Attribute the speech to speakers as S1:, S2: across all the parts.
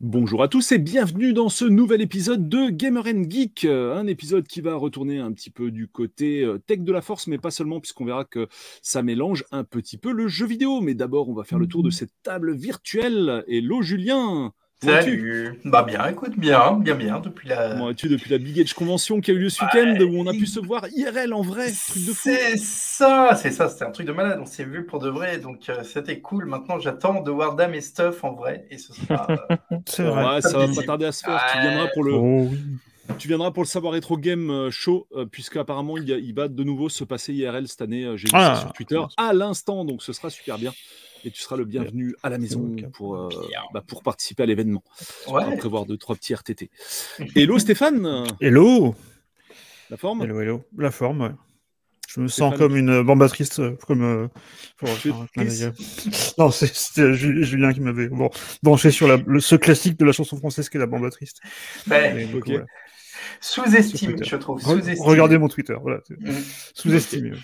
S1: Bonjour à tous et bienvenue dans ce nouvel épisode de Gamer Geek, euh, un épisode qui va retourner un petit peu du côté euh, tech de la force, mais pas seulement, puisqu'on verra que ça mélange un petit peu le jeu vidéo. Mais d'abord, on va faire le tour de cette table virtuelle. Hello Julien
S2: Salut. Bah bien, écoute, bien, bien, bien, depuis la.
S1: Comment tu depuis la Big Edge Convention qui a eu lieu ce week-end où on a pu se voir IRL en vrai, truc de fou.
S2: C'est ça, c'est ça, c'était un truc de malade. On s'est vu pour de vrai, donc euh, c'était cool. Maintenant, j'attends de voir Dame et Stuff en vrai, et ce sera.
S1: Euh, c'est vrai. ça va pas tarder à se faire. Tu viendras pour le. Oh, oui. Tu viendras pour le Savoir Retro Game euh, Show, puisque apparemment il, il, va de nouveau se passer IRL cette année. J'ai vu ça ah. sur Twitter à l'instant, donc ce sera super bien et tu seras le bienvenu à la maison pour, euh, bah, pour participer à l'événement. On va prévoir deux, trois petits RTT. Hello Stéphane
S3: Hello
S1: La forme?
S3: Hello, hello. La forme, ouais. Je me sens comme une bambatrice, euh, comme. Euh, non, c'était Julien qui m'avait bon, branché sur la, ce classique de la chanson française qui est la bambatrice.
S2: Sous-estime, je trouve. Sous
S3: Regardez mon Twitter, voilà. Mm. Sous-estime.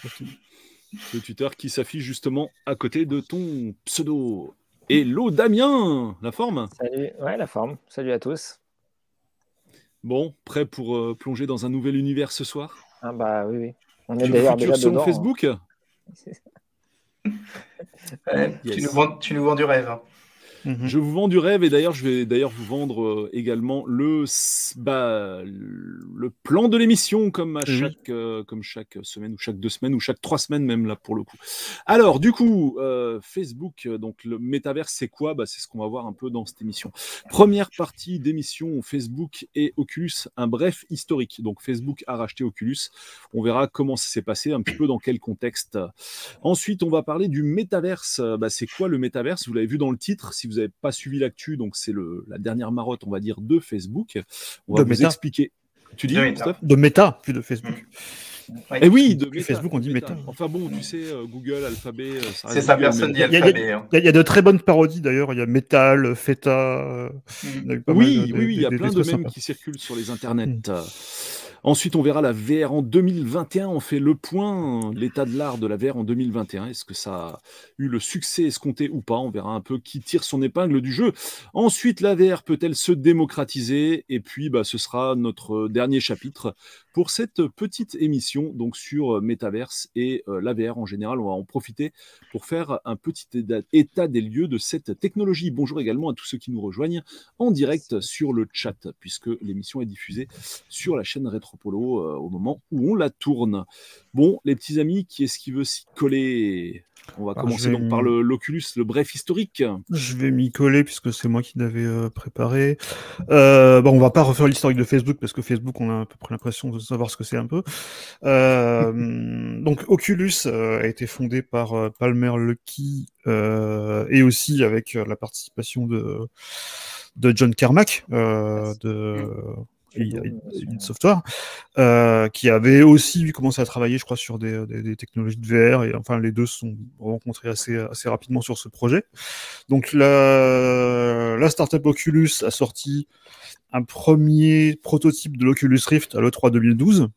S1: Le Twitter qui s'affiche justement à côté de ton pseudo. Hello Damien, la forme?
S4: Salut, ouais, la forme. Salut à tous.
S1: Bon, prêt pour euh, plonger dans un nouvel univers ce soir?
S4: Ah bah oui, oui.
S1: On est d'ailleurs déjà sur Facebook?
S2: Tu, nous vends, tu, nous vends, du rêve. Hein.
S1: Mhm. Je vous vends du rêve et d'ailleurs, je vais d'ailleurs vous vendre euh, également le, bah, le plan de l'émission comme à chaque, euh, comme chaque semaine ou chaque deux semaines ou chaque trois semaines même là pour le coup. Alors du coup, euh, Facebook, donc le métaverse, c'est quoi? Bah, C'est ce qu'on va voir un peu dans cette émission. Première partie d'émission Facebook et Oculus, un bref historique. Donc Facebook a racheté Oculus. On verra comment ça s'est passé, un petit peu dans quel contexte. Ensuite, on va parler du métaverse. Bah, c'est quoi le métaverse? Vous l'avez vu dans le titre. Si vous n'avez pas suivi l'actu, donc c'est la dernière marotte, on va dire, de Facebook. On va vous expliquer.
S3: Tu dis de méta. plus de Facebook.
S1: Et eh oui, de
S3: Facebook, on dit méta.
S1: Enfin bon, tu sais, euh, Google, Alphabet. Euh,
S2: c'est ça, personne dit
S3: Alphabet. Hein. Il y, a de très bonnes parodies d'ailleurs. Il y a Metal, Feta. Euh,
S1: mm. Oui, oui, il y a plein de mèmes qui circulent sur les internets. Mm. Ensuite, on verra la VR en 2021. On fait le point, l'état de l'art de la VR en 2021. Est-ce que ça a eu le succès escompté ou pas? On verra un peu qui tire son épingle du jeu. Ensuite, la VR peut-elle se démocratiser? Et puis, bah, ce sera notre dernier chapitre pour cette petite émission donc sur Metaverse et euh, la VR en général. On va en profiter pour faire un petit état des lieux de cette technologie. Bonjour également à tous ceux qui nous rejoignent en direct sur le chat, puisque l'émission est diffusée sur la chaîne Polo euh, au moment où on la tourne. Bon, les petits amis, qui est-ce qui veut s'y coller? On va commencer donc par l'Oculus, le, bref historique.
S3: Je vais m'y coller puisque c'est moi qui l'avais euh, préparé. Euh, bon, on va pas refaire l'historique de Facebook parce que Facebook, on a à peu près l'impression de savoir ce que c'est un peu. Euh, donc Oculus a été fondé par Palmer Luckey et aussi avec la participation de de John Carmack de une Software, euh, qui avait aussi commencé à travailler, je crois, sur des, des, technologies de VR, et enfin les deux se sont rencontrés assez, assez rapidement sur ce projet. Donc la, la startup Oculus a sorti un premier prototype de l'Oculus Rift à l'E3 2012.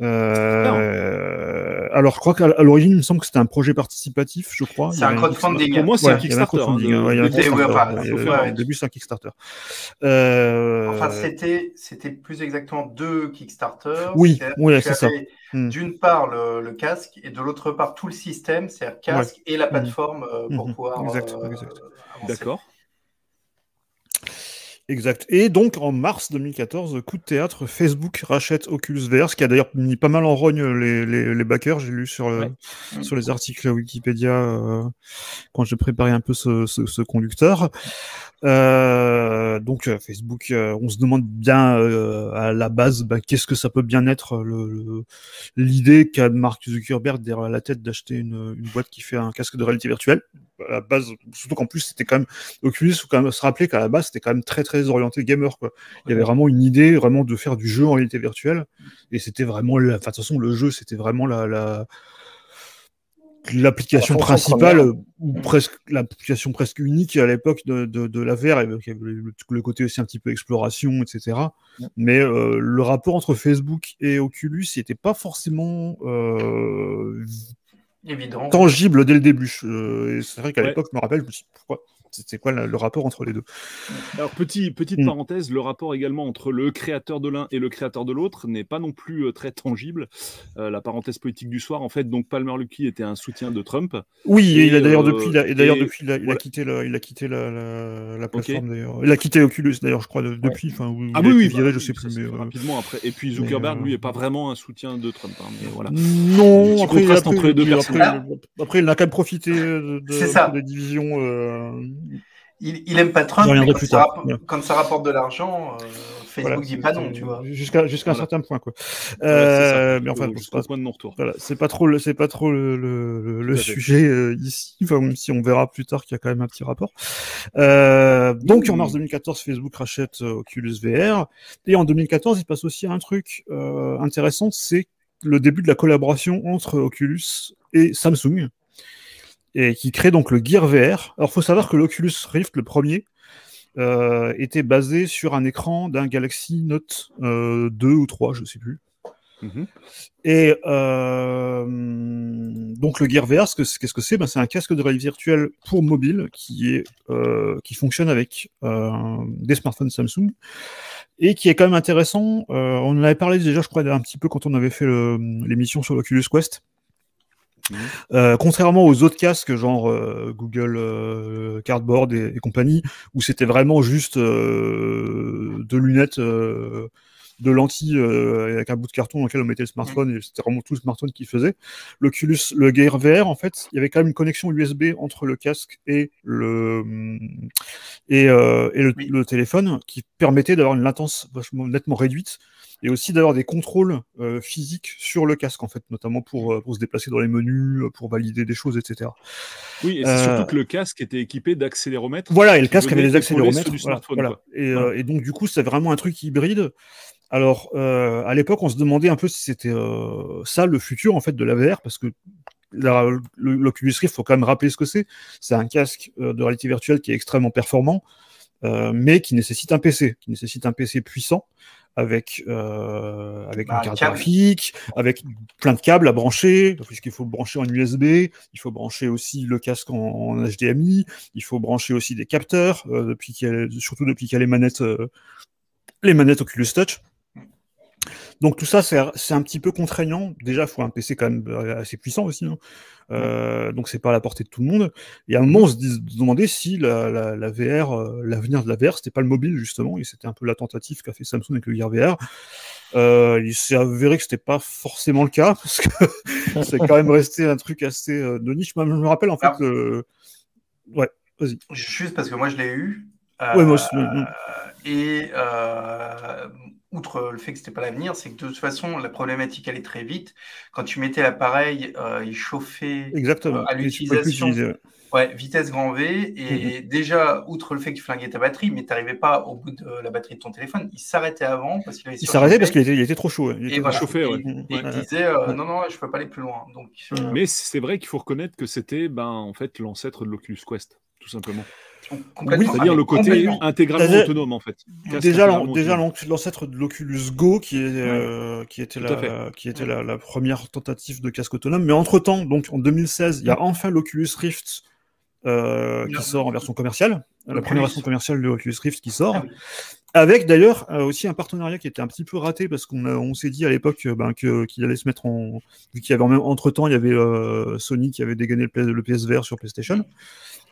S3: Euh, alors, je crois qu'à l'origine, il me semble que c'était un projet participatif, je crois.
S2: C'est un crowdfunding.
S1: Pour moi, c'est un Kickstarter.
S3: Au début, c'est un Kickstarter.
S2: Euh... Enfin, c'était, c'était plus exactement deux Kickstarter.
S3: Oui, oui c'est ça.
S2: Hmm. D'une part, le, le, casque et de l'autre part, tout le système, c'est-à-dire casque et la hmm. plateforme euh, pour hmm. pouvoir.
S3: Exact, euh, exact.
S1: D'accord.
S3: Exact. Et donc en mars 2014, coup de théâtre, Facebook rachète Oculus VR, ce qui a d'ailleurs mis pas mal en rogne les, les, les backers. J'ai lu sur, le, sur les articles Wikipédia euh, quand j'ai préparé un peu ce, ce, ce conducteur. Euh, donc euh, Facebook, euh, on se demande bien euh, à la base, bah, qu'est-ce que ça peut bien être l'idée qu'a Mark Zuckerberg derrière la tête d'acheter une, une, boîte qui fait un casque de réalité virtuelle. À la base, surtout qu'en plus c'était quand même Oculus, faut quand même se rappeler qu'à la base c'était quand même très très orienté gamer quoi. Il y avait vraiment une idée vraiment de faire du jeu en réalité virtuelle et c'était vraiment, la... enfin de toute façon le jeu c'était vraiment la, la l'application principale ou presque l'application presque unique à l'époque de, de, de, la VR avec le, le, côté aussi un petit peu exploration etc mais euh, le rapport entre Facebook et Oculus n'était pas forcément euh,
S2: Évident.
S3: tangible dès le début. Euh, c'est vrai qu'à l'époque je me rappelle je me suis pourquoi C'était quoi le rapport entre les deux?
S1: Alors, petit, petite mm. parenthèse, le rapport également entre le créateur de l'un et le créateur de l'autre n'est pas non plus euh, très tangible. Euh, la parenthèse politique du soir, en fait, donc Palmer Lucky était un soutien de Trump.
S3: Oui, et, il a d'ailleurs depuis, et d'ailleurs depuis, il a, quitté, la, il a quitté la, la, plateforme d'ailleurs. Il a quitté Oculus d'ailleurs, je crois, depuis. Enfin,
S1: ah oui, oui, viré, je sais plus. Mais, rapidement après. Et puis Zuckerberg, lui, est pas vraiment un soutien de Trump. Hein, mais voilà.
S3: Non, après, il entre les deux après, il a quand même profité de, de, des divisions. Euh,
S2: il, il aime pas Trump, mais quand, ça quand, ça rapporte de l'argent, euh, Facebook dit pas non, tu vois.
S3: Jusqu'à jusqu'à un certain point, quoi. Euh, mais enfin,
S1: c'est pas, point de non-retour.
S3: Voilà, c'est pas trop le, c'est pas trop le, le, le sujet euh, ici, enfin, même si on verra plus tard qu'il y a quand même un petit rapport. Euh, donc, en mars 2014, Facebook rachète euh, Oculus VR, et en 2014, il passe aussi un truc euh, intéressant, c'est le début de la collaboration entre Oculus et Samsung et qui crée donc le Gear VR. Alors, faut savoir que l'Oculus Rift, le premier, euh, était basé sur un écran d'un Galaxy Note euh, 2 ou 3, je sais plus. Mhm. Et euh, donc le Gear VR, qu'est-ce que c'est? Ben, C'est un casque de réalité virtuelle pour mobile qui, est, euh, qui fonctionne avec euh, des smartphones Samsung et qui est quand même intéressant. on en avait parlé déjà, je crois, un petit peu quand on avait fait l'émission sur l'Oculus Quest. Euh, contrairement aux autres casques, genre euh, Google euh, Cardboard et, compagnie, où c'était vraiment juste de lunettes, de lentilles avec un bout de carton dans lequel on mettait le smartphone, et c'était vraiment tout le smartphone qui faisait. L'Oculus, le Gear VR, en fait, il y avait quand même une connexion USB entre le casque et le et, et le, le, téléphone qui permettait d'avoir une latence vachement nettement réduite et aussi d'avoir des contrôles euh, physiques sur le casque, en fait, notamment pour, euh, pour se déplacer dans les menus, euh, pour valider des choses, etc.
S1: Oui, et c'est surtout que le casque était équipé d'accéléromètres.
S3: Voilà, et le casque avait des accéléromètres. Voilà, Et, et, donc, du coup, c'est vraiment un truc hybride. Alors, à l'époque, on se demandait un peu si c'était ça le futur, en fait, de la VR, parce que l'Oculus Rift, faut quand même rappeler ce que c'est. C'est un casque de réalité virtuelle qui est extrêmement performant, mais qui nécessite un PC, qui nécessite un PC puissant avec, euh, avec bah, une carte graphique, avec plein de câbles à brancher, puisqu'il faut brancher en USB, il faut brancher aussi le casque en, HDMI, il faut brancher aussi des capteurs, euh, depuis surtout depuis qu'il y a les manettes, euh, les manettes Oculus Touch. Donc tout ça, c'est un petit peu contraignant. Déjà, il faut un PC quand même assez puissant aussi. Hein. Euh, donc c'est pas à la portée de tout le monde. Et à un moment, on se demandait si la, la, la VR, euh, l'avenir de la VR, c'était pas le mobile justement, et c'était un peu la tentative qu'a fait Samsung avec le Gear VR. Euh, il s'est avéré que c'était pas forcément le cas parce que c'est quand même resté un truc assez euh, de niche. Je me rappelle en fait, le... ouais, vas-y.
S2: Juste parce que moi je l'ai eu.
S3: ouais, moi aussi.
S2: Et outre le fait que c'était pas l'avenir, c'est que de toute façon, la problématique allait très vite. Quand tu mettais l'appareil, euh, il chauffait
S3: Exactement.
S2: Euh, à l'utilisation. Ouais, vitesse grand V. Et mhm. déjà, outre le fait qu'il flinguait ta batterie, mais tu n'arrivais pas au bout de la batterie de ton téléphone, il s'arrêtait avant parce qu'il
S3: Il s'arrêtait parce qu'il était, il était, trop chaud.
S1: Il était chauffé, ouais.
S2: Et, il disait euh, non, non, je peux pas aller plus loin. Donc,
S1: Mais c'est vrai qu'il faut reconnaître que c'était ben, en fait l'ancêtre de l'Oculus Quest, tout simplement.
S2: Oui,
S1: c'est-à-dire le côté intégralement autonome en fait.
S3: déjà, déjà l'ancêtre de l'Oculus Go qui, est, euh, qui était, la, qui était la, première tentative de casque autonome. Mais entre temps, donc en 2016, il y a enfin l'Oculus Rift euh, qui sort en version commerciale, la première version commerciale de l'Oculus Rift qui sort. Ah avec d'ailleurs euh, aussi un partenariat qui était un petit peu raté parce qu'on on s'est dit à l'époque ben, qu'il allait se mettre en vu qu'il y avait même entre temps il y avait Sony qui avait dégainé le, le PSVR sur PlayStation.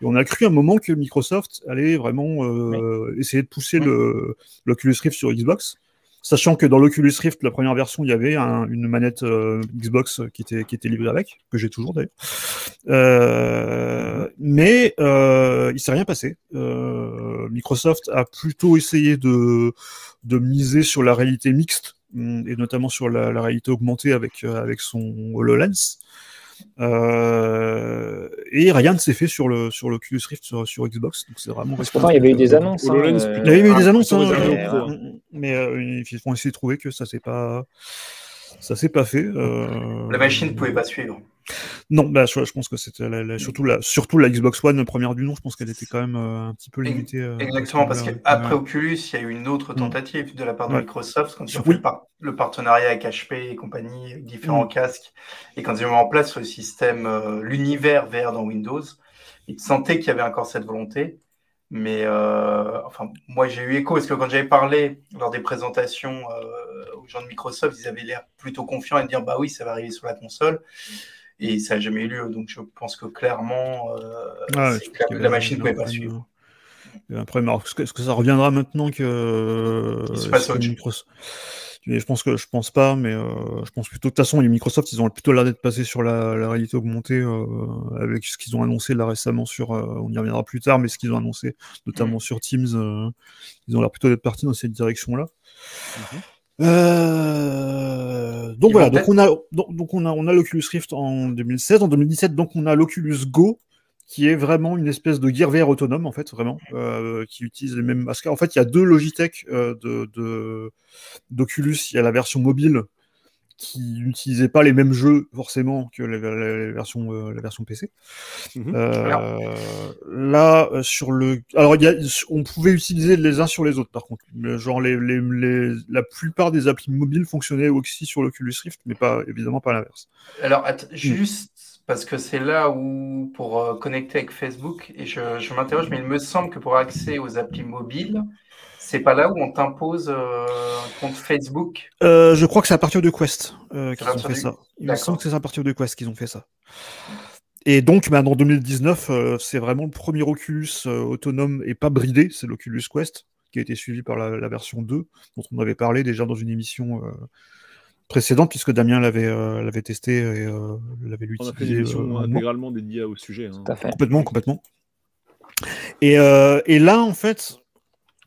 S3: Et on a cru un moment que Microsoft allait vraiment euh, essayer de pousser le l'Oculus Rift sur Xbox, sachant que dans l'Oculus Rift, la première version, il y avait une manette euh, Xbox qui était qui était livrée avec, que j'ai toujours d'ailleurs. Euh, mais euh, il s'est rien passé. Euh, Microsoft a plutôt essayé de de miser sur la réalité mixte et notamment sur la, la réalité augmentée avec avec son HoloLens. Euh, et rien ne s'est fait sur le sur l'Oculus Rift sur, sur Xbox, donc c'est vraiment.
S4: Pourtant, il y avait eu des annonces. Hein,
S3: euh, il y avait eu des annonces, hein, mais euh, ils vont essayer de trouver que ça s'est pas ça s'est pas fait.
S2: La machine ne pouvait pas suivre.
S3: Non, bah, je, pense que c'était surtout, la, surtout la Xbox One première du nom, je pense qu'elle était quand même euh, un petit peu limitée.
S2: Euh, exactement, parce qu'après Oculus, il y a eu une autre mm. tentative de la part de Microsoft quand ils ont fait le, partenariat avec HP et compagnie, différents mm. casques, et quand ils ont mis en place le système, euh, l'univers VR dans Windows, ils sentaient qu'il y avait encore cette volonté. Mais enfin, moi, j'ai eu écho parce que quand j'avais parlé lors des présentations aux gens de Microsoft, ils avaient l'air plutôt confiants à dire bah oui, ça va arriver sur la console. Et ça n'a jamais eu lieu. Donc je pense que clairement, la, machine ne pouvait pas suivre.
S3: Après, est-ce que, ça reviendra maintenant que. Microsoft... je pense que je pense pas, mais euh, je pense plutôt que de toute façon les Microsoft ils ont plutôt l'air d'être passés sur la, réalité augmentée euh, avec ce qu'ils ont annoncé là récemment sur, euh, on y reviendra plus tard, mais ce qu'ils ont annoncé notamment mm. sur Teams, ils ont l'air plutôt d'être partis dans cette direction là. Mm-hmm. donc voilà, donc on a donc, on a on a l'Oculus Rift en 2016, en 2017 donc on a l'Oculus Go qui est vraiment une espèce de Gear VR autonome, en fait, vraiment, euh, qui utilise les mêmes masques. En fait, il y a deux Logitech euh, de d'Oculus. Il y a la version mobile qui n'utilisait pas les mêmes jeux forcément que la, version, euh, la version PC. Mhm. là, sur le, alors y a, on pouvait utiliser les uns sur les autres par contre. Genre les, les, la plupart des applis mobiles fonctionnaient aussi sur l'Oculus Rift, mais pas évidemment pas l'inverse.
S2: Alors juste parce que c'est là où, pour euh, connecter avec Facebook, et je, m'interroge, mais il me semble que pour accéder aux applis mobiles, c'est pas là où on t'impose euh, un compte Facebook?
S3: Euh, Je crois que c'est à partir de Quest qu'ils ont fait ça. Il me semble que c'est à partir de Quest qu'ils ont fait ça. Et donc, maintenant, en 2019, c'est vraiment le premier Oculus autonome et pas bridé, c'est l'Oculus Quest, qui a été suivi par la, la, version 2, dont on avait parlé déjà dans une émission précédente, puisque Damien l'avait euh, l'avait testé et euh, l'avait utilisé. On a fait
S1: une émission euh, intégralement dédiée au sujet. Hein.
S3: Complètement, complètement. Et, et, là, en fait,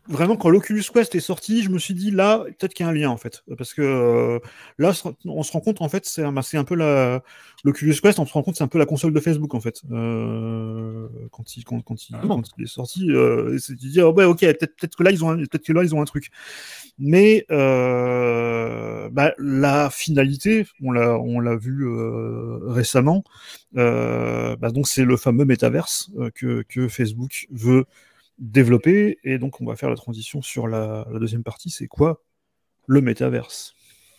S3: vraiment, quand l'Oculus Quest est sorti, je me suis dit, là, peut-être qu'il y a un lien, en fait. Parce que euh, là, on se rend compte, en fait, c'est un, un peu la. L'Oculus Quest, on se rend compte, c'est un peu la console de Facebook, en fait. Euh, quand, il, quand, quand, il, quand, il, est sorti, euh, c'est de dire, oh, ouais, ok, peut-être peut que là, ils ont un, peut-être que là, ils ont un truc. Mais euh, bah, la finalité, on l'a, on l'a vu euh, récemment, bah, donc c'est le fameux métaverse que, que Facebook veut développer. Et donc, on va faire la transition sur la, deuxième partie. C'est quoi le métaverse?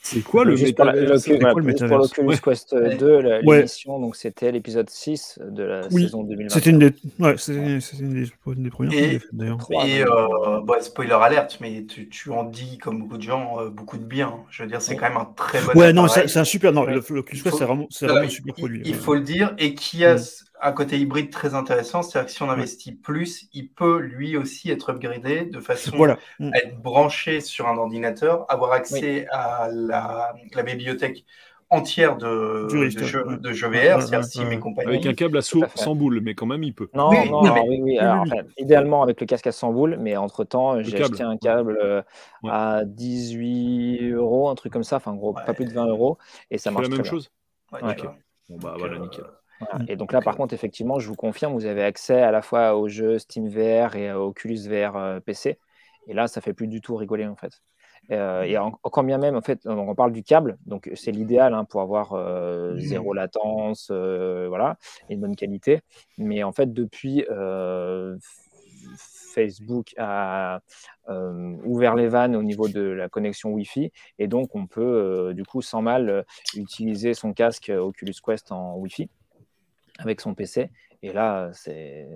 S1: C'est quoi le métaverse?
S4: Pour l'Oculus Quest 2, l'émission, donc c'était l'épisode 6 de la saison 2020.
S3: C'était une, des... ouais, une, des... premières
S2: et, d'ailleurs. Et euh, spoiler alerte, mais tu, tu, en dis, comme beaucoup de gens, euh, beaucoup de bien. Je veux dire, c'est quand même un très bon.
S3: Ouais, non, c'est un super. Non, l'Oculus Quest, c'est vraiment, vraiment, un super produit.
S2: Il, faut le dire, et qui a. Mm un côté hybride très intéressant, c'est-à-dire que si on investit plus, il peut lui aussi être upgradé de façon mm. à être branché sur un ordinateur, avoir accès à la, bibliothèque entière de, de, jeux, de jeux VR, c'est-à-dire Steam et compagnie.
S1: Avec un câble à, sans boule, mais quand même il peut.
S4: Non, non, oui, oui. Alors, idéalement avec le casque à 100 boules, mais entre-temps, j'ai acheté un câble euh, à 18 euros, un truc comme ça, enfin gros, pas plus de 20 euros, et ça marche
S1: la même chose?
S2: Ok.
S1: Bon bah voilà, nickel.
S4: Et donc là, par contre, effectivement, je vous confirme, vous avez accès à la fois aux jeux Steam VR et Oculus VR euh, PC. Et là, ça fait plus du tout rigoler, en fait. Euh, et encore bien même, en fait, on parle du câble, donc c'est l'idéal hein, pour avoir euh, mm. zéro latence, voilà, et une bonne qualité. Mais en fait, depuis Facebook a ouvert les vannes au niveau de la connexion Wi-Fi, et donc on peut du coup sans mal utiliser son casque Oculus Quest en Wi-Fi avec son PC. Et là, c'est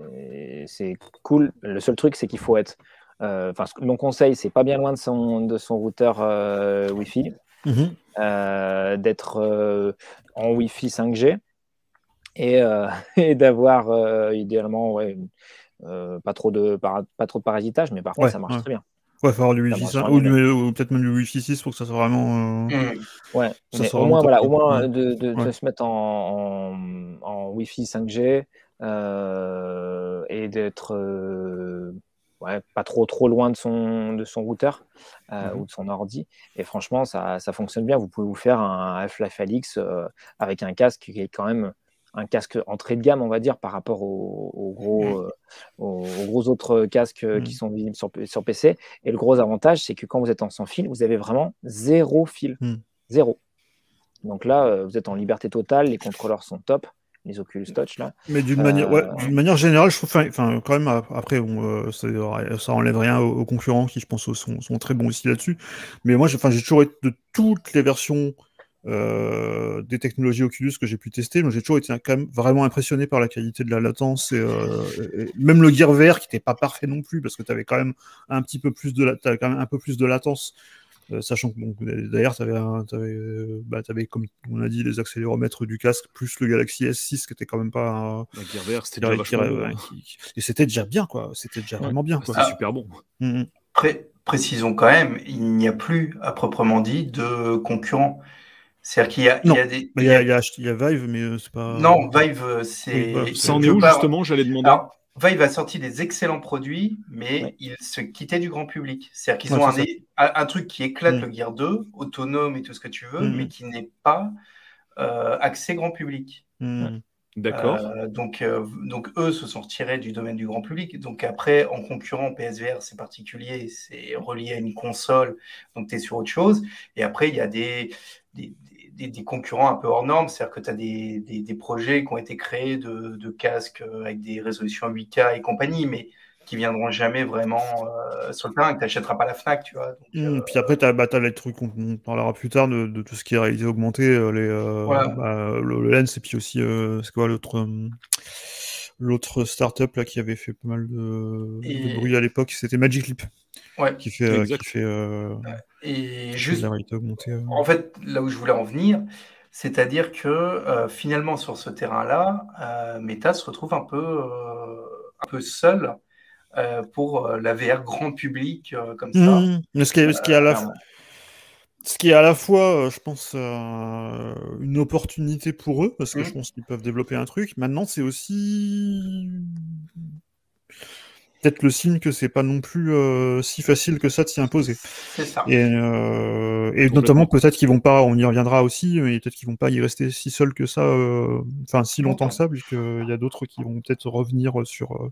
S4: cool. Le seul truc, c'est qu'il faut être. Euh, enfin, mon conseil, c'est pas bien loin de son, de son routeur euh, Wi-Fi, mhm. euh, d'être en Wi-Fi 5G et, et d'avoir idéalement ouais, pas, trop de pas trop de parasitage, mais par contre, ça marche très bien.
S3: Ouais, faut avoir du Wi-Fi 5 ou, peut-être même du Wi-Fi 6 pour que ça soit vraiment.
S4: Euh... Mmh. Ouais, au moins, voilà, au moins de, de, de, se mettre en, en, en Wi-Fi 5G euh, et d'être euh, ouais, pas trop trop loin de son, de son routeur euh, mmh. ou de son ordi. Et franchement, ça, ça fonctionne bien. Vous pouvez vous faire un Half-Life Alix euh, avec un casque qui est quand même un casque entrée de gamme, on va dire, par rapport aux, gros, mmh. euh, aux, gros autres casques euh, qui mmh. sont visibles sur, sur, PC. Et le gros avantage, c'est que quand vous êtes en sans fil, vous avez vraiment zéro fil. Mmh. Zéro. Donc là, euh, vous êtes en liberté totale, les contrôleurs sont top les Oculus Touch là.
S3: Mais d'une manière, ouais, d'une manière générale, je trouve, enfin, quand même, après, bon, ça, ça, enlève rien aux, concurrents qui, je pense, sont, sont très bons aussi là-dessus. Mais moi, j'ai toujours été de toutes les versions euh, des technologies Oculus que j'ai pu tester. Moi, j'ai toujours été quand même vraiment impressionné par la qualité de la latence et, euh, même le Gear VR qui n'était pas parfait non plus parce que tu avais quand même un petit peu plus de la, quand même un peu plus de latence. Euh, sachant que bon, d'ailleurs, tu avais, avais, bah, avais, comme on a dit, les accéléromètres du casque, plus le Galaxy S6 qui était quand même pas. Un...
S1: Gear VR, c'était déjà,
S3: hein. Et c'était déjà bien, quoi. C'était déjà vraiment bien.
S1: C'était super bon.
S2: Mmh, mmh. précisons quand même, il n'y a plus, à proprement dit, de concurrents. C'est-à-dire qu'il y, a, des.
S3: Il y a, il y a, Vive, mais euh, c'est pas.
S2: Non, Vive, euh, c'est.
S1: Ça en est où, justement J'allais demander.
S2: Vive a sorti des excellents produits, mais ils se quittaient du grand public. C'est-à-dire qu'ils ont un, truc qui éclate mm. le Gear 2, autonome et tout ce que tu veux, mm. mais qui n'est pas euh, accès grand public.
S1: Mm. D'accord.
S2: donc, donc, eux se sont retirés du domaine du grand public. Donc, après, en concurrent, PSVR, c'est particulier, c'est relié à une console, donc tu es sur autre chose. Et après, il y a des, des, concurrents un peu hors normes, c'est-à-dire que tu as des, des, projets qui ont été créés de, de, casques euh, avec des résolutions 8K et compagnie, mais qui viendront jamais vraiment euh, sur le terrain, que tu n'achèteras pas la FNAC, tu vois.
S3: Mmh, euh, puis après, tu as, bah, les trucs qu'on parlera plus tard de, de, tout ce qui est réalité augmentée, les, bah, le, lens, et puis aussi, c'est quoi l'autre l'autre startup là qui avait fait pas mal de, bruit à l'époque, c'était Magic Leap.
S2: Ouais.
S3: Qui fait, qui fait
S2: et juste, en fait, là où je voulais en venir, c'est-à-dire que euh, finalement sur ce terrain-là, euh, Meta se retrouve un peu, euh, un peu seul pour la VR grand public comme ça.
S3: Mmh. Mais ce qui est, ce qui est à la fois ce qui est à la fois, je pense, une opportunité pour eux, parce que mmh. je pense qu'ils peuvent développer un truc. Maintenant, c'est aussi peut-être le signe que c'est pas non plus euh, si facile que ça de s'y imposer.
S2: C'est ça.
S3: Et, euh, et notamment peut-être qu'ils vont pas, on y reviendra aussi, mais peut-être qu'ils vont pas y rester si seuls que ça, euh, enfin si longtemps que ça, puisqu'il y a d'autres qui vont peut-être revenir sur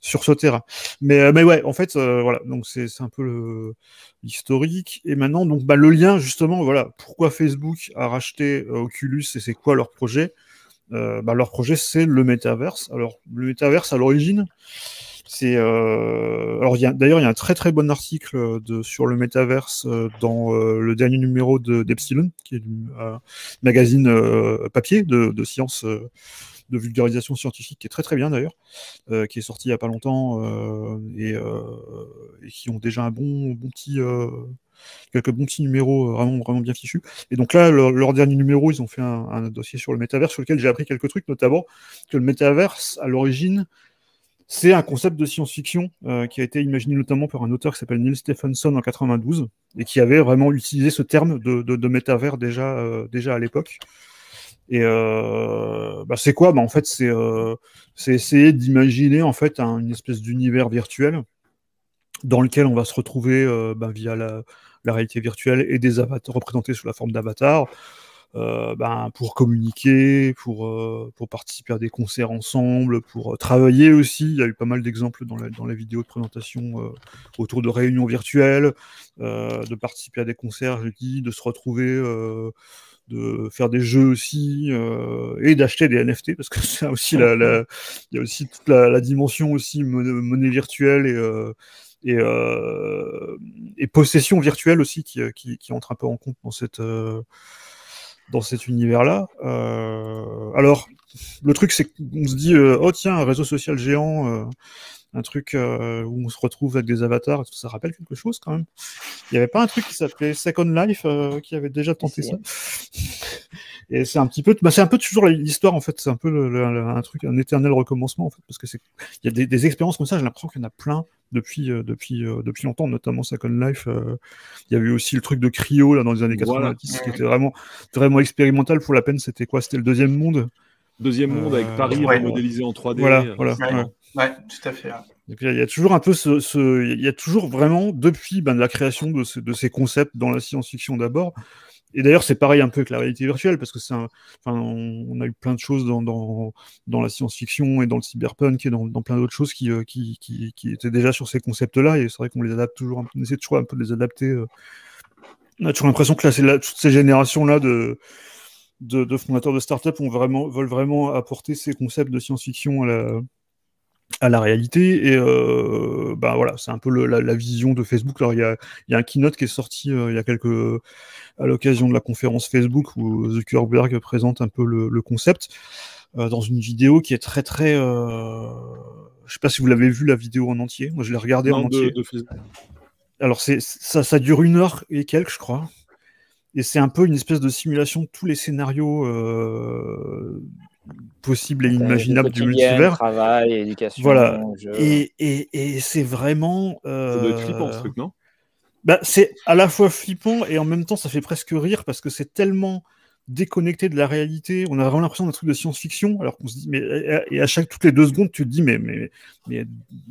S3: sur ce terrain. Mais mais ouais, en fait, voilà, donc c'est un peu l'historique. Et maintenant, donc bah, le lien justement, voilà, pourquoi Facebook a racheté Oculus et c'est quoi leur projet? Bah, leur projet, c'est le métaverse. Alors, le métaverse, à l'origine, c'est euh... alors d'ailleurs il y a un très très bon article de, sur le métaverse euh, dans euh, le dernier numéro de d'Epsilon, qui est un magazine euh, papier de, de sciences de vulgarisation scientifique qui est très très bien d'ailleurs, qui est sorti il y a pas longtemps et, et, qui ont déjà un bon bon petit quelques bons petits numéros vraiment, vraiment bien fichus. Et donc là, leur, dernier numéro, ils ont fait un, un, dossier sur le métaverse sur lequel j'ai appris quelques trucs, notamment que le métaverse, à l'origine, c'est un concept de science-fiction euh, qui a été imaginé notamment par un auteur qui s'appelle Neil Stephenson en 92 et qui avait vraiment utilisé ce terme de, métavers déjà, euh, déjà à l'époque. Et euh, bah c'est quoi? Bah En fait, c'est essayer d'imaginer en fait une espèce d'univers virtuel dans lequel on va se retrouver bah, via la, la, réalité virtuelle et des avatars représentés sous la forme d'avatars. Euh, ben, pour communiquer, pour, euh, pour participer à des concerts ensemble, pour euh, travailler aussi. Il y a eu pas mal d'exemples dans, la, dans les vidéos de présentation autour de réunions virtuelles, de participer à des concerts, je dis, de se retrouver de faire des jeux aussi et d'acheter des NFT parce que c'est aussi la, la, y a aussi toute la, la dimension aussi monnaie, virtuelle et et, et, possession virtuelle aussi qui, qui, qui, entre un peu en compte dans cette dans cet univers-là. Euh, alors, le truc, c'est qu'on se dit, euh, oh tiens, un réseau social géant, euh, un truc euh, où on se retrouve avec des avatars, ça rappelle quelque chose quand même. Il n'y avait pas un truc qui s'appelait Second Life euh, qui avait déjà tenté ça. Et c'est un petit peu, bah, c'est un peu toujours l'histoire en fait. C'est un peu le, un truc, un éternel recommencement en fait, parce que c'est, il y a des, des, expériences comme ça. J'ai l'impression qu'il y en a plein depuis euh, depuis euh, depuis longtemps, notamment Second Life. Euh, il y avait aussi le truc de Cryo là dans les années 90 qui était vraiment vraiment expérimental. Pour la peine, c'était quoi? C'était le deuxième monde?
S1: Deuxième monde avec Paris modélisé en 3D.
S3: Voilà, voilà.
S2: Ouais, tout à fait.
S3: il y a toujours un peu ce, ce, il y a toujours vraiment depuis ben, la création de, de ces concepts dans la science-fiction d'abord, et d'ailleurs, c'est pareil un peu avec la réalité virtuelle, parce que c'est enfin, on, a eu plein de choses dans, dans, dans la science-fiction et dans le cyberpunk et dans, plein d'autres choses qui, euh, qui, qui, qui, étaient déjà sur ces concepts-là, et c'est vrai qu'on les adapte toujours, on essaie toujours un peu de les adapter. Euh. On a toujours l'impression que là, c'est là, toutes ces générations-là de, de, de, fondateurs de start-up vraiment, veulent vraiment apporter ces concepts de science-fiction à la, à la réalité. Et euh, bah voilà, c'est un peu la, vision de Facebook. Alors il y a, y a, un keynote qui est sorti euh, il y a quelques à l'occasion de la conférence Facebook où Zuckerberg présente un peu le, concept euh, dans une vidéo qui est très très. Euh, je sais pas si vous l'avez vu la vidéo en entier. Moi je l'ai regardée en entier. Alors c'est ça, ça dure une heure et quelques, je crois. Et c'est un peu une espèce de simulation de tous les scénarios possible et inimaginable du multivers.
S4: Travail, éducation.
S3: Voilà. Et, et, et c'est vraiment.
S1: Euh... Ça doit être flippant ce truc, non?
S3: Bah, C'est à la fois flippant et en même temps ça fait presque rire parce que c'est tellement déconnecté de la réalité. On a vraiment l'impression d'un truc de science-fiction, alors qu'on se dit, mais et à chaque toutes les deux secondes, tu te dis, mais mais, mais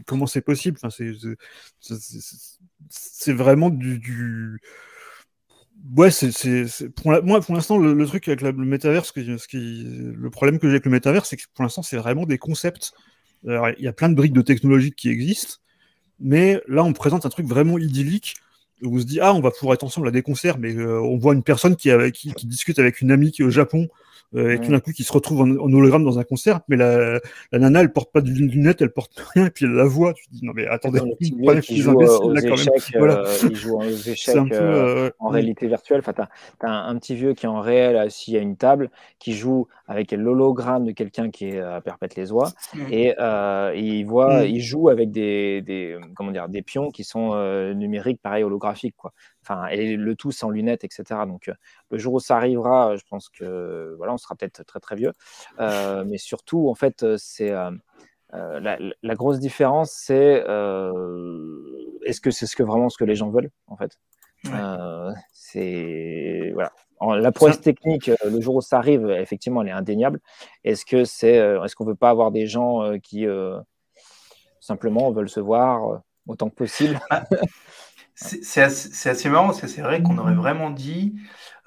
S3: comment c'est possible? Enfin, c'est vraiment du, du Ouais, c'est pour moi pour l'instant le, truc avec le métaverse, qui, le problème que j'ai avec le métaverse, c'est que pour l'instant c'est vraiment des concepts. il y a plein de briques de technologie qui existent, mais là on présente un truc vraiment idyllique où on se dit ah on va pouvoir être ensemble à des concerts, mais euh, on voit une personne qui, qui, qui, discute avec une amie qui est au Japon euh, et tout d'un coup qui se retrouve en, hologramme dans un concert, mais la, la, nana elle porte pas de lunettes, elle porte rien, et puis elle la voit, tu te dis non mais attendez,
S4: pas échecs, voilà. euh, il joue aux échecs peu, euh, en réalité virtuelle, enfin t'as as un, un, petit vieux qui est en réel assis à une table, qui joue avec l'hologramme de quelqu'un qui est à perpète les oies, et, euh, il voit, mmh. il joue avec des, des, comment dire, des pions qui sont euh, numériques, pareil holographiques quoi et le tout sans lunettes, etc. Donc, euh, le jour où ça arrivera, je pense que voilà, on sera peut-être très très vieux. Euh, mais surtout, en fait, c'est euh, la, grosse différence, c'est est-ce que c'est ce que vraiment ce que les gens veulent, en fait? c'est voilà. la prouesse technique, le jour où ça arrive, effectivement, elle est indéniable. Est-ce que c'est, est-ce qu'on veut pas avoir des gens qui simplement veulent se voir autant que possible?
S2: Ah, c'est assez, assez, marrant parce que c'est vrai qu'on aurait vraiment dit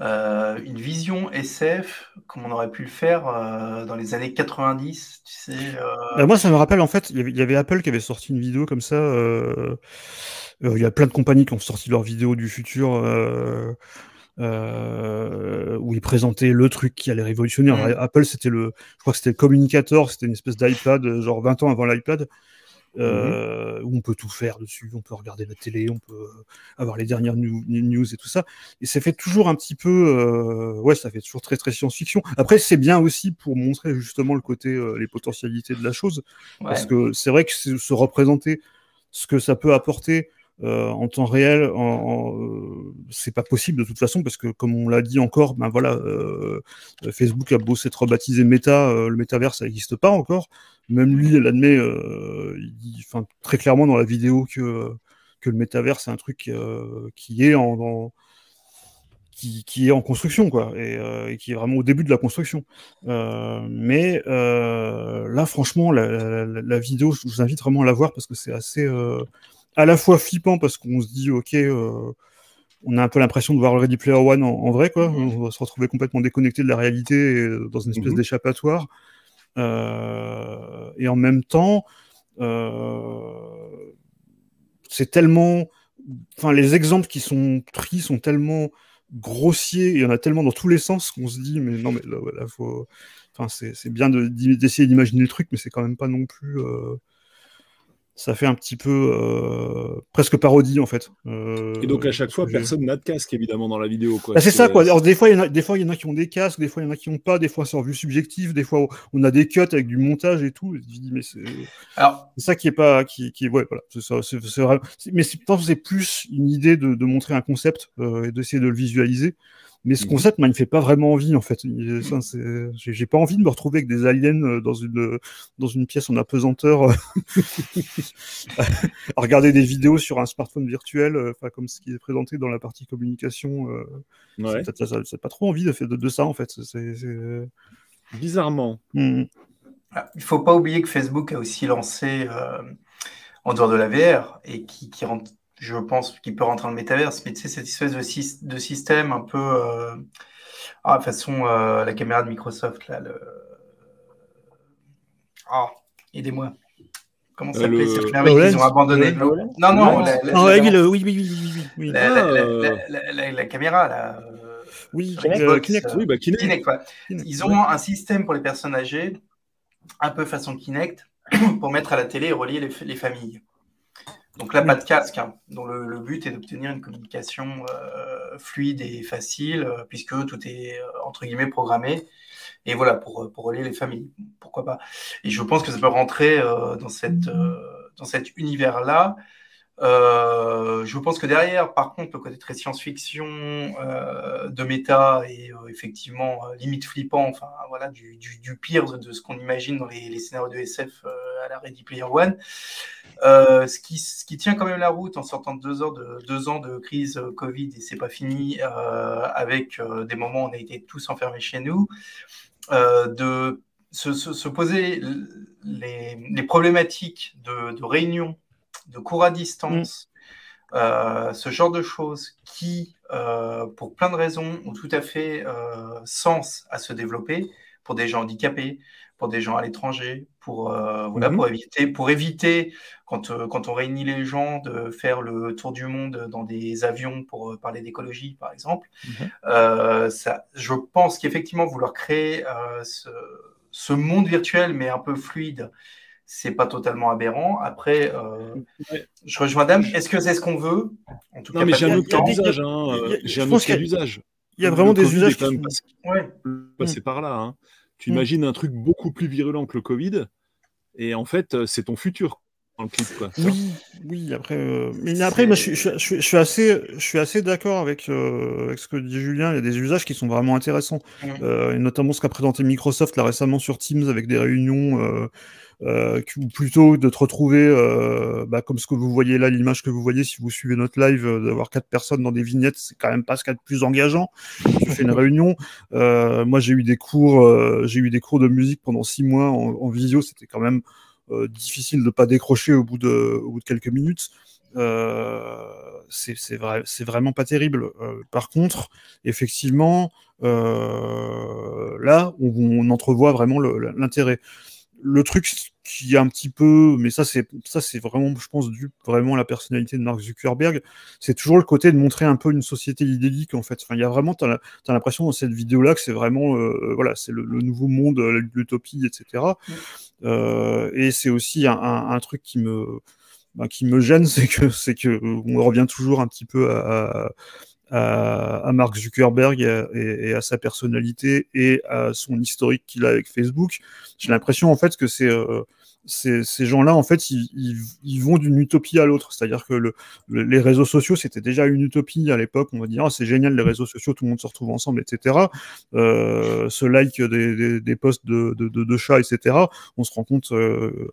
S2: euh, une vision SF comme on aurait pu le faire euh, dans les années 90. Tu sais, euh...
S3: Bah, moi, ça me rappelle en fait, il y, avait, Apple qui avait sorti une vidéo comme ça. Il y a plein de compagnies qui ont sorti leur vidéo du futur. où ils présentaient le truc qui allait révolutionner. Mm. Apple, c'était le, je crois que c'était le communicateur, c'était une espèce d'iPad, genre 20 ans avant l'iPad. Mmh euh, où on peut tout faire dessus, on peut regarder la télé, on peut avoir les dernières news et tout ça. Et ça fait toujours un petit peu, euh, ouais, ça fait toujours très très science-fiction. Après, c'est bien aussi pour montrer justement le côté, euh, les potentialités de la chose, parce que c'est vrai que se représenter ce que ça peut apporter euh, en temps réel, euh, c'est pas possible de toute façon parce que comme on l'a dit encore, ben voilà, euh, Facebook a beau s'être rebaptisé Meta, le métavers ça n'existe pas encore. Même lui, admet, il dit, très clairement dans la vidéo que que le métavers c'est un truc qui est en, qui, est en construction, quoi, et, qui est vraiment au début de la construction. Mais là, franchement, la, la, vidéo, je vous invite vraiment à la voir parce que c'est assez, à la fois flippant parce qu'on se dit, ok, euh, on a un peu l'impression de voir Ready Player One en, vrai, quoi. Mhm. On va se retrouver complètement déconnecté de la réalité euh, dans une espèce mhm. d'échappatoire. Euh, et en même temps, c'est tellement. Enfin, les exemples qui sont pris sont tellement grossiers, il y en a tellement dans tous les sens qu'on se dit, mais non, mais là, faut. Enfin, c'est bien d'essayer d'imaginer le truc, mais c'est quand même pas non plus ça fait un petit peu euh, presque parodie en fait.
S1: Euh, et donc à chaque fois, personne n'a de casque évidemment dans la vidéo.
S3: Bah, c'est ça quoi. Alors, des fois, il y en a, des fois il y en a qui ont des casques, des fois il y en a qui n'ont pas, des fois c'est en vue subjective, des fois on a des cuts avec du montage et tout. mais c'est ça qui est pas, qui, qui ouais voilà. C'est, vrai. Mais c'est, c'est plus une idée de, de montrer un concept euh, et d'essayer de le visualiser. Mais ce mhm. concept, moi, il me fait pas vraiment envie, en fait. J'ai pas envie de me retrouver avec des aliens euh, dans une, dans une pièce en apesanteur, à regarder des vidéos sur un smartphone virtuel, euh, enfin, comme ce qui est présenté dans la partie communication. Euh, ouais. C'est pas trop envie de, de, de ça, en fait. C'est
S1: Bizarrement.
S3: Mmh.
S2: Ah, il faut pas oublier que Facebook a aussi lancé, en dehors de la VR, et qui, qui rentre je pense qu'il peut rentrer dans le métaverse, mais tu sais, cette espèce de, de système un peu. Euh, ah, façon euh, la caméra de Microsoft, là. Le... Ah, aidez-moi. Comment ça s'appelle cette merveille qu'ils ont abandonné? Non, non,
S3: oui, oui, oui, oui, oui.
S2: La, caméra, là.
S3: Oui,
S1: Kinect. Oui, bah,
S2: Kinect. Ils ont un système pour les personnes âgées, un peu façon Kinect, pour mettre à la télé et relier les, familles. Donc là, pas de casque, hein, dont le, but est d'obtenir une communication euh, fluide et facile, euh, puisque tout est, euh, entre guillemets, programmé. Et voilà, pour, pour relier les familles, pourquoi pas. Et je pense que ça peut rentrer dans, cette, dans cet univers-là. Euh, je pense que derrière, par contre, le côté très science-fiction euh, de méta et euh, effectivement limite flippant, enfin voilà, du, pire de, ce qu'on imagine dans les, scénarios de SF à la Ready Player One. Ce, qui, ce qui tient quand même la route en sortant de deux, heures de, deux ans de crise Covid et c'est pas fini, avec des moments où on a été tous enfermés chez nous, de se, poser les, les problématiques de, de réunion de cours à distance, mm. euh, ce genre de choses qui, euh, pour plein de raisons, ont tout à fait euh, sens à se développer pour des gens handicapés, pour des gens à l'étranger, pour, voilà, mm-hmm. pour, éviter, pour éviter quand, quand on réunit les gens, de faire le tour du monde dans des avions pour parler d'écologie, par exemple. Mm-hmm. ça, je pense qu'effectivement, vouloir créer ce, ce, monde virtuel, mais un peu fluide, c'est pas totalement aberrant. Après, euh, je rejoins Dame. Est-ce que c'est ce qu'on veut?
S1: En tout non, cas, mais j'ai un autre cas d'usage. J'ai un autre cas d'usage.
S3: Il y a vraiment des usages qui sont...
S1: ouais. passer par là. Hein. Tu imagines un truc beaucoup plus virulent que le Covid, et en fait, euh, c'est ton futur. Dans le clip, quoi.
S3: Oui, oui. Après, euh, mais après, moi, je, je, je, suis assez, je suis assez d'accord avec, avec, ce que dit Julien. Il y a des usages qui sont vraiment intéressants, et notamment ce qu'a présenté Microsoft là récemment sur Teams avec des réunions euh, plutôt de te retrouver euh, bah, comme ce que vous voyez là, l'image que vous voyez si vous suivez notre live, euh, d'avoir quatre personnes dans des vignettes, c'est quand même pas ce qu'il y a de plus engageant. Tu fais une réunion. Euh, moi, j'ai eu des cours, euh, j'ai eu des cours de musique pendant six mois en, en visio. C'était quand même difficile de pas décrocher au bout de, quelques minutes. c'est vrai, vraiment pas terrible. par contre, effectivement, là, on, entrevoit vraiment l'intérêt le truc qui est un petit peu, mais ça c'est ça c'est vraiment, je pense, dû vraiment à la personnalité de Mark Zuckerberg, c'est toujours le côté de montrer un peu une société idyllique en fait. Il y a vraiment, t'as as, l'impression dans cette vidéo-là que c'est vraiment, euh, voilà, c'est le, nouveau monde, l'utopie, etc. Euh, et c'est aussi un, truc qui me, bah, qui me gêne, c'est que c'est que on revient toujours un petit peu à à, Mark Zuckerberg et, à sa personnalité et à son historique qu'il a avec Facebook. J'ai l'impression en fait que c'est euh, ces, ces gens-là, en fait, ils, ils, vont d'une utopie à l'autre. C'est-à-dire que le, les réseaux sociaux, c'était déjà une utopie à l'époque. On va dire, ah, c'est génial, les réseaux sociaux, tout le monde se retrouve ensemble, etc. Euh, ce like des, des, des posts de, de, de, chats, etc. On se rend compte euh,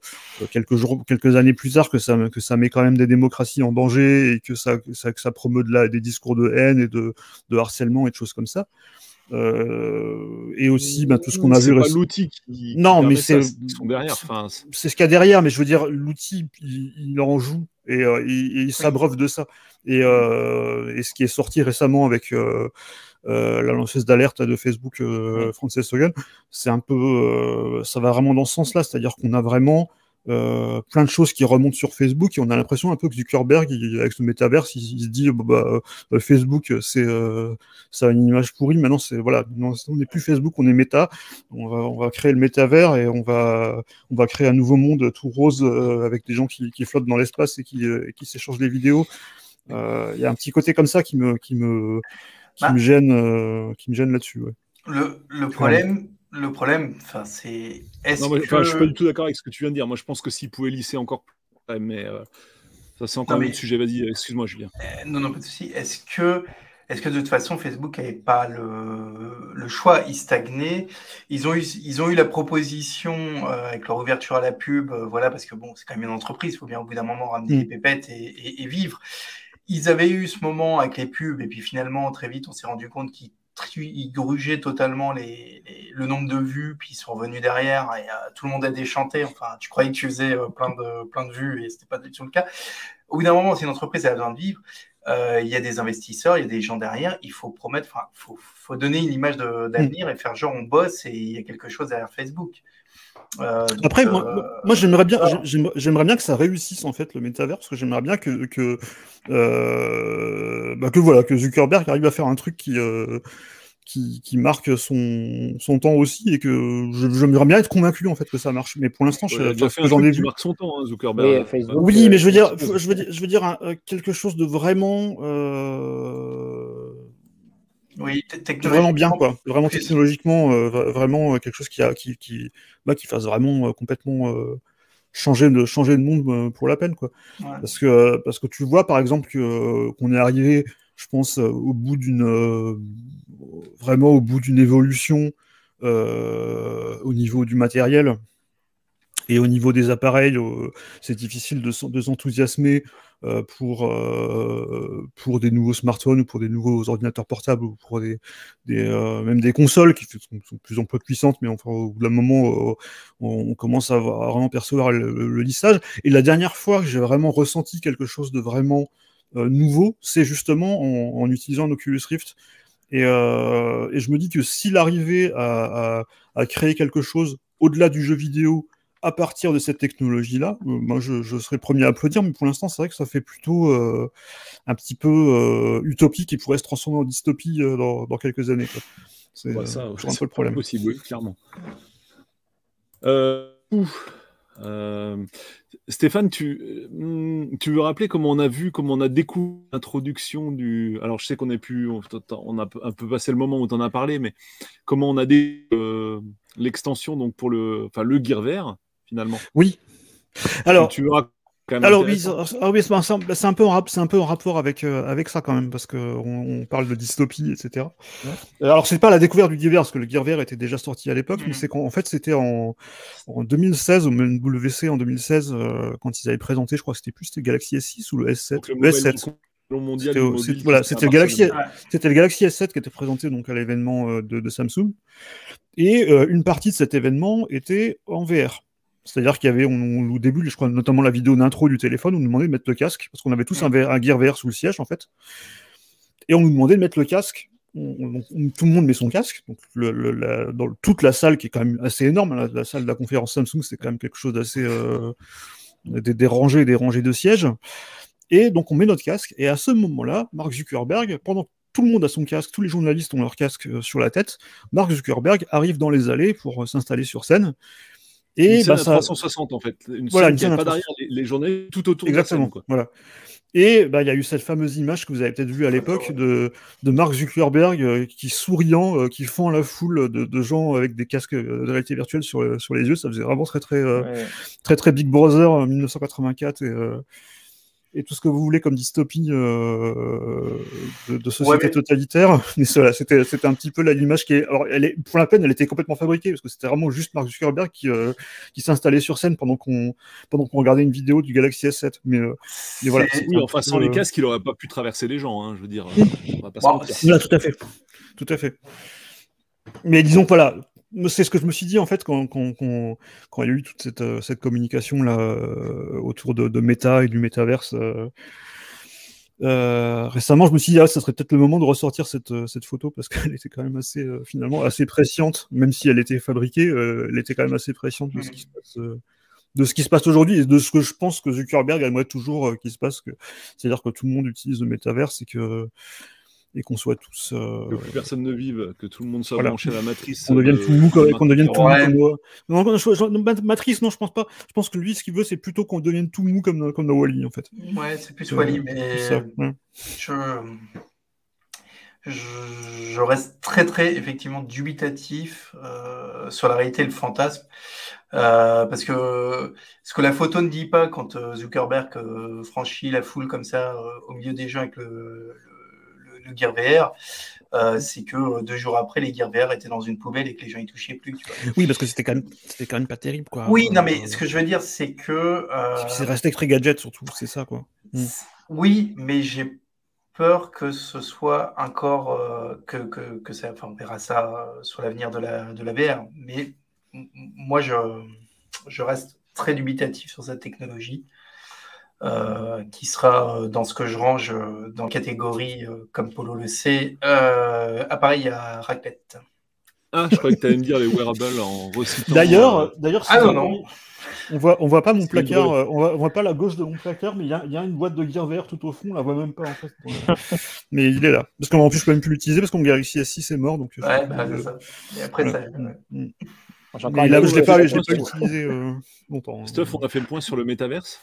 S3: quelques jours, quelques années plus tard que ça, que ça met quand même des démocraties en danger et que ça, ça, que ça promeut de la, des discours de haine et de harcèlement et de choses comme ça. Euh, et aussi bah, tout ce qu'on a vu.
S1: C'est pas l'outil qui,
S3: non, mais c'est
S1: derrière. Enfin,
S3: c'est ce qu'il y a derrière, mais je veux dire, l'outil, il, il, en joue et, euh, il, il s'abreuve de ça. Et, euh, et, ce qui est sorti récemment avec la lanceuse d'alerte de Facebook, Frances Hogan, c'est un peu, ça va vraiment dans ce sens-là, c'est-à-dire qu'on a vraiment euh, plein de choses qui remontent sur Facebook et on a l'impression un peu que Zuckerberg, avec ce métaverse, il, se dit bah, bah euh, Facebook, c'est euh, ça a une image pourrie. Maintenant, c'est voilà, non, on n'est plus Facebook, on est Meta. On va, on va créer le métavers et on va, on va créer un nouveau monde tout rose euh, avec des gens qui, qui flottent dans l'espace et qui, qui s'échangent des vidéos. Il y a un petit côté comme ça qui me, qui me, qui bah. me gêne, qui me gêne là-dessus. Ouais.
S2: Le, le problème, le problème, enfin, c'est.
S1: Non, que... je suis pas du tout d'accord avec ce que tu viens de dire. Moi, je pense que s'il pouvait lisser encore plus, mais euh, ça, c'est encore un autre sujet. Vas-y, excuse-moi, Julien.
S2: Euh, non, non, pas de souci. Est-ce que, est-ce que de toute façon, Facebook n'avait pas le, le choix? Ils stagnaient. Ils ont eu, ils ont eu la proposition euh, avec leur ouverture à la pub, voilà, parce que bon, c'est quand même une entreprise. Il faut bien au bout d'un moment ramener mm. des pépettes et, et, et vivre. Ils avaient eu ce moment avec les pubs, et puis finalement, très vite, on s'est rendu compte qu'ils ils grugeaient totalement les, le nombre de vues, puis ils sont revenus derrière et euh, tout le monde a déchanté. Enfin, tu croyais que tu faisais euh, plein, de, plein de vues et c'était pas du tout le cas. Au bout d'un moment, si une entreprise a besoin de vivre, euh, il y a des investisseurs, il y a des gens derrière, il faut promettre, enfin, faut, faut donner une image d'avenir et faire genre on bosse et il y a quelque chose derrière Facebook.
S3: Après, moi, moi j'aimerais bien, j'aimerais bien que ça réussisse en fait le métavers, parce que j'aimerais bien que que, bah, que voilà que Zuckerberg arrive à faire un truc qui qui, qui, marque son, son temps aussi et que j'aimerais bien être convaincu en fait que ça marche. Mais pour l'instant,
S1: je, j'en ai vu. marque son temps, hein, Zuckerberg.
S3: Oui, oui mais je veux dire, je veux dire, je veux dire quelque chose de vraiment.
S2: Oui,
S3: vraiment bien, quoi. Vraiment technologiquement, euh, vraiment euh, quelque chose qui, a, qui, qui, bah, qui fasse vraiment euh, complètement changer, de, changer de monde pour la peine, quoi. Parce, que, parce que tu vois, par exemple, qu'on est arrivé, je pense, au bout d'une. vraiment au bout d'une évolution au niveau du matériel et au niveau des appareils, c'est difficile de, de s'enthousiasmer pour, euh, pour des nouveaux smartphones ou pour des nouveaux ordinateurs portables ou pour des, euh, même des consoles qui sont, de plus en plus puissantes, mais enfin, au bout d'un moment, on, commence à, vraiment percevoir le, lissage. Et la dernière fois que j'ai vraiment ressenti quelque chose de vraiment nouveau, c'est justement en, utilisant un Oculus Rift. Et, euh, et, je me dis que s'il arrivait à, créer quelque chose au-delà du jeu vidéo à partir de cette technologie-là, euh, moi je, serais premier à applaudir, mais pour l'instant c'est vrai que ça fait plutôt euh, un petit peu euh, utopique et pourrait se transformer en dystopie dans, quelques années.
S1: C'est un peu le problème. Possible, oui, clairement. Stéphane, tu, tu veux rappeler comment on a vu, comment on a découvert l'introduction du. Alors, je sais qu'on a pu, on a un peu passé le moment où tu en as parlé, mais comment on a des l'extension donc pour le, enfin le Gear vert finalement.
S3: Oui. Alors, tu alors oui, oui c'est un, peu en, un peu en rapport avec, euh, avec ça quand même, parce qu'on on parle de dystopie, etc. Alors c'est pas la découverte du Gear parce que le Gear Vert était déjà sorti à l'époque, mais mm. c'est qu'en fait c'était en, en 2016, au WC en 2016, euh, quand ils avaient présenté, je crois que c'était plus c'était Galaxy S6 ou le S7. Le, S7. C'était voilà, c'était le Galaxy, c'était le Galaxy S7 qui était présenté donc à l'événement euh, de, de, Samsung, et une partie de cet événement était en VR. C'est-à-dire qu'il y avait, au début, je crois notamment la vidéo d'intro du téléphone, on nous demandait de mettre le casque, parce qu'on avait tous un, un, gear VR sous le siège, en fait. Et on nous demandait de mettre le casque. tout le monde met son casque. Donc, dans toute la salle, qui est quand même assez énorme, hein, la, salle de la conférence Samsung, c'est quand même quelque chose d'assez. Euh, des, des, rangées des rangées de sièges. Et donc, on met notre casque. Et à ce moment-là, Mark Zuckerberg, pendant tout le monde a son casque, tous les journalistes ont leur casque euh, sur la tête. Mark Zuckerberg arrive dans les allées pour euh, s'installer sur scène.
S1: Et une bah, ça... 360 en fait. Une voilà, scène qui pas derrière les, journées tout autour
S3: Exactement,
S1: de la scène,
S3: Voilà. Et bah, il y a eu cette fameuse image que vous avez peut-être vue à l'époque de, de Mark Zuckerberg euh, qui souriant, euh, qui fend la foule de, de, gens avec des casques euh, de réalité virtuelle sur, sur les yeux. Ça faisait vraiment très très, très, très, Big Brother 1984 et, et tout ce que vous voulez comme dystopie euh, de, société totalitaire. Mais voilà, c'était, c'était un petit peu l'image qui est. Alors, elle est, pour la peine, elle était complètement fabriquée parce que c'était vraiment juste Mark Zuckerberg qui, euh, qui s'installait sur scène pendant qu'on, pendant qu'on regardait une vidéo du Galaxy S7. Mais, euh,
S1: voilà. Oui, enfin, sans les casques, il n'aurait pas pu traverser les gens. Hein, je veux dire.
S3: On va pas voilà, tout à fait. Tout à fait. Mais disons, voilà, c'est ce que je me suis dit en fait quand, il y a eu toute cette, euh, communication là euh, autour de, de, Meta et du métaverse. Euh, récemment, je me suis dit, ah, ça serait peut-être le moment de ressortir cette, photo parce qu'elle était quand même assez, finalement, assez presciente, même si elle était fabriquée, elle était quand même assez presciente de ce qui se passe aujourd'hui et de ce que je pense que Zuckerberg aimerait toujours qu'il se passe. C'est-à-dire que tout le monde utilise le métaverse et que et qu'on soit tous.
S1: Euh... Que plus personne ne vive, que tout le monde soit branché à la matrice.
S3: Qu'on devienne tout mou, qu'on devienne tout mou comme Non, je, matrice, non, je pense pas. Je pense que lui, ce qu'il veut, c'est plutôt qu'on devienne tout mou comme, comme dans Wally, en fait.
S2: Ouais, c'est plus Wally, mais ça, je... je... reste très, très, effectivement, dubitatif euh, sur la réalité et le fantasme. Euh, parce que ce que la photo ne dit pas quand euh, Zuckerberg euh, franchit la foule comme ça euh, au milieu des gens avec le, le Gear VR, euh, c'est que euh, deux jours après, les Gear VR étaient dans une poubelle et que les gens y touchaient plus.
S3: Oui, parce que c'était quand, même, quand même pas terrible. Quoi.
S2: Oui, non, mais ce que je veux dire, c'est que.
S3: C'est resté très gadget surtout, c'est ça. quoi.
S2: Mm. Oui, mais j'ai peur que ce soit encore. que, que, que, ça. Enfin, on verra ça sur l'avenir de la, de la VR. Mais moi, je, je reste très dubitatif sur cette technologie. Euh, qui sera euh, dans ce que je range euh, dans catégorie, comme Polo le sait, appareil à raclette.
S1: Ah, je croyais que tu allais me dire les wearables en recyclant.
S3: D'ailleurs, d'ailleurs,
S2: ah non, non.
S3: On voit, on voit pas mon placard, euh, on, voit, voit, pas la gauche de mon placard, mais il y, y a, une boîte de Gear VR tout au fond, on la voit même pas en fait. mais il est là. Parce qu'en plus, je peux même plus l'utiliser parce qu'on me ici à 6 est mort. Donc,
S2: ouais, bah, c'est ça. Et après, ça. Mm.
S3: Mais là, je l'ai pas, pas utilisé euh, longtemps.
S1: Hein. Stuff, on a fait le point sur le métaverse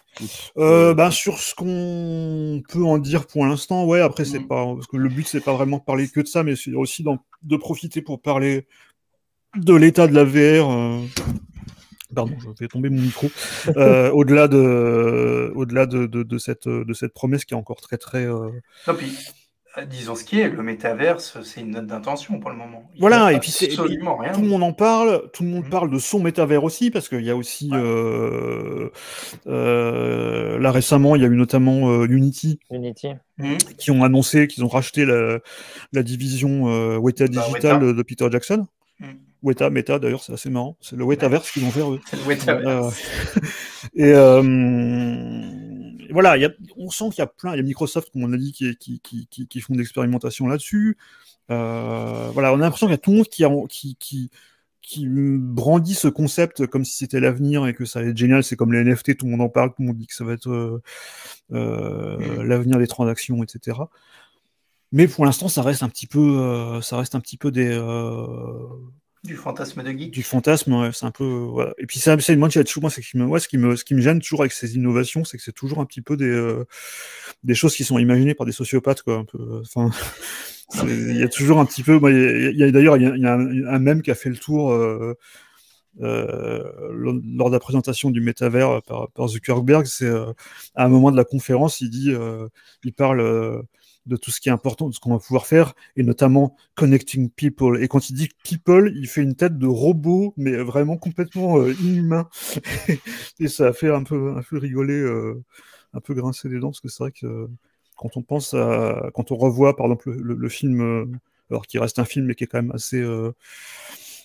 S3: euh, ben, Sur ce qu'on peut en dire pour l'instant, ouais, après, c'est mm. pas. Parce que le but, c'est pas vraiment de parler que de ça, mais c'est aussi de profiter pour parler de l'état de la VR. Euh... Pardon, je vais tomber mon micro. Euh, au-delà de, au-delà de, de, de, cette, de cette promesse qui est encore très très.
S2: Disons ce qui est, le métaverse, c'est une note d'intention pour le moment.
S3: voilà, et puis c'est absolument rien. Tout le monde en parle, tout le monde mmh. parle de son métavers aussi, parce qu'il y a aussi euh, euh, là récemment, il y a eu notamment euh, Unity,
S4: Unity.
S3: Mmh. qui ont annoncé qu'ils ont racheté la, la division euh, Weta bah, Digital de Peter Jackson. Mmh. Weta, Meta d'ailleurs, c'est assez marrant. C'est le Wetaverse qu'ils vont faire eux.
S2: C'est le Wetaverse.
S3: et voilà, y a, on sent qu'il y a plein, il y a Microsoft, comme on a dit, qui, qui, qui, qui font d'expérimentation là-dessus. Euh, voilà, on a l'impression qu'il y a tout le monde qui, qui, qui, brandit ce concept comme si c'était l'avenir et que ça allait être génial. C'est comme les NFT, tout le monde en parle, tout le monde dit que ça va être euh, euh, l'avenir des transactions, etc. Mais pour l'instant, ça reste un petit peu, ça reste un petit peu des,
S2: du fantasme de geek.
S3: Du fantasme, ouais, c'est un peu. Voilà. Et puis, c'est une moi, ce qui me, ce qui me, ce qui me gêne toujours avec ces innovations, c'est que c'est toujours un petit peu des, euh, des choses qui sont imaginées par des sociopathes, quoi. Un peu. Enfin, il y a toujours un petit peu. Il y a, d'ailleurs, il y a, un, un, mème qui a fait le tour. Euh, euh, lors de la présentation du métavers par, par Zuckerberg, c'est euh, à un moment de la conférence, il dit, euh, il parle de tout ce qui est important, de ce qu'on va pouvoir faire, et notamment connecting people. Et quand il dit people, il fait une tête de robot, mais vraiment complètement euh, inhumain. et ça a fait un peu, un peu rigoler, euh, un peu grincer les dents, parce que c'est vrai que quand on pense à, quand on revoit, par exemple, le, le film, euh, alors qui reste un film, mais qui est quand même assez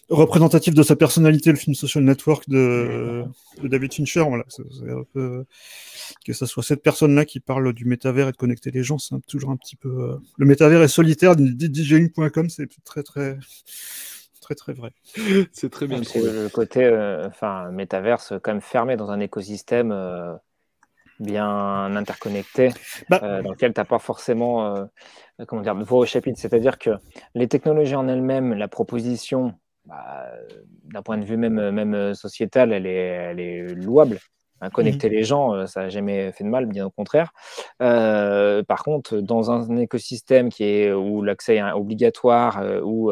S3: représentatif de sa personnalité, le film Social Network de, de David Fincher. Voilà, c'est un peu que ce soit cette personne-là qui parle du métavers et de connecter les gens, c'est toujours un petit peu. Euh, le métavers est solitaire, djing.com, c'est très, très. Très très vrai.
S1: C'est très bien.
S4: C'est le côté, euh, enfin, métaverse quand même fermé dans un écosystème euh, bien interconnecté, bah dans lequel tu n'as pas forcément, comment dire, de voix au chapitre. C'est-à-dire que les technologies en elles-mêmes, la proposition, bah, d'un point de vue même, même sociétal, elle est, elle est louable. Hein, connecter mmh les gens, euh, ça n'a jamais fait de mal, bien au contraire. Euh, par contre, dans un écosystème qui est où l'accès est obligatoire, euh, où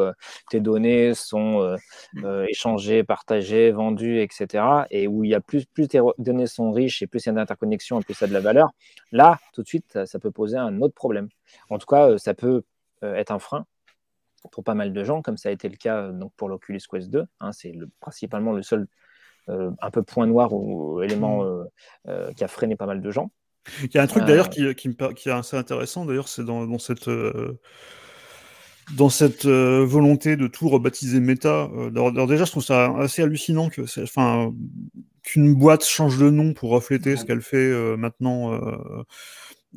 S4: tes données sont échangées, partagées, vendues, etc., et où il y a plus, plus tes données sont riches et plus il y a d'interconnexion et plus ça a de la valeur, là, tout de suite, ça, peut poser un autre problème. En tout cas, ça peut être un frein pour pas mal de gens, comme ça a été le cas donc pour l'Oculus Quest 2. Hein, c'est principalement le seul euh, un peu point noir ou élément mm. euh, euh, qui a freiné pas mal de gens.
S3: Il y a un truc d'ailleurs qui, qui, qui, est assez intéressant, d'ailleurs, c'est dans, dans, cette, dans cette volonté de tout rebaptiser méta. alors, déjà, je trouve ça assez hallucinant que, enfin, qu'une boîte change de nom pour refléter ce qu'elle fait maintenant.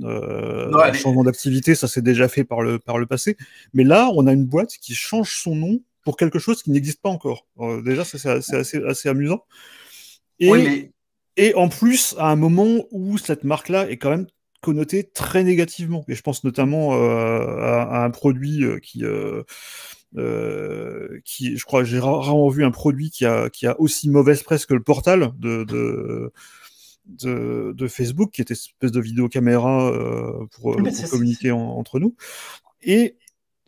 S3: Euh, changement d'activité, ça s'est déjà fait par le, par le passé. Mais là, on a une boîte qui change son nom pour quelque chose qui n'existe pas encore. Euh, déjà, c'est assez, assez, amusant. Et, et en plus, à un moment où cette marque-là est quand même connotée très négativement. Et je pense notamment euh, à, un produit euh, qui, qui, je crois, j'ai rarement vu un produit qui a, qui a aussi mauvaise presse que le portal de, de de, Facebook, qui était une espèce de vidéocaméra pour, pour communiquer entre nous. Et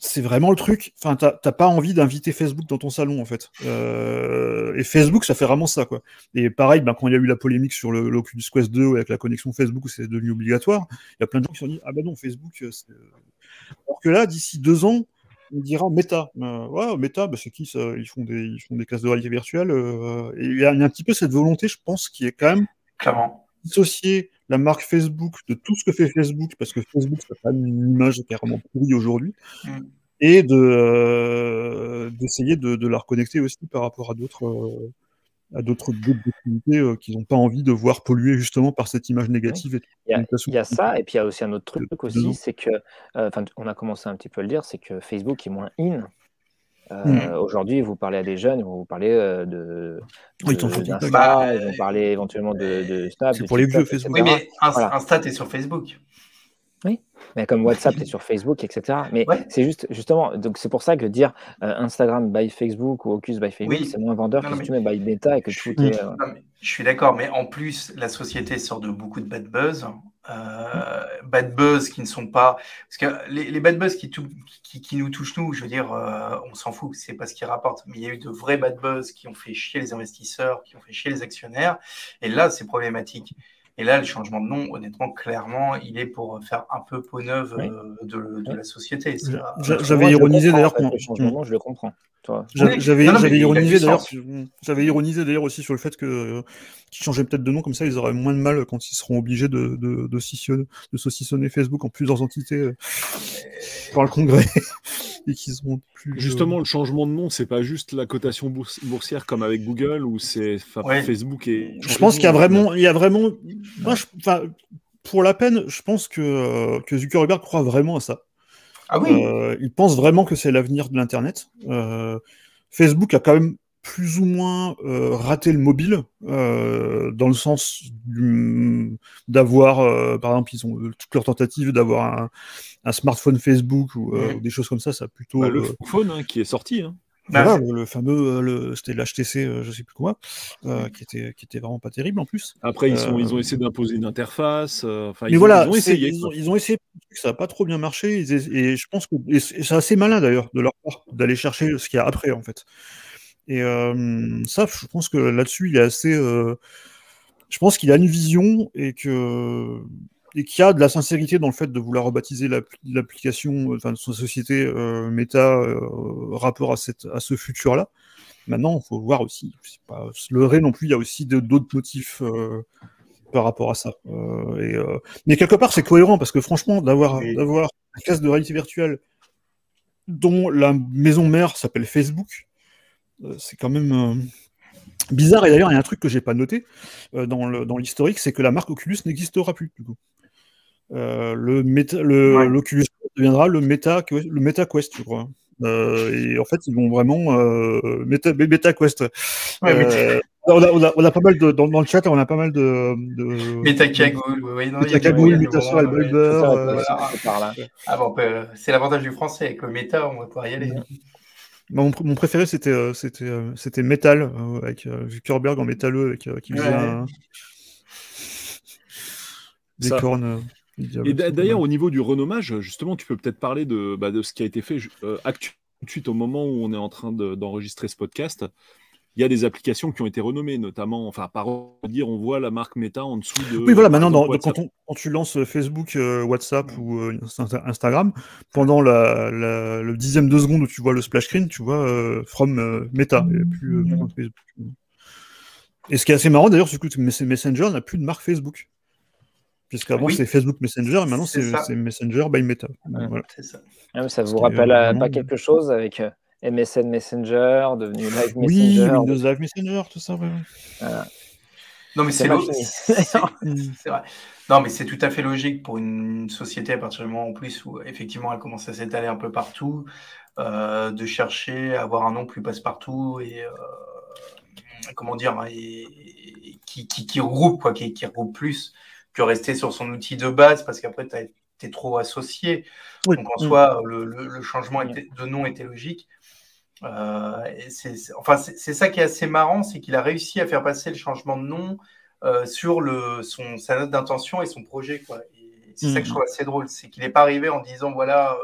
S3: c'est vraiment le truc. Enfin, t'as pas envie d'inviter Facebook dans ton salon, en fait. Euh, et Facebook, ça fait vraiment ça, quoi. Et pareil, ben, quand il y a eu la polémique sur le l'Oculus Quest 2 avec la connexion Facebook, c'est devenu obligatoire. Il y a plein de gens qui se sont dit, ah ben non, Facebook, euh. Euh, alors que là, d'ici deux ans, on dira Meta. ouais, Meta, ben, c'est qui ça? Ils font, des, ils font des classes de réalité virtuelle. et il y, a un petit peu cette volonté, je pense, qui est quand même
S2: Clairement.
S3: dissociée la marque Facebook de tout ce que fait Facebook, parce que Facebook, ça pas une image carrément pourrie aujourd'hui, mm. et de euh, d'essayer de, de, la reconnecter aussi par rapport à d'autres euh, à d'autres activités euh, qui n'ont pas envie de voir polluer justement par cette image négative.
S4: Il, y a, il, y a, ça, et puis il y a aussi un autre truc aussi, c'est que, on a commencé un petit peu à le dire, c'est que Facebook est moins in Hmm. Aujourd'hui, vous parlez à des jeunes, vous parlez de, oui, ils bah, vont parler éventuellement de, Snap.
S3: C'est pour les vieux Facebook.
S2: Oui, mais Insta est sur Facebook.
S4: Oui, mais comme WhatsApp est sur Facebook, etc. Mais c'est juste, justement, donc c'est pour ça que dire Instagram by Facebook ou Ocus by Facebook, c'est moins vendeur que si tu mets by Meta et que tout est.
S2: je suis d'accord, mais en plus, la société sort de beaucoup de bad buzz. Euh, bad buzz qui ne sont pas. Parce que les, bad buzz qui, qui, nous touchent, nous, je veux dire, euh, on s'en fout, c'est pas ce qui rapporte. Mais il y a eu de vrais bad buzz qui ont fait chier les investisseurs, qui ont fait chier les actionnaires. Et là, c'est problématique. Et là, le changement de nom, honnêtement, clairement, il est pour faire un peu peau neuve euh, de, la société.
S3: J'avais ironisé d'ailleurs.
S4: Le changement de nom, je le comprends.
S3: J'avais ironisé d'ailleurs. J'avais ironisé d'ailleurs aussi sur le fait que qu'ils changeaient peut-être de nom comme ça, ils auraient moins de mal quand ils seront obligés de de, de, saucissonner Facebook en plusieurs entités euh, par le Congrès et qu'ils
S1: plus. Justement, le changement de nom, c'est pas juste la cotation boursière comme avec Google ou c'est Facebook et.
S3: Je pense qu'il y a vraiment, il y a vraiment. Moi, pour la peine, je pense que que Zuckerberg croit vraiment à ça.
S2: Ah oui.
S3: Euh, il pense vraiment que c'est l'avenir de l'Internet. Euh, Facebook a quand même plus ou moins euh, raté le mobile, dans le sens d'avoir, par exemple, ils ont toutes leurs tentatives d'avoir un, smartphone Facebook ou, des choses comme ça, ça a plutôt...
S1: Bah, le phone hein, qui est sorti. Hein.
S3: Voilà, le, fameux, euh, le, c'était l'HTC, euh, je sais plus quoi, euh, qui était qui était vraiment pas terrible en plus.
S1: Après, ils sont, ils ont essayé d'imposer une interface. Enfin,
S3: mais voilà, ils ont essayé. Ils ont, essayé, ça n'a pas trop bien marché. Et, je pense que c'est assez malin d'ailleurs de leur part d'aller chercher ce qu'il y a après en fait. Et ça, je pense que là-dessus, il est assez. je pense qu'il a une vision et que et qu'il y a de la sincérité dans le fait de vouloir rebaptiser l'application, enfin, de sa société euh, Meta euh, rapport à, cette, à ce futur-là. Maintenant, il faut voir aussi, c'est pas se leurrer non plus, il y a aussi d'autres motifs euh, par rapport à ça. Et, mais quelque part, c'est cohérent parce que franchement, d'avoir d'avoir un casque de réalité virtuelle dont la maison mère s'appelle Facebook, c'est quand même bizarre. Et d'ailleurs, il y a un truc que j'ai pas noté dans l'historique, c'est que la marque Oculus n'existera plus du coup. Euh, le, le l'Oculus deviendra le Meta, le Meta Quest, je crois. Euh, et en fait, ils vont vraiment euh, Meta, Meta Quest. Euh, on, a, on, a, on, a, pas mal de dans, dans, le chat, on a pas mal de, de...
S2: Meta Cagoule, oui,
S3: Meta Cagoule, Meta Soul, Bulber.
S2: Ah bon, c'est l'avantage du français avec le Meta, on va pouvoir y aller.
S3: Mon, mon, préféré, c'était c'était c'était Metal avec Zuckerberg en métalleux avec qui faisait un... des cornes.
S1: Et d'ailleurs, au niveau du renommage, justement, tu peux peut-être parler de, bah, de, ce qui a été fait euh, suite au moment où on est en train d'enregistrer ce podcast. Il y a des applications qui ont été renommées, notamment, enfin, par dire, on voit la marque Meta en dessous de.
S3: Oui, voilà, maintenant, quand, tu lances Facebook, euh, WhatsApp ou euh, Instagram, pendant la, le dixième de seconde où tu vois le splash screen, tu vois euh, From Meta, et plus Facebook. Et ce qui est assez marrant d'ailleurs, c'est que Messenger n'a plus de marque Facebook. Puisqu'avant c'est Facebook Messenger et maintenant c'est Messenger by Meta.
S4: Ça. Ah, ça vous rappelle euh, pas quelque chose avec euh, MSN Messenger, devenu Live Messenger Oui,
S3: Windows Live Messenger, tout ça.
S2: Non, mais c'est vrai. Non, mais c'est tout à fait logique pour une société à partir du moment en plus où effectivement elle commence à s'étaler un peu partout, euh, de chercher à avoir un nom plus passe-partout et comment dire, et, qui, qui, regroupe quoi, qui, qui regroupe plus que rester sur son outil de base parce qu'après, tu es trop associé. Donc, en mm. soi, le, changement de nom était logique. Euh, c'est, enfin, c'est ça qui est assez marrant, c'est qu'il a réussi à faire passer le changement de nom euh, sur le, son, sa note d'intention et son projet. Quoi. c'est ça que je mm. trouve assez drôle, c'est qu'il n'est pas arrivé en disant voilà,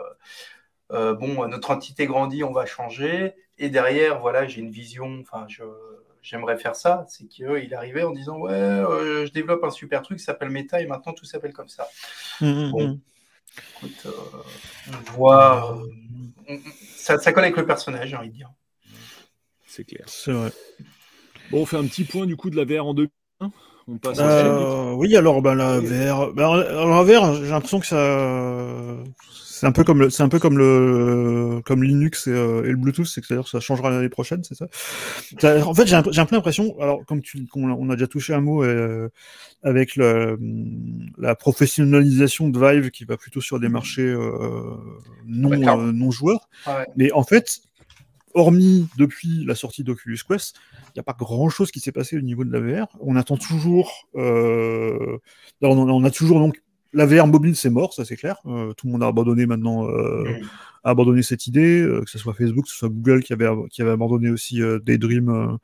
S2: euh, bon, notre entité grandit, on va changer. Et derrière, voilà, j'ai une vision. Enfin, je, j'aimerais faire ça, c'est qu'il arrivait en disant ouais, euh, je développe un super truc, ça s'appelle Meta et maintenant tout s'appelle comme ça. Mmh, mmh, bon, mmh. écoute, euh, on voit, ça, ça, colle avec le personnage, j'ai envie de dire.
S1: C'est clair.
S3: C'est vrai.
S1: Bon, on fait un petit point du coup de la VR en 2001 on passe
S3: oui, alors ben, la VR, ben, alors, la VR, j'ai l'impression que ça, c'est un peu comme le, c'est un peu comme le, comme Linux et, euh, et le Bluetooth, c'est que ça changera l'année prochaine, c'est ça? En fait, j'ai un, un peu l'impression, alors comme tu, on, a déjà touché un mot euh, avec le, la professionnalisation de Vive qui va plutôt sur des marchés euh, non non joueurs, mais en fait, hormis depuis la sortie d'Oculus Quest, il n'y a pas grand-chose qui s'est passé au niveau de la VR. On attend toujours... On, a toujours donc... La VR mobile, c'est mort, ça c'est clair. Euh, tout le monde a abandonné maintenant, a abandonné cette idée, que ce soit Facebook, que ce soit Google qui avait, qui avait abandonné aussi Daydream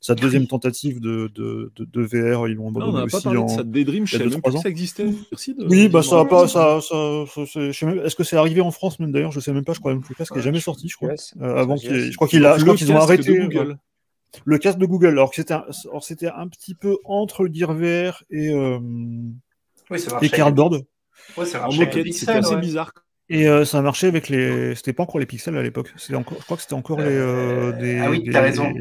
S3: sa deuxième tentative de, de, de, VR, ils l'ont abandonné
S1: on n'a pas parlé en... de ça. Daydream, je savais même pas que ça existait.
S3: Merci de... Oui, bah ça a pas, ça, ça, ça est-ce que c'est arrivé en France même d'ailleurs? Je sais même pas. Je crois même que le casque n'est jamais sorti, je crois. Euh, avant je crois qu'il a, je crois qu'ils ont arrêté. Google. Le casque de Google, alors que c'était, un... c'était un petit peu entre le Gear VR et oui, et Cardboard.
S1: Ouais, c'est assez bizarre
S3: et euh, ça a marché avec les. C'était pas encore les pixels à l'époque. Encore... Je crois que c'était encore les. Euh, des,
S2: ah oui, t'as raison.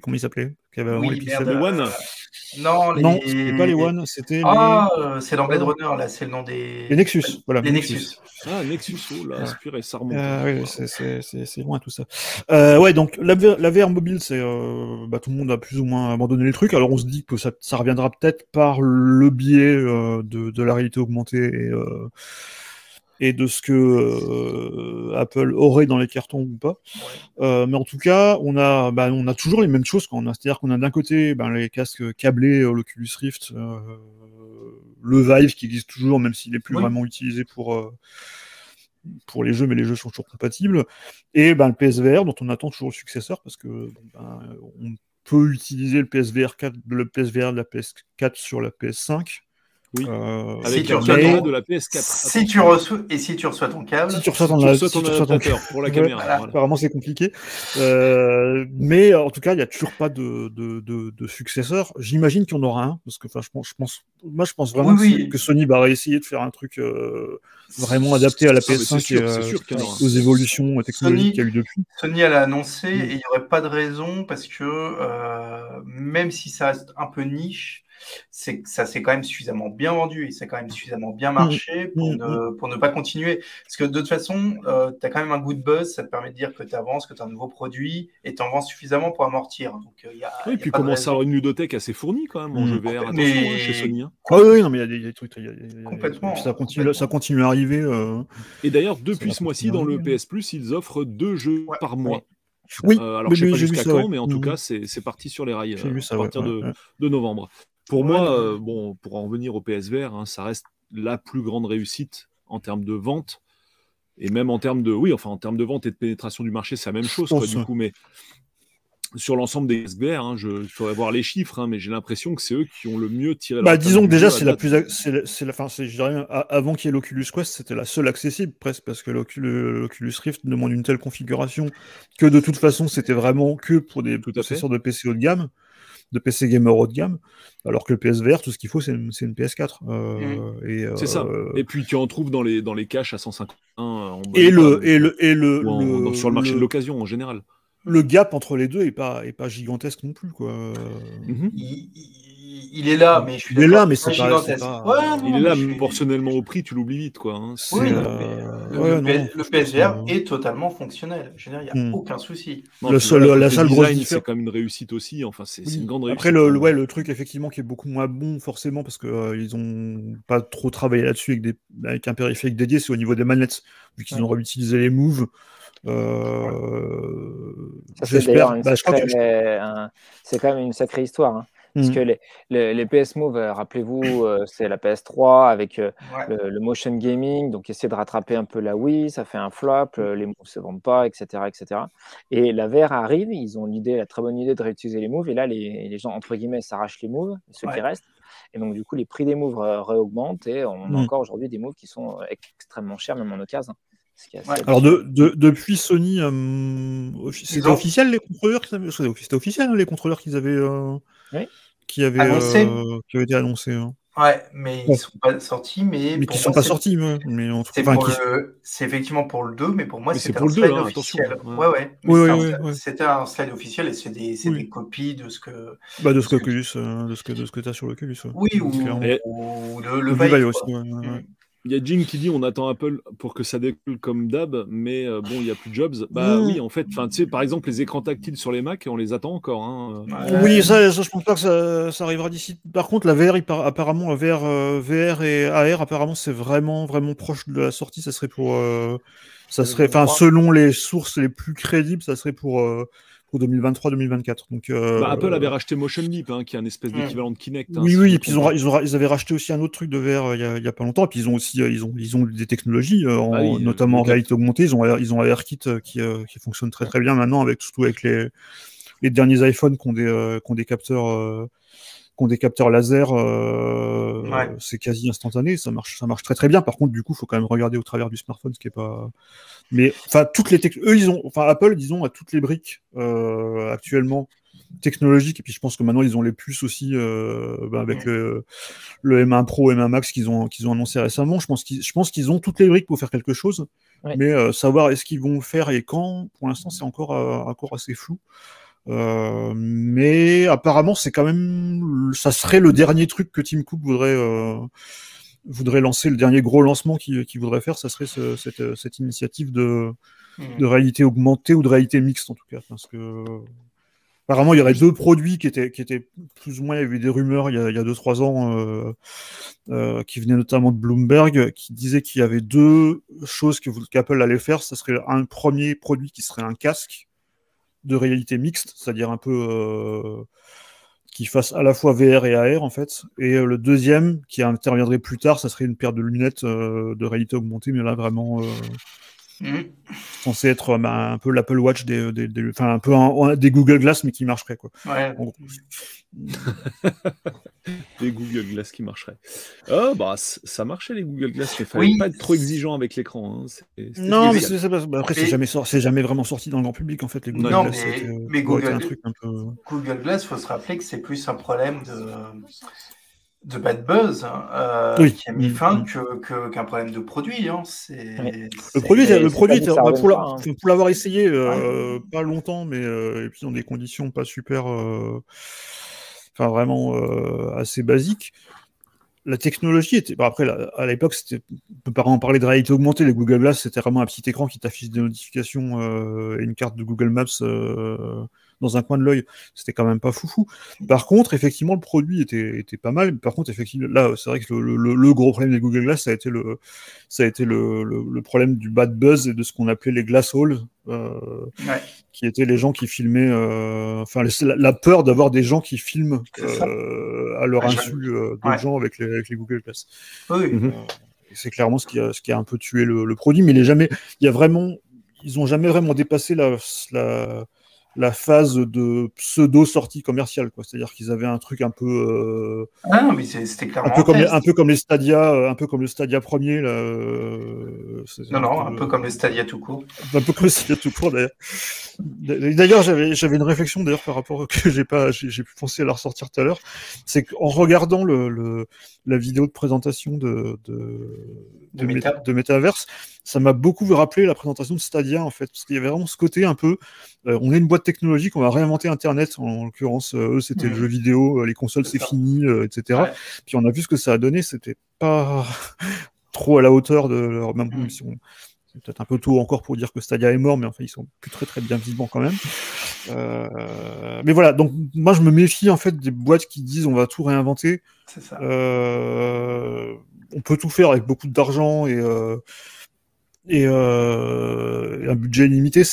S3: Comment ils s'appelaient? Qui avaient
S1: oui, les pixels. Les One
S2: Non, les...
S3: non c'était pas les One, c'était.
S2: Ah, euh, c'est dans Blade Runner, là, c'est le nom des.
S3: Les Nexus, voilà.
S2: Les Nexus.
S1: Ah, Nexus, oh là, inspiré, ça remonte.
S3: Ah, oui, c'est loin tout ça. ouais, donc la, la VR mobile, c'est. Bah, tout le monde a plus ou moins abandonné les trucs. Alors on se dit que ça, ça reviendra peut-être par le biais de, de, la réalité augmentée et et de ce que euh, Apple aurait dans les cartons ou pas. Euh, mais en tout cas, on a, bah, on a toujours les mêmes choses. C'est-à-dire qu'on a d'un côté ben, les casques câblés, euh, l'Oculus Rift, le Vive qui existe toujours, même s'il n'est plus vraiment utilisé pour, pour les jeux, mais les jeux sont toujours compatibles. Et ben, le PSVR, dont on attend toujours le successeur, parce que ben, on peut utiliser le PSVR 4, le PSVR de la PS4 sur la PS5.
S1: Oui. Euh, Avec si tu reçois de la PS4.
S2: Si tu reçois et si tu reçois ton câble,
S3: si tu reçois ton, si tu reçois ton...
S1: pour la caméra.
S3: Voilà. Apparemment, c'est compliqué. Euh, mais en tout cas, il n'y a toujours pas de, de, de, de successeur. J'imagine qu'il y en aura un, parce que je pense, je pense, moi, je pense vraiment oui, oui. que Sony va essayer de faire un truc euh, vraiment adapté à la PS5 sûr, et euh, aux évolutions technologiques qu'il y a eu depuis.
S2: Sony elle a annoncé et il n'y aurait pas de raison parce que euh, même si ça reste un peu niche c'est ça s'est quand même suffisamment bien vendu et ça a quand même suffisamment bien mmh. marché pour, mmh. ne, pour ne pas continuer. Parce que de toute façon, euh, tu as quand même un good buzz, ça te permet de dire que tu avances, que tu as un nouveau produit et tu en vends suffisamment pour amortir. Donc,
S1: euh, y a, oui, y a puis commence à avoir une ludothèque assez fournie quand même en mmh. jeu VR, attention, hein, chez Sony. Hein.
S3: Ah oui, non, mais il y, y, a des trucs. Y
S2: a, complètement.
S3: Ça continue, ça continue à arriver. Euh...
S1: Et d'ailleurs, depuis ce mois-ci, dans le PS Plus, ils offrent deux jeux ouais, par mois.
S3: Oui,
S1: euh, alors je sais pas jusqu'à quand, mais en tout cas, c'est parti sur les rails euh, à partir de, de novembre. Pour moi, euh, bon, pour en revenir au PSVR, hein, ça reste la plus grande réussite en termes de vente. Et même en termes de, oui, enfin, en termes de vente et de pénétration du marché, c'est la même chose, quoi, du coup. Mais sur l'ensemble des SBR, hein, je faudrait voir les chiffres, hein, mais j'ai l'impression que c'est eux qui ont le mieux tiré.
S3: Bah, disons que déjà, c'est la plus, c'est la, fin, je dirais, avant qu'il y ait l'Oculus Quest, c'était la seule accessible presque, parce que l'Oculus Rift demande une telle configuration que de toute façon, c'était vraiment que pour des possesseurs de PC haut de gamme de PC gamer haut de gamme, alors que le PSVR, tout ce qu'il faut, c'est une, PS4.
S1: Euh, mmh. c'est ça. Euh, et puis tu en trouves dans les, dans les caches à 151.
S3: et, le, et le, et le,
S1: sur le marché de l'occasion en général.
S3: Le gap entre les deux est pas, est pas gigantesque non plus. Quoi.
S2: Mmh il est là, mais je suis
S3: Il est là, mais c'est pas,
S1: pas... Il est là, proportionnellement au prix, tu l'oublies vite, quoi. Hein.
S2: Oui, euh... le, ouais, le, non, le, PSVR est totalement fonctionnel. Je veux dire, il n'y a hmm. aucun souci.
S3: Non, le seul, la, la salle grosse
S1: c'est quand même une réussite aussi. Enfin, c'est oui. une grande réussite.
S3: Après, le, ouais, le truc effectivement qui est beaucoup moins bon, forcément, parce qu'ils euh, ont pas trop travaillé là-dessus avec, des, avec un périphérique dédié, c'est au niveau des manettes, vu qu'ils ouais. ont réutilisé les moves. Euh...
S4: J'espère. Bah, c'est quand même une sacrée histoire. Parce mmh. que les, les, les, PS Move, euh, rappelez-vous, euh, c'est la PS3 avec euh, ouais. le, le, motion gaming, donc essayer de rattraper un peu la Wii, ça fait un flop, mmh. les moves ne se vendent pas, etc., etc. Et la VR arrive, ils ont l'idée, la très bonne idée de réutiliser les moves, et là, les, les gens, entre guillemets, s'arrachent les moves, ceux ouais. qui restent. Et donc, du coup, les prix des moves réaugmentent, et on mmh. a encore aujourd'hui des moves qui sont extrêmement chers, même en occasion.
S3: Ouais. Alors de, de, depuis Sony, euh, c'était officiel les contrôleurs C'était officiel les contrôleurs qu'ils avaient euh,
S4: oui
S3: qui avait, euh, qui avait été annoncé. Hein.
S2: Ouais, mais ils ne sont pas sortis. Mais,
S3: mais qui ne sont pas sortis, mais, mais en tout
S2: c'est,
S3: enfin,
S2: le... c'est effectivement pour le 2, mais pour moi, c'était
S1: un
S2: slide
S1: 2, hein,
S2: officiel.
S1: Ouais,
S2: ouais. ouais.
S3: Oui,
S2: c'était,
S3: oui,
S2: un...
S3: oui,
S2: c'était un slide officiel et c'est des, c'est oui. des copies de ce que.
S3: Bah, de ce qu'Oculus, que... euh, de ce que, de ce que tu as sur l'Oculus.
S2: Oui, ou, ou, le, le
S3: Vive aussi. Ouais, ouais.
S1: Il y a Jim qui dit on attend Apple pour que ça décolle comme d'hab, mais euh, bon, il n'y a plus de jobs. Bah oui, en fait, tu sais, par exemple, les écrans tactiles sur les Mac, on les attend encore. Hein.
S3: Oui, ça, ça, je pense pas que ça, arrivera d'ici. Par contre, la VR, apparemment, VR, euh, VR et AR, apparemment, c'est vraiment, vraiment proche de la sortie. Ça serait pour. Euh, ça serait, enfin, selon les sources les plus crédibles, ça serait pour 2023-2024. Donc,
S1: euh, bah, Apple avait racheté Motion Leap, hein, qui est un espèce d'équivalent de Kinect.
S3: Hein, oui, oui, et puis ils, ont, ils, ont, ils, avaient racheté aussi un autre truc de VR euh, il n'y a, a, pas longtemps. Et puis ils ont aussi euh, ils ont, ils ont des technologies, ah notamment en réalité augmentée. Ils ont, ils ont AirKit qui, qui fonctionne très très bien maintenant, avec, surtout avec les, les derniers iPhones qui ont des, qui ont des capteurs qui ont des capteurs laser, euh, c'est quasi instantané, ça marche, ça marche très très bien. Par contre, du coup, il faut quand même regarder au travers du smartphone, ce qui est pas. Mais enfin, toutes les eux, ils ont, enfin, Apple, disons, a toutes les briques euh, actuellement technologiques. Et puis, je pense que maintenant, ils ont les puces aussi euh, bah, avec le, le, M1 Pro, M1 Max qu'ils ont qu'ils ont annoncé récemment. Je pense qu'ils, je pense qu'ils ont toutes les briques pour faire quelque chose. Mais savoir est-ce qu'ils vont le faire et quand, pour l'instant, c'est encore encore assez flou. Euh, mais apparemment, c'est quand même, ça serait le dernier truc que Tim Cook voudrait euh, voudrait lancer, le dernier gros lancement qu'il voudrait faire, ça serait cette, cette, initiative de, hmm. de réalité augmentée ou de réalité mixte en tout cas, parce que apparemment il y aurait deux produits qui étaient qui étaient plus ou moins, il y avait des rumeurs il y a, il y a deux trois ans euh, euh, qui venaient notamment de Bloomberg, qui disaient qu'il y avait deux choses que qu'Apple allait faire, ça serait un premier produit qui serait un casque de réalité mixte, c'est-à-dire un peu euh, qui fasse à la fois VR et AR en fait. Et euh, le deuxième, qui interviendrait plus tard, ça serait une paire de lunettes euh, de réalité augmentée, mais là vraiment mmh. censé être bah, un peu l'Apple Watch des, enfin un peu des Google Glass, mais qui marcherait quoi.
S2: Ouais.
S1: des Google Glass qui marcheraient. Oh, bah, ça marchait les Google Glass, mais il fallait pas être trop exigeant avec l'écran.
S3: Hein. Non, mais c'est, bah, après, c'est jamais, c'est jamais vraiment sorti dans le grand public, en fait, les Google Glass.
S2: Mais, Google, un truc un peu... Google Glass, il faut se rappeler que c'est plus un problème de, de bad buzz hein, euh, qui a mis mm, fin mm. que, qu'un problème de produit. Hein.
S3: Le produit, le produit pour, l'avoir essayé euh, pas longtemps, mais euh, et puis dans des conditions pas super enfin vraiment euh, assez basique. La technologie était. après, à l'époque, c'était. On peut pas en parler de réalité augmentée. Les Google Glass, c'était vraiment un petit écran qui t'affiche des notifications euh, et une carte de Google Maps euh, dans un coin de l'œil, c'était quand même pas foufou. Par contre, effectivement, le produit était, était pas mal. Par contre, effectivement, là, c'est vrai que le, le, gros problème des Google Glass, ça a été le, ça a été le, le problème du bad buzz et de ce qu'on appelait les glass holes, euh, qui étaient les gens qui filmaient, euh, enfin, la, peur d'avoir des gens qui filment euh, à leur insu des gens avec les, avec les Google Glass.
S2: Oui. Mhm.
S3: c'est clairement ce qui a, ce qui a un peu tué le, produit, mais il est jamais, il y a vraiment, ils ont jamais vraiment dépassé la, la la phase de pseudo sortie commerciale quoi. C'est-à-dire qu'ils avaient un truc un peu euh,
S2: ah non mais c'était clairement
S3: un peu comme les, un peu comme les Stadia euh, un peu comme le Stadia premier là euh,
S2: non non un peu comme le Stadia tout court.
S3: Un peu comme le Stadia tout court d'ailleurs. D'ailleurs j'avais j'avais une réflexion d'ailleurs par rapport que j'ai pas j'ai pu penser à la ressortir tout à l'heure. C'est qu'en regardant le, le, la vidéo de présentation de de, de, de Metaverse ça m'a beaucoup rappelé la présentation de Stadia en fait, parce qu'il y avait vraiment ce côté un peu, euh, on est une boîte technologique, on va réinventer Internet, en, l'occurrence, euh, eux c'était le jeu vidéo, euh, les consoles c'est fini, etc. Puis on a vu ce que ça a donné, c'était pas trop à la hauteur de leur même mmh. C'est peut-être un peu tôt encore pour dire que Stadia est mort, mais enfin ils sont plus très très bien vivants quand même. Euh... mais voilà, donc moi je me méfie en fait des boîtes qui disent on va tout réinventer.
S2: Ça.
S3: Euh... On peut tout faire avec beaucoup d'argent et et, euh, un budget limité,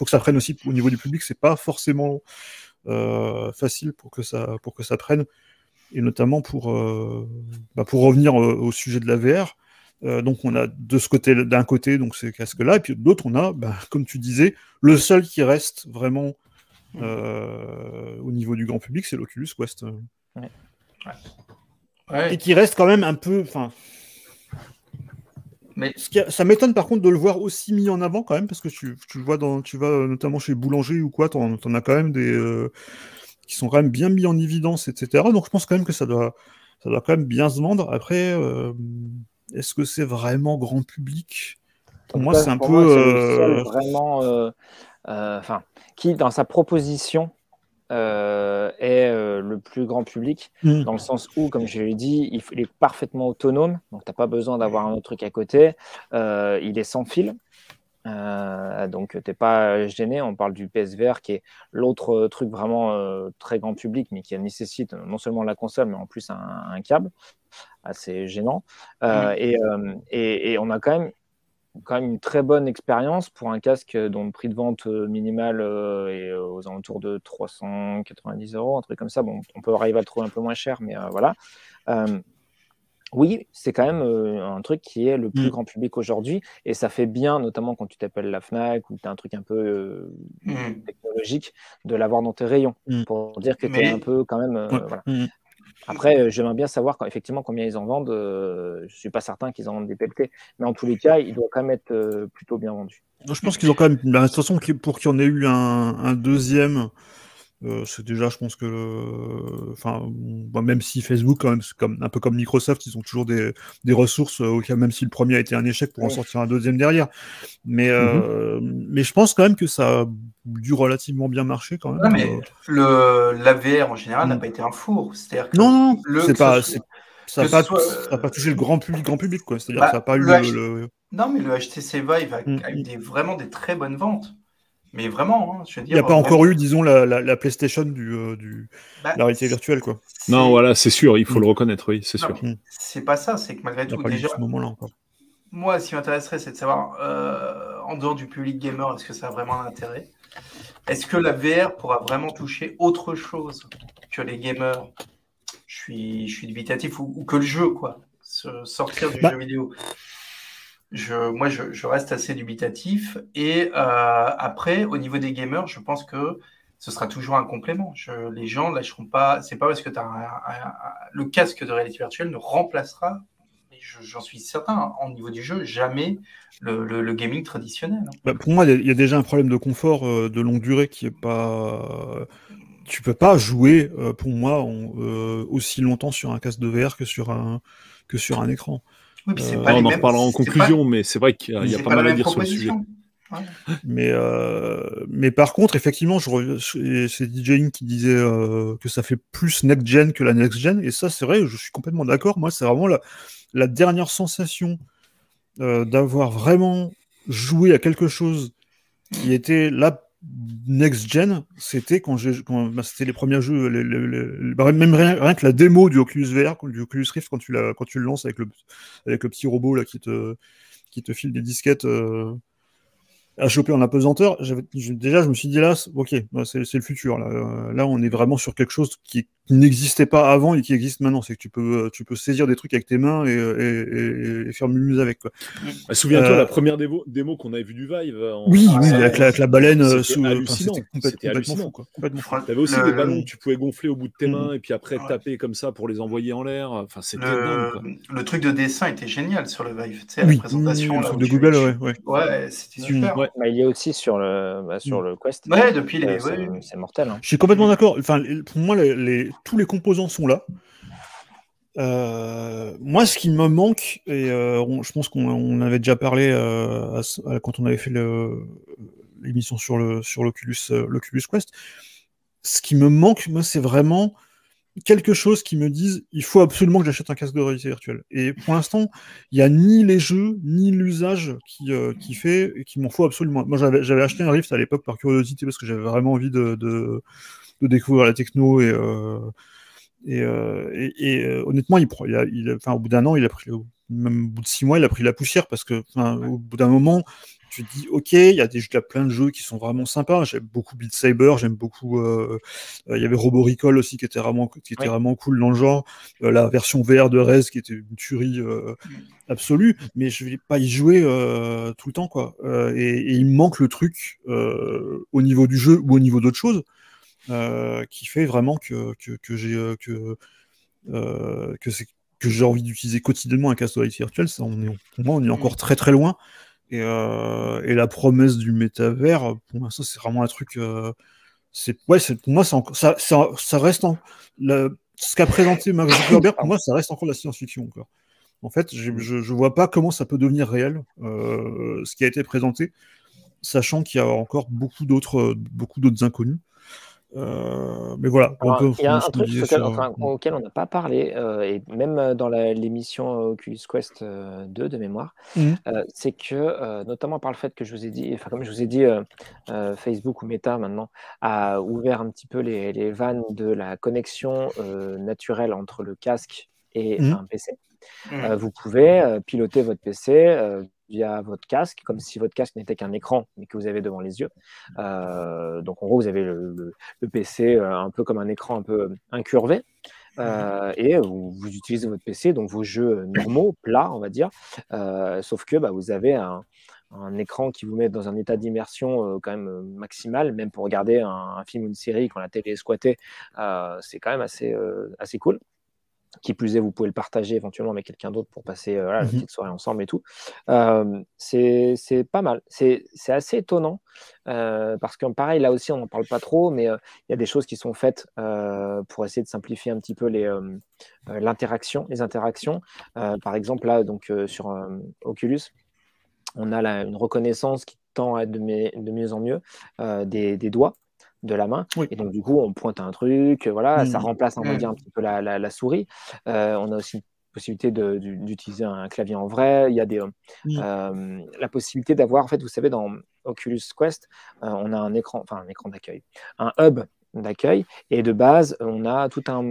S3: faut que ça prenne aussi au niveau du public. C'est pas forcément euh, facile pour que ça pour que ça prenne, et notamment pour euh, bah pour revenir au, sujet de la VR. Euh, donc on a de ce côté d'un côté donc ces casques là et puis de l'autre on a bah, comme tu disais le seul qui reste vraiment euh, au niveau du grand public c'est l'Oculus Quest
S2: ouais. Ouais.
S3: et qui reste quand même un peu enfin mais... ça m'étonne par contre de le voir aussi mis en avant quand même, parce que tu, tu vois dans, tu vas euh, notamment chez Boulanger ou quoi, tu en, as quand même des euh, qui sont quand même bien mis en évidence, etc. Donc je pense quand même que ça doit, ça doit quand même bien se vendre. Après, euh, est-ce que c'est vraiment grand public? Pour moi, c'est un peu
S4: vraiment, enfin, qui dans sa proposition est le plus grand public, mmh. dans le sens où, comme je l'ai dit, il, est parfaitement autonome, donc tu n'as pas besoin d'avoir un autre truc à côté. il est sans fil, euh, donc, tu n'es pas gêné. On parle du PSVR qui est l'autre truc vraiment euh, très grand public, mais qui nécessite non seulement la console, mais en plus un, câble assez gênant. Euh, et, on a quand même, quand même une très bonne expérience pour un casque dont le prix de vente minimal est aux alentours de 390 euros, un truc comme ça. Bon, on peut arriver à le trouver un peu moins cher, mais voilà. Oui, c'est quand même un truc qui est le plus mmh. grand public aujourd'hui et ça fait bien, notamment quand tu t'appelles la Fnac ou tu as un truc un peu mmh. technologique, de l'avoir dans tes rayons mmh. pour dire que tu es un peu quand même. Après, j'aimerais bien savoir effectivement combien ils en vendent. je ne suis pas certain qu'ils en vendent des pelletés, mais en tous les cas, il doit quand même être plutôt bien vendu.
S3: Je pense qu'ils ont quand même, bah, de toute façon, pour qu'il y en ait eu un deuxième euh, c'est déjà, je pense que, enfin, bah, même si Facebook, quand même, comme, un peu comme Microsoft, ils ont toujours des, des ressources, euh, même si le premier a été un échec, pour en sortir un deuxième derrière. Mais, mmh euh, mais je pense quand même que ça a dû relativement bien marcher quand même.
S2: mais le, l'AVR en général n'a mmh. pas été un four. C'est-à-dire
S3: que non, non, c'est pas. Ça n'a pas, pas, touché le grand public, grand public quoi. C'est-à-dire bah, ça n'a pas eu le,
S2: Non, mais le HTC Vive a, mmh. eu des, vraiment des très bonnes ventes. Mais vraiment, hein, je veux dire.
S3: Il n'y a pas encore eu, disons, la, la, PlayStation du, euh, du bah, la réalité virtuelle, quoi.
S1: Non, voilà, c'est sûr, il faut le mm. reconnaître, oui, c'est sûr.
S2: Mm. C'est pas ça, c'est que malgré tout, déjà.
S3: Ce moment-là encore.
S2: Moi, ce qui m'intéresserait, c'est de savoir, euh, en dehors du public gamer, est-ce que ça a vraiment un intérêt? Est-ce que la VR pourra vraiment toucher autre chose que les gamers? Je suis, je suis dubitatif, ou, que le jeu, quoi. sortir du bah, jeu vidéo je, moi, je, reste assez dubitatif. Et euh, après, au niveau des gamers, je pense que ce sera toujours un complément. Je, les gens ne lâcheront pas. C'est pas parce que as le casque de réalité virtuelle ne remplacera, j'en suis certain, au niveau du jeu, jamais le, gaming traditionnel.
S3: Bah, pour moi, il y, a déjà un problème de confort euh, de longue durée qui est pas. Tu peux pas jouer, euh, pour moi, aussi longtemps sur un casque de VR que sur un, que sur un écran.
S1: Euh, on en reparlera en conclusion, mais c'est vrai qu'il y a, pas, mal à dire sur le sujet.
S3: Mais, euh, mais par contre, effectivement, c'est DJing qui disait euh, que ça fait plus next-gen que la next-gen, et ça, c'est vrai, je suis complètement d'accord. Moi, c'est vraiment la, la, dernière sensation d'avoir vraiment joué à quelque chose qui était là next gen, c'était quand j'ai, bah, c'était les premiers jeux, bah, même rien, que la démo du Oculus VR, du Oculus Rift, quand tu quand tu le lances avec le, avec le petit robot là qui te, qui te file des disquettes. Euh, à choper en apesanteur, déjà je me suis dit là, ok, c'est le futur. Là. Euh, là, on est vraiment sur quelque chose qui, n'existait pas avant et qui existe maintenant. C'est que tu peux, euh, tu peux saisir des trucs avec tes mains et, et, faire mumuse avec.
S1: Bah, souviens-toi la première démo, démo qu'on avait vue du Vive.
S3: Oui, oui avec, la, baleine
S1: sous. Hallucinant. C'était hallucinant. Tu avais aussi des ballons que tu pouvais gonfler au bout de tes mains et puis après taper comme ça pour les envoyer en l'air. Enfin, c'était
S2: le... le truc de dessin était génial sur le Vive. Tu sais, la présentation
S3: de Google, ouais.
S2: Ouais, c'était super.
S4: Bah, il y a aussi sur le, bah, sur mm. le Quest.
S2: Ouais, depuis les.
S4: c'est mortel. Hein.
S3: Je suis complètement d'accord. Enfin, pour moi, les, tous les composants sont là. Euh, moi, ce qui me manque, et euh, je pense qu'on avait déjà parlé euh, quand on avait fait l'émission sur le sur l'Oculus Quest, ce qui me manque, moi, c'est vraiment quelque chose qui me dise il faut absolument que j'achète un casque de réalité virtuelle. Et pour l'instant, il n'y a ni les jeux, ni l'usage qui, euh, qui fait et qui m'en faut absolument. Moi, j'avais acheté un Rift à l'époque par curiosité parce que j'avais vraiment envie de, de, de, découvrir la techno et. Euh, et, euh, et, honnêtement, il, il, il enfin, au bout d'un an, il a pris, même au bout de six mois, il a pris la poussière parce que, au bout d'un moment, tu te dis ok, il y a des plein de jeux qui sont vraiment sympas. J'aime beaucoup Beat Saber, j'aime beaucoup. Euh, euh, il y avait Robo Recall aussi qui était vraiment qui était vraiment cool dans le genre. Euh, la version VR de Rez qui était une tuerie absolue, mais je vais pas y jouer tout le temps quoi. Et, il me manque le truc au niveau du jeu ou au niveau d'autres choses qui fait vraiment que que, que j'ai que que j'ai envie d'utiliser quotidiennement un casque virtuel, ça, on est, pour moi, on est encore très très loin. Et, euh, et, la promesse du métavers, pour moi, ça, c'est vraiment un truc. Euh, c'est ouais, pour moi, ça, ça, ça, reste en, ce qu'a présenté Mark Zuckerberg. Pour moi, ça reste encore la science-fiction encore. En fait, je, je vois pas comment ça peut devenir réel, euh, ce qui a été présenté, sachant qu'il y a encore beaucoup d'autres, beaucoup d'autres inconnus. Euh, mais voilà.
S4: il y a un truc auquel, on n'a pas parlé, euh, et même euh, dans l'émission Oculus Quest 2 de mémoire, mmh. c'est que, notamment par le fait que je vous ai dit, enfin, comme je vous ai dit, Facebook ou Meta maintenant a ouvert un petit peu les, les vannes de la connexion naturelle entre le casque et mmh. un PC. Mmh. vous pouvez piloter votre PC via votre casque, comme si votre casque n'était qu'un écran, mais que vous avez devant les yeux. Euh, donc en gros, vous avez le, PC euh, un peu comme un écran un peu incurvé. Euh, et vous, utilisez votre PC, donc vos jeux normaux, plats, on va dire, sauf que bah, vous avez un, écran qui vous met dans un état d'immersion quand même maximal, même pour regarder un, film ou une série quand la télé est squattée, c'est quand même assez, assez cool. Qui plus est, vous pouvez le partager éventuellement avec quelqu'un d'autre pour passer euh, la mmh petite soirée ensemble et tout. Euh, c'est pas mal. C'est assez étonnant euh, parce que, pareil, là aussi, on n'en parle pas trop, mais il y a des choses qui sont faites pour essayer de simplifier un petit peu l'interaction, les, interactions. par exemple, là, donc, sur Oculus, on a une reconnaissance qui tend à être de, mieux en mieux des, des doigts de la main. Et donc, du coup, on pointe un truc, voilà, ça mmh. remplace, on va dire, un petit peu la, souris. Euh, on a aussi possibilité d'utiliser un clavier en vrai. Il y a des, euh, la possibilité d'avoir, en fait, vous savez, dans Oculus Quest, euh, on a un écran, enfin, un écran d'accueil, un hub d'accueil. Et de base, on a tout un,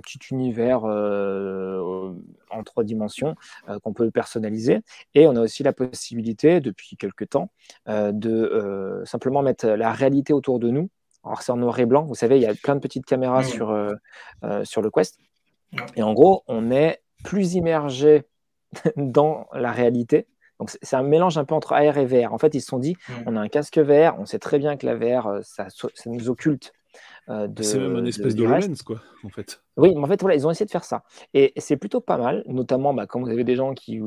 S4: petit univers en trois dimensions qu'on peut personnaliser. Et on a aussi la possibilité, depuis quelques temps, de simplement mettre la réalité autour de nous c'est en noir et blanc, vous savez, il y a plein de petites caméras sur, euh, euh, sur le Quest. Et en gros, on est plus immergé dans la réalité. Donc c'est un mélange un peu entre AR et VR. En fait, ils se sont dit, on a un casque VR, on sait très bien que la VR, euh, ça, ça nous occulte.
S1: c'est même une espèce de, lens, quoi, en fait.
S4: Oui, mais en fait, voilà, ils ont essayé de faire ça. Et c'est plutôt pas mal, notamment bah, quand vous avez des gens qui,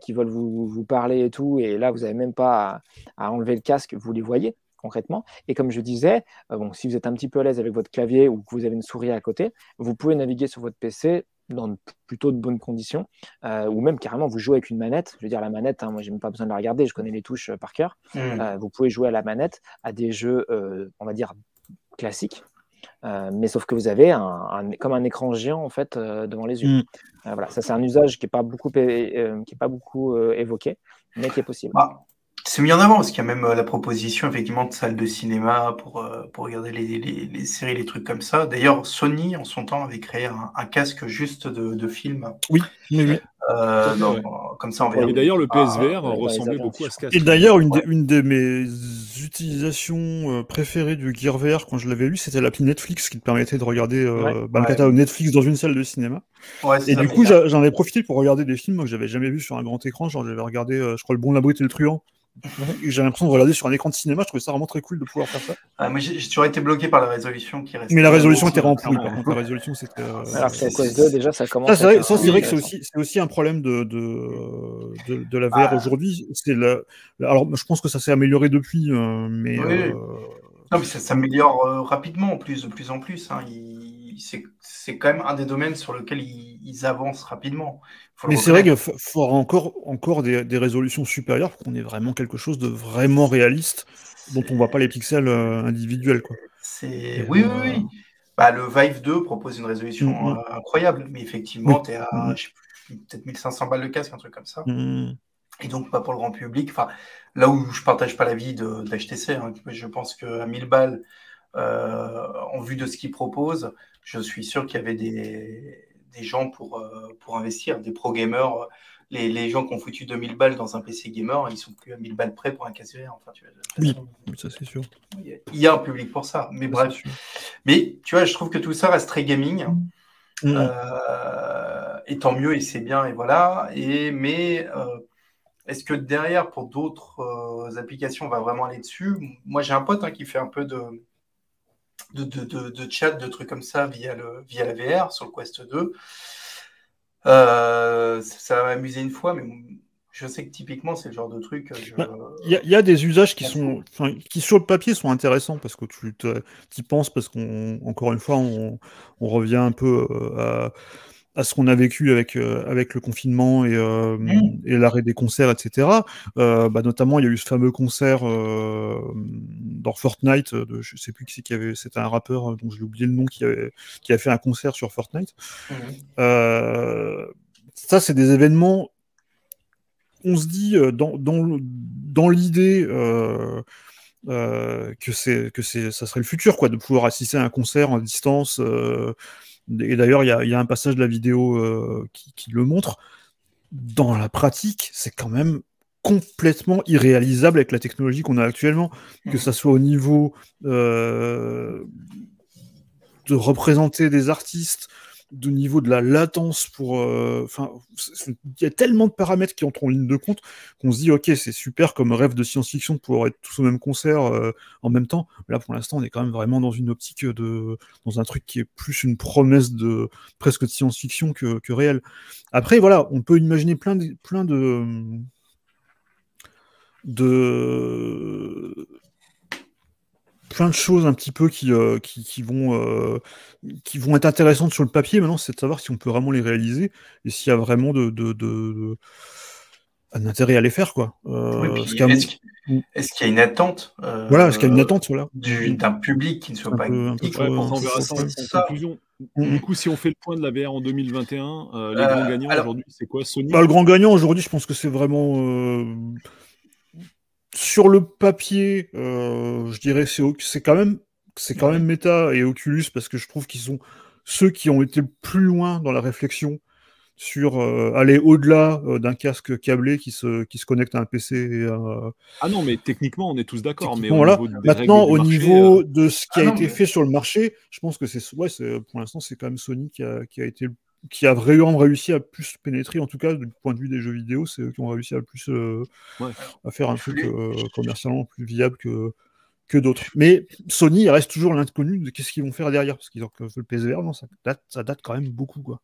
S4: qui veulent vous, vous, parler et tout, et là, vous n'avez même pas à, enlever le casque, vous les voyez concrètement. Et comme je disais, euh, bon, si vous êtes un petit peu à l'aise avec votre clavier ou que vous avez une souris à côté, vous pouvez naviguer sur votre PC dans plutôt de bonnes conditions, euh, ou même carrément vous jouez avec une manette. Je veux dire, la manette, hein, moi, j'ai même pas besoin de la regarder, je connais les touches euh, par cœur. Mmh. vous pouvez jouer à la manette à des jeux, on va dire, classiques. mais sauf que vous avez un, comme un écran géant en fait devant les yeux. Mmh. voilà, ça c'est un usage qui n'est pas beaucoup, qui est pas beaucoup évoqué, mais qui est possible.
S2: Ah, c'est mis en avant parce qu'il y a même euh, la proposition effectivement de salle de cinéma pour, euh, pour regarder les, les, séries, les trucs comme ça. D'ailleurs, Sony en son temps avait créé un, casque juste de, de film.
S3: Oui, oui,
S2: euh, comme ça, on
S1: Et d'ailleurs, le PSVR ah, ressemblait beaucoup à ce casque.
S3: Et d'ailleurs, une, une, de mes utilisations préférées du Gear VR quand je l'avais lu, c'était l'appli Netflix qui te permettait de regarder euh, bah, Netflix dans une salle de cinéma. et du coup, j'en ai profité pour regarder des films que j'avais jamais vus sur un grand écran. Genre, j'avais regardé, je crois, Le Bon, la Brute et le Truand j'ai l'impression de regarder sur un écran de cinéma, je trouvais ça vraiment très cool de pouvoir faire ça.
S2: Ah, j'ai toujours été bloqué par la résolution qui
S3: Mais la résolution était remplie, par contre, la résolution c'était.
S4: Euh, Alors que 2, déjà, ça commence.
S3: Ça, c'est vrai, que c'est aussi, aussi, un problème de, de, de, la VR ah. aujourd'hui. Le... Alors, je pense que ça s'est amélioré depuis, euh, mais. Euh,
S2: non, mais ça s'améliore rapidement, en plus, de plus en plus. Hein. C'est quand même un des domaines sur lequel ils avancent rapidement.
S3: Mais c'est vrai qu'il faut encore, encore des, des résolutions supérieures pour qu'on ait vraiment quelque chose de vraiment réaliste dont on ne voit pas les pixels euh, individuels. Quoi.
S2: Oui, oui, oui. Euh, bah, le Vive 2 propose une résolution mm, mm. Euh, incroyable, mais effectivement, tu es à mm, peut-être 1500 balles de casque, un truc comme ça. Et donc, pas pour le grand public. Enfin, là où je partage pas l'avis de, de HTC, hein, je pense qu'à 1000 balles, en vue de ce qu'ils proposent, je suis sûr qu'il y avait des, des gens pour, euh, pour investir, des pro gamers. Les, les, gens qui ont foutu 2000 balles dans un PC gamer, ils sont plus à 1000 balles près pour un casque Enfin, tu
S3: oui, ça c'est sûr.
S2: Il y a un public pour ça, mais bref. Mais tu vois, je trouve que tout ça reste très gaming. Mm. Euh, et tant mieux, et c'est bien, et voilà. Et, mais euh, est-ce que derrière, pour d'autres applications, on va vraiment aller dessus? Moi, j'ai un pote hein, qui fait un peu de, de, de, de, chat, de trucs comme ça via, le, via la VR sur le Quest 2. Euh, ça va m'amuser une fois, mais je sais que typiquement, c'est le genre de truc.
S3: Il bah, y, a des usages qui sont, qui sur le papier sont intéressants parce que tu y penses, parce qu'encore une fois, on, on, revient un peu euh, à ce qu'on a vécu avec, euh, avec le confinement et, euh, mmh. et l'arrêt des concerts, etc. Euh, bah, notamment, il y a eu ce fameux concert dans Fortnite, de, je sais plus qui c'est qui avait, c'était un rappeur dont j'ai oublié le nom, qui, avait, qui a fait un concert sur Fortnite. Mmh. ça, c'est des événements, on se dit, dans, dans, dans l'idée... que c'est que c'est ça serait le futur quoi de pouvoir assister à un concert en distance et d'ailleurs, il y, a, un passage de la vidéo euh, qui, le montre. Dans la pratique, c'est quand même complètement irréalisable avec la technologie qu'on a actuellement, que ça soit au niveau euh, de représenter des artistes, de niveau de la latence pour. Euh, enfin, il y a tellement de paramètres qui entrent en ligne de compte qu'on se dit, ok, c'est super comme rêve de science-fiction de pouvoir être tous au même concert euh, en même temps. Là, pour l'instant, on est quand même vraiment dans une optique de. dans un truc qui est plus une promesse de presque de science-fiction que, que réel. Après, voilà, on peut imaginer plein de. Plein de de plein de choses un petit peu qui, euh, qui, vont, euh, qui vont être intéressantes sur le papier. Maintenant, c'est de savoir si on peut vraiment les réaliser et s'il y a vraiment de, de, un intérêt à les faire. quoi.
S2: Euh, est-ce, qu'il y a une attente
S3: Voilà, est-ce qu'il y a une attente
S2: voilà. d'un public qui ne soit pas
S1: on verra ça en conclusion. Mm. Du coup, si on fait le point de la VR en 2021, les grands gagnants aujourd'hui, c'est quoi Sony?
S3: Bah, Le grand gagnant aujourd'hui, je pense que c'est vraiment sur le papier, euh, je dirais c'est c'est quand même c'est quand même Meta et Oculus parce que je trouve qu'ils sont ceux qui ont été le plus loin dans la réflexion sur euh, aller au-delà euh, d'un casque câblé qui se, qui se connecte à un PC.
S1: Ah non, mais techniquement, on est tous d'accord. Mais
S3: voilà. Maintenant, au niveau de ce qui a ah été fait sur le marché, je pense que c'est ouais, pour l'instant, c'est quand même Sony qui a, qui a été le qui a vraiment réussi à plus pénétrer, en tout cas du point de vue des jeux vidéo, c'est eux qui ont réussi à plus euh, à faire un truc euh, commercialement plus viable que, que d'autres. Mais Sony reste toujours l'inconnu de qu'est-ce qu'ils vont faire derrière, parce qu'ils ont le PSVR, non, ça date, ça date quand même beaucoup. Quoi.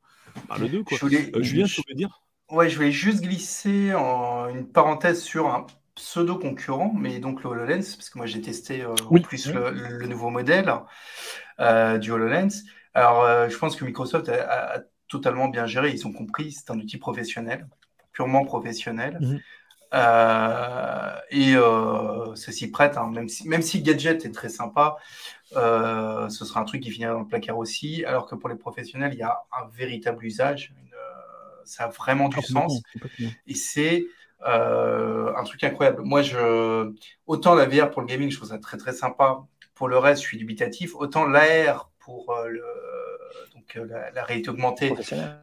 S1: Ah, le 2, quoi. Je voulais, euh, Julien, tu voulais dire?
S2: Ouais, je voulais juste glisser en une parenthèse sur un pseudo concurrent, mais donc le HoloLens, parce que moi j'ai testé en plus le, nouveau modèle du HoloLens. Alors, je pense que Microsoft a totalement bien géré. Ils ont compris, c'est un outil professionnel, purement professionnel. Mhm. Euh, et euh, ceci prête, hein, même, si, même si Gadget est très sympa, euh, ce sera un truc qui finira dans le placard aussi, alors que pour les professionnels, il y a un véritable usage, ça a vraiment du sens. Et c'est un truc incroyable. Moi, je, autant la VR pour le gaming, je trouve ça très très sympa. Pour le reste, je suis dubitatif. Autant l'AR pour le, la, réalité augmentée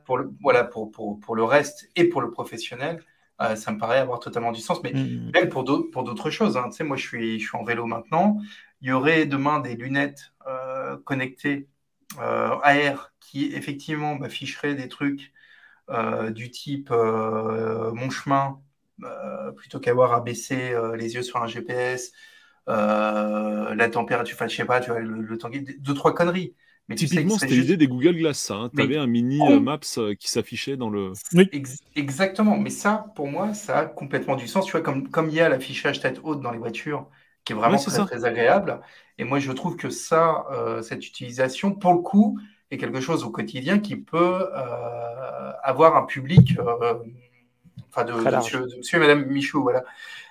S2: pour le, voilà, pour, pour, pour, le reste et pour le professionnel, euh, ça me paraît avoir totalement du sens. Mais mm, mm. même pour d'autres choses, hein. tu sais, moi je suis, je suis en vélo maintenant, il y aurait demain des lunettes euh, connectées euh, AR qui effectivement m'afficheraient des trucs du type mon chemin, plutôt qu'avoir à baisser les yeux sur un GPS, la température, enfin je sais pas, tu vois, le, le temps, deux, trois conneries.
S1: Mais Typiquement, c'était l'idée des Google Glass, ça. Hein. Tu avais un mini euh, Maps euh, qui s'affichait dans le.
S2: Oui. exactement. Mais ça, pour moi, ça a complètement du sens. Tu vois, comme, comme il y a l'affichage tête haute dans les voitures, qui est vraiment très, très, agréable. Et moi, je trouve que ça, euh, cette utilisation, pour le coup, est quelque chose au quotidien qui peut avoir un public enfin de, monsieur, monsieur, et madame Michaud, voilà.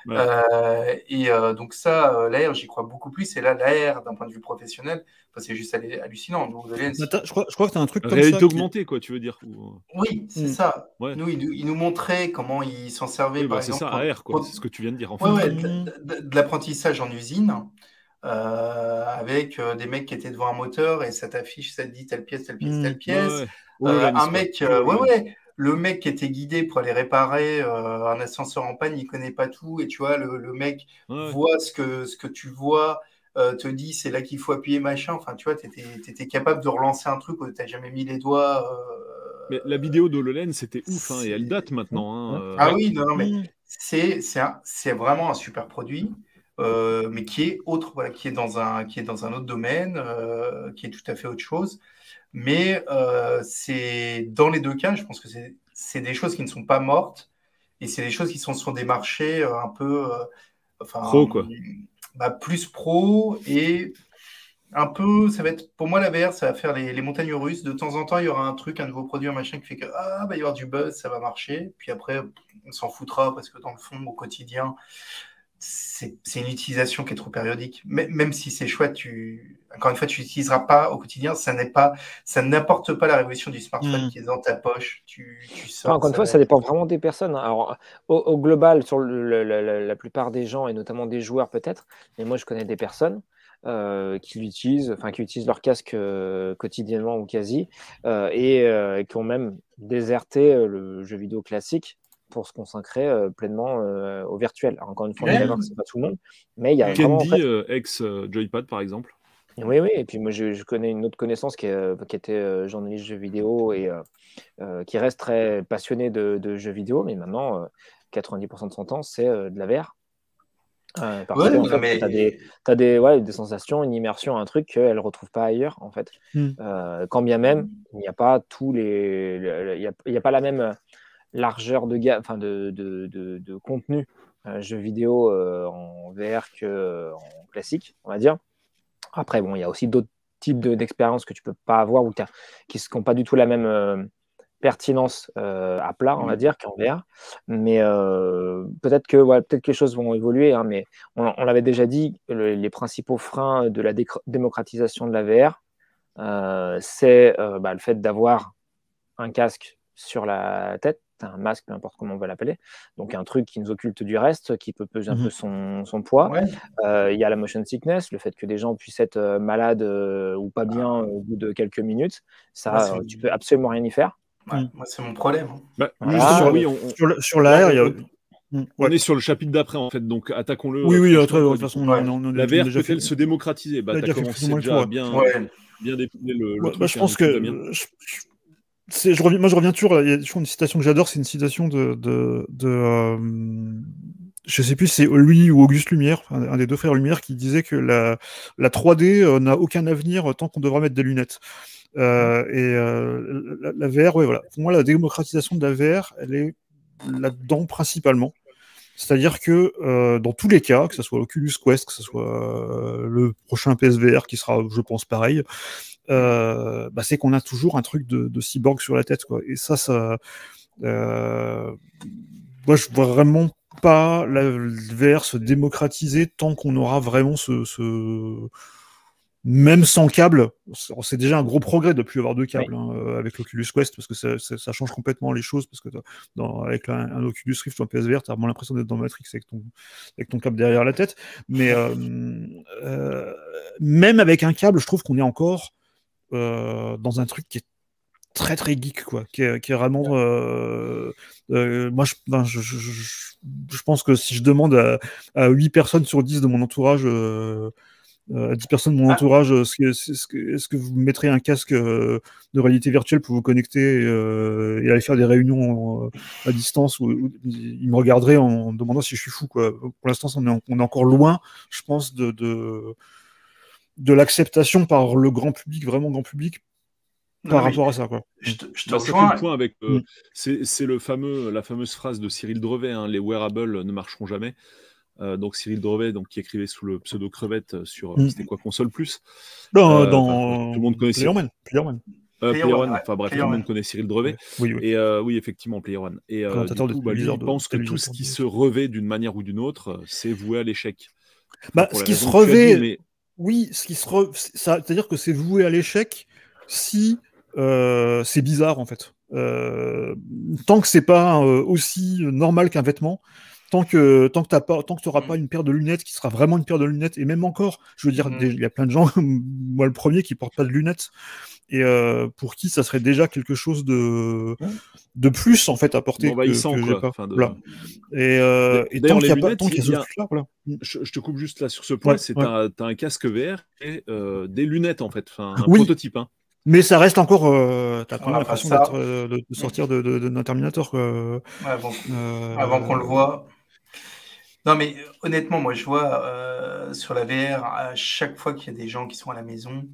S2: Euh, et euh, donc ça, euh, l'AR, j'y crois beaucoup plus. Et là, l'AR, d'un point de vue professionnel, c'est juste hallucinant.
S3: je, crois, je, crois, que tu as un truc
S1: comme Réalité ça. augmentée, quoi, tu veux dire
S2: Oui, c'est hmm. ça. Nous, il, nous montrait comment ils s'en servaient,
S1: bah. C'est ça, AR, quoi. C'est ce que tu viens de dire. En
S2: fait. de, l'apprentissage en usine. avec des mecs qui étaient devant un moteur et ça t'affiche, ça te dit telle pièce, telle pièce, telle hmm. pièce. un mec, ouais, ouais, le mec qui était guidé pour aller réparer euh, un ascenseur en panne, il connaît pas tout. Et tu vois, le, mec voit ce que, ce que tu vois, euh, te dit c'est là qu'il faut appuyer, machin. Enfin, tu vois, tu étais, capable de relancer un truc où tu n'as jamais mis les doigts.
S1: Euh, mais la vidéo d'Hololen, c'était ouf, hein, et elle date maintenant.
S2: Hein, ah oui, non, non, mais c'est, c'est, vraiment un super produit. Mais qui est autre, voilà, qui est dans un, qui est dans un autre domaine, qui est tout à fait autre chose. Mais euh, c'est dans les deux cas, je pense que c'est des choses qui ne sont pas mortes et c'est des choses qui sont sur des marchés euh, un peu. Euh,
S1: enfin, pro, quoi.
S2: Bah, plus pro et un peu, ça va être, pour moi, la VR, ça va faire les, montagnes russes. De temps en temps, il y aura un truc, un nouveau produit, un machin qui fait que, ah, bah, il y aura du buzz, ça va marcher. Puis après, on s'en foutra parce que dans le fond, au quotidien, c'est une utilisation qui est trop périodique. même si c'est chouette, tu, encore une fois, tu n'utiliseras pas au quotidien. Ça n'est pas, ça n'apporte pas la révolution du smartphone hmm. qui est dans ta poche. Tu,
S4: sors, encore une fois, ça dépend vraiment des personnes. Alors, au, global, sur la plupart des gens et notamment des joueurs peut-être, mais moi je connais des personnes euh, qui l'utilisent, enfin qui utilisent leur casque euh, quotidiennement ou quasi, euh, et qui ont même déserté le jeu vidéo classique pour se consacrer pleinement au virtuel. encore une fois, c'est pas tout le monde, mais il y a
S1: Candy, vraiment, ex Joypad par exemple.
S4: Oui, oui, et puis moi je, connais une autre connaissance qui, qui était journaliste jeux vidéo et qui reste très passionné de, de, jeux vidéo, mais maintenant 90% de son temps c'est de la VR parce que tu as, des, as des, ouais, des, sensations, une immersion, un truc qu'elle ne retrouve pas ailleurs, en fait. Hmm. Euh, quand bien même, il n'y a pas tous les. Il n'y a, pas la même largeur de, enfin de, de, de, contenu euh, jeu vidéo euh, en VR qu'en classique, on va dire. Après, bon, il y a aussi d'autres types d'expériences que tu peux pas avoir ou qui n'ont pas du tout la même pertinence euh, à plat, on va mmh. dire, qu'en VR. Mais euh, peut-être que, peut-être que les choses vont évoluer, hein, mais on, l'avait déjà dit, les principaux freins de la démocratisation de la VR, euh, c'est bah, le fait d'avoir un casque sur la tête, un masque, peu importe comment on va l'appeler, donc un truc qui nous occulte du reste, qui peut peser un mmh peu son, son poids. Il y a la motion sickness, le fait que des gens puissent être malades ou pas bien ah. au bout de quelques minutes, ça, tu peux absolument rien y faire.
S2: Mm. Moi, c'est mon problème. Hein.
S3: Bah, sur, oui, on, sur, l'AR, il y a.
S1: Mm. On est sur le chapitre d'après en fait, donc attaquons-le.
S3: Oui, oui, de toute façon,
S1: la VR peut-elle se démocratiser? Bah, Tu as commencé déjà à bien, bien définir le,
S3: le truc, je pense que. Je, moi, je reviens toujours. Il y a toujours une citation que j'adore, c'est une citation de. de, de euh, je sais plus si c'est lui ou Auguste Lumière, un, des deux frères Lumière, qui disait que la, la 3D euh, n'a aucun avenir tant qu'on devra mettre des lunettes. Euh, et euh, la, VR, ouais, voilà. Pour moi, la démocratisation de la VR, elle est là-dedans principalement. C'est-à-dire que euh, dans tous les cas, que ce soit l'Oculus Quest, que ce soit le prochain PSVR qui sera, je pense, pareil, bah, c'est qu'on a toujours un truc de, cyborg sur la tête. Quoi. Et ça, ça. moi, je vois vraiment pas la VR se démocratiser tant qu'on aura vraiment ce, ce même sans câble, c'est déjà un gros progrès de plus avoir deux câbles hein, euh, avec l'Oculus Quest parce que ça, ça, change complètement les choses parce que dans, avec un, Oculus Rift ou un PSVR, tu as vraiment l'impression d'être dans Matrix avec ton, avec ton câble derrière la tête. Mais euh, euh, même avec un câble, je trouve qu'on est encore dans un truc qui est très très geek quoi, qui est, qui est vraiment. moi, je, je, je, pense que si je demande à, à 8 personnes sur 10 de mon entourage euh, à 10 personnes de mon ah. entourage, est-ce que, est que, vous mettrez un casque euh, de réalité virtuelle pour vous connecter euh, et aller faire des réunions à distance ou, ils me regarderaient en demandant si je suis fou quoi. Pour l'instant, on est, on est encore loin, je pense, de, de, de l'acceptation par le grand public, vraiment grand public, par rapport à ça. Quoi.
S2: Je te, je
S1: te bah, point avec. Mm. C'est le fameux, la fameuse phrase de Cyril Drevet hein, les wearables ne marcheront jamais. Euh, donc Cyril Drevet, donc, qui écrivait sous le pseudo crevette euh, sur euh, mm. c'était quoi console plus?
S3: Non, dans tout le monde
S1: connaît
S3: Playerman.
S1: Playerman. Player One, enfin bref, tout le monde connaît Cyril Drevet. Oui, oui. Et oui, effectivement, Player One. Et du coup, bah, lui, il pense que tout ce qui se revêt d'une manière ou d'une autre, c'est voué à l'échec.
S3: Bah, ce qui se revêt, oui, ce qui se c'est-à-dire que c'est voué à l'échec si c'est bizarre en fait. tant que c'est pas aussi normal qu'un vêtement, tant que tant que t'as pas tant que tu n'auras pas une paire de lunettes qui sera vraiment une paire de lunettes et même encore je veux dire mm. il y a plein de gens moi le premier qui portent pas de lunettes et euh, pour qui ça serait déjà quelque chose de de plus en fait à porter
S1: bon, bah, que, pas. De...
S3: et, euh, et tant qu'il n'y a pas tant qu'il y a,
S1: voilà. je, je, te coupe juste là sur ce point c'est ouais. t'as un casque VR et euh, des lunettes en fait enfin un prototype hein.
S3: Mais ça reste encore. Euh, T'as quand même l'impression euh, de, de, sortir d'un de, de, Terminator. Ouais,
S2: avant, euh, avant qu'on le voit. Non, mais honnêtement, moi, je vois euh, sur la VR, à chaque fois qu'il y a des gens qui sont à la maison,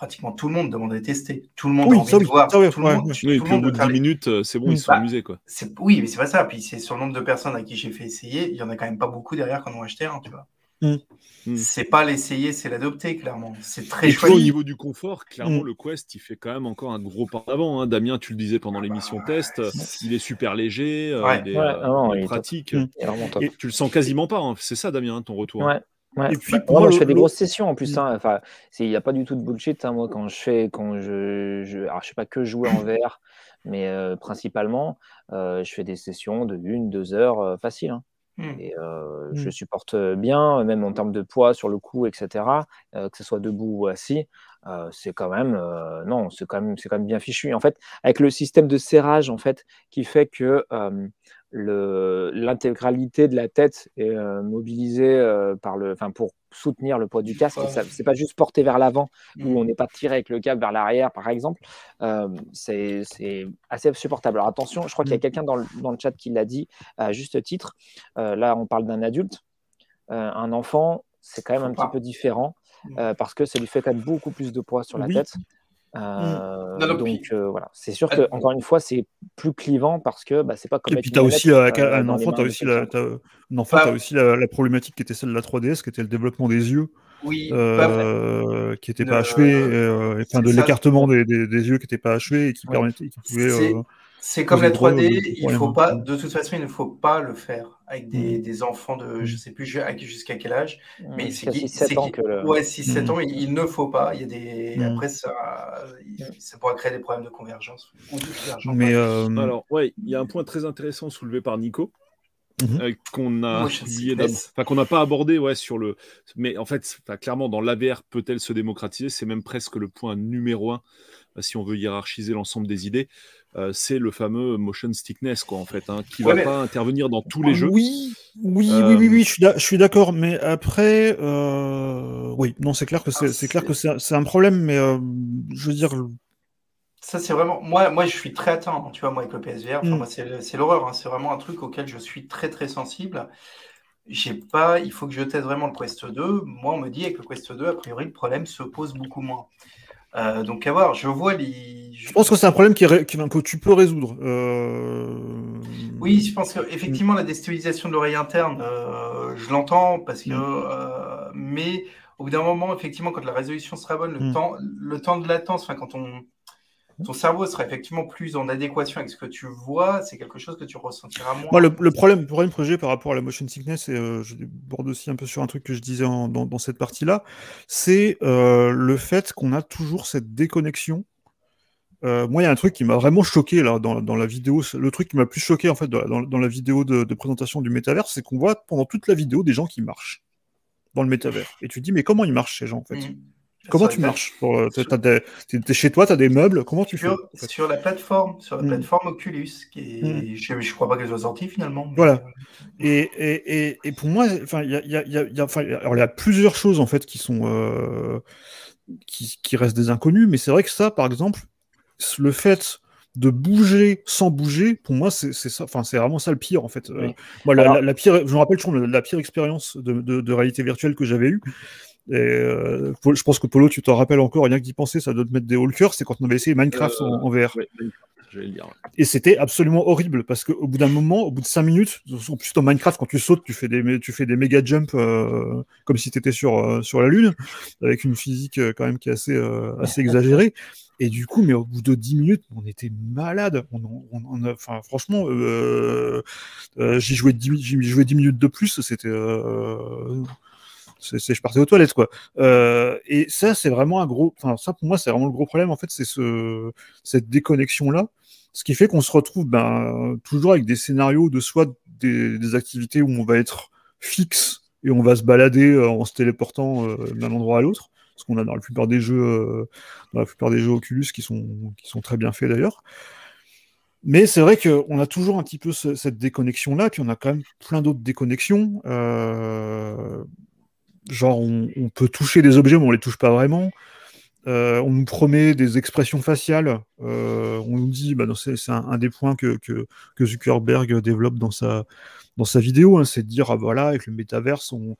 S2: pratiquement tout le monde demande à tester. Tout le monde oui, a envie de voir. tout le monde,
S1: oui, et puis au bout de 10 minutes, euh, c'est bon, ils se sont bah, amusés. Quoi.
S2: Oui, mais c'est pas ça. Puis c'est sur le nombre de personnes à qui j'ai fait essayer, il y en a quand même pas beaucoup derrière qui en ont acheté un, tu vois. Mm. Mm. C'est pas l'essayer, c'est l'adopter, clairement. C'est très
S1: chouette. Au niveau du confort, clairement, mm. le Quest, il fait quand même encore un gros pas d'avant. Hein. Damien, tu le disais pendant l'émission test, il est super léger, euh, il est, pratique. Et tu le sens quasiment pas. Hein. C'est ça, Damien, ton retour.
S4: Ouais. Et puis, moi, je fais des grosses sessions en plus. Hein. Enfin, il n'y a pas du tout de bullshit. Moi, quand je fais, quand je, je, alors je sais pas que jouer en VR, mais euh, principalement, euh, je fais des sessions de une, deux heures euh, facile. Hein. Mmh. Et mmh. je supporte bien, même en termes de poids sur le cou, etc. que ce soit debout ou assis, c'est quand même non, c'est quand même c'est quand même bien fichu. En fait, avec le système de serrage en fait, qui fait que l'intégralité de la tête est euh, mobilisée euh, par le, pour soutenir le poids du casque. C'est pas juste porté vers l'avant où mm. on n'est pas tiré avec le câble vers l'arrière, par exemple. Euh, c'est assez supportable. Alors attention, je crois qu'il y a mm. quelqu'un dans, dans, le chat qui l'a dit à juste titre. là, on parle d'un adulte. un enfant, c'est quand même un petit peu différent mm. parce que ça lui fait quand même beaucoup plus de poids sur la tête. Euh, donc euh, voilà, c'est sûr que encore une fois, c'est plus clivant parce que bah, c'est pas comme.
S3: Et puis tu as aussi euh, un enfant, tu as aussi, la, as, enfant, as aussi la, problématique qui était celle de la 3DS, qui était le développement des yeux. Oui, qui n'était pas achevé, enfin de l'écartement des, des, yeux qui n'était pas achevé et qui permettait, qui pouvait
S2: c'est comme la 3D, il faut pas, de toute façon, il ne faut pas le faire avec des, mm. des enfants de, je mm. sais plus jusqu'à quel âge,
S4: mais c'est 6-7 ans que le...
S2: Ouais, 6-7 mm. ans, il, ne faut pas. Il y a des... Après, ça, ça pourra créer des problèmes de convergence.
S1: mais euh... Alors, ouais, il y a un point très intéressant soulevé par Nico. Mm-hmm. Euh, qu'on a enfin qu'on n'a pas abordé ouais sur le mais en fait clairement dans l'AVR peut-elle se démocratiser? C'est même presque le point numéro un si on veut hiérarchiser l'ensemble des idées euh, c'est le fameux motion stickness, quoi, en fait, hein, qui va pas intervenir dans tous les jeux.
S3: Oui, oui, oui, oui, oui, je suis d'accord, mais après, euh... oui, non, c'est clair que c'est ah, clair que c'est un problème, mais euh, je veux dire.
S2: Ça, c'est vraiment. Moi, moi, je suis très atteint, tu vois, moi, avec le PSVR. Mm. c'est l'horreur. Hein, c'est vraiment un truc auquel je suis très, très sensible. J'ai pas. Il faut que je teste vraiment le Quest 2. Moi, on me dit avec le Quest 2, a priori, le problème se pose beaucoup moins. Euh, donc à voir, je vois les.
S3: Je pense que c'est un problème qui, que tu peux résoudre. Euh,
S2: oui, je pense qu'effectivement la déstabilisation de l'oreille interne, euh, je l'entends parce que, mm. mais au bout d'un moment, effectivement, quand la résolution sera bonne, le mm. temps, le temps de latence, enfin quand on ton cerveau sera effectivement plus en adéquation avec ce que tu vois, c'est quelque chose que tu ressentiras moins.
S3: Moi, le, problème, le problème projet par rapport à la motion sickness, et euh, je déborde aussi un peu sur un truc que je disais dans, cette partie-là, c'est euh, le fait qu'on a toujours cette déconnexion. Euh, moi, il y a un truc qui m'a vraiment choqué là dans, la vidéo. Le truc qui m'a plus choqué en fait dans, la vidéo de, présentation du métavers, c'est qu'on voit pendant toute la vidéo des gens qui marchent dans le métavers. Et tu te dis, mais comment ils marchent ces gens en fait? Mmh. Comment tu marches euh, Tu es chez toi, tu as des meubles, comment tu
S2: fais Sur la plateforme, sur la hmm. plateforme Oculus, qui hmm. je ne crois pas qu'elle soit sortie finalement.
S3: Voilà. Euh, et, et, pour moi, il y a, y, a, y, a, y a plusieurs choses en fait qui sont euh, qui, qui, restent des inconnus, mais c'est vrai que ça, par exemple, le fait de bouger sans bouger, pour moi, c'est ça, enfin, c'est vraiment ça le pire en fait. moi, la, pire, je me rappelle toujours la pire expérience de, de, de réalité virtuelle que j'avais eue et euh, je pense que Polo, tu t'en rappelles encore, rien que d'y penser, ça doit te mettre des haulkers, c'est quand on avait essayé Minecraft en, VR. Et c'était absolument horrible parce qu'au bout d'un moment, au bout de 5 minutes, en plus dans Minecraft, quand tu sautes, tu fais des, tu fais des méga jumps euh, comme si tu étais sur, euh, sur la Lune, avec une physique quand même qui est assez, assez exagérée. Et du coup, mais au bout de 10 minutes, on était malade. On, on, enfin, franchement, 10, joué 10 minutes de plus, c'était je partais aux toilettes quoi. Euh, et ça c'est vraiment un gros, enfin ça pour moi c'est vraiment le gros problème en fait, c'est ce cette déconnexion là, ce qui fait qu'on se retrouve ben toujours avec des scénarios de soit des, activités où on va être fixe et on va se balader euh, en se téléportant euh, d'un endroit à l'autre, ce qu'on a dans la plupart des jeux, la plupart des jeux Oculus qui sont qui sont très bien faits d'ailleurs. Mais c'est vrai qu'on a toujours un petit peu ce, cette déconnexion-là, puis on a quand même plein d'autres déconnexions. Genre on, peut toucher des objets mais on les touche pas vraiment. Euh, on nous promet des expressions faciales. Euh, on nous dit, bah, c'est un, des points que, que, Zuckerberg développe dans sa, dans sa vidéo, hein, c'est de dire, ah, voilà, avec le métaverse, on,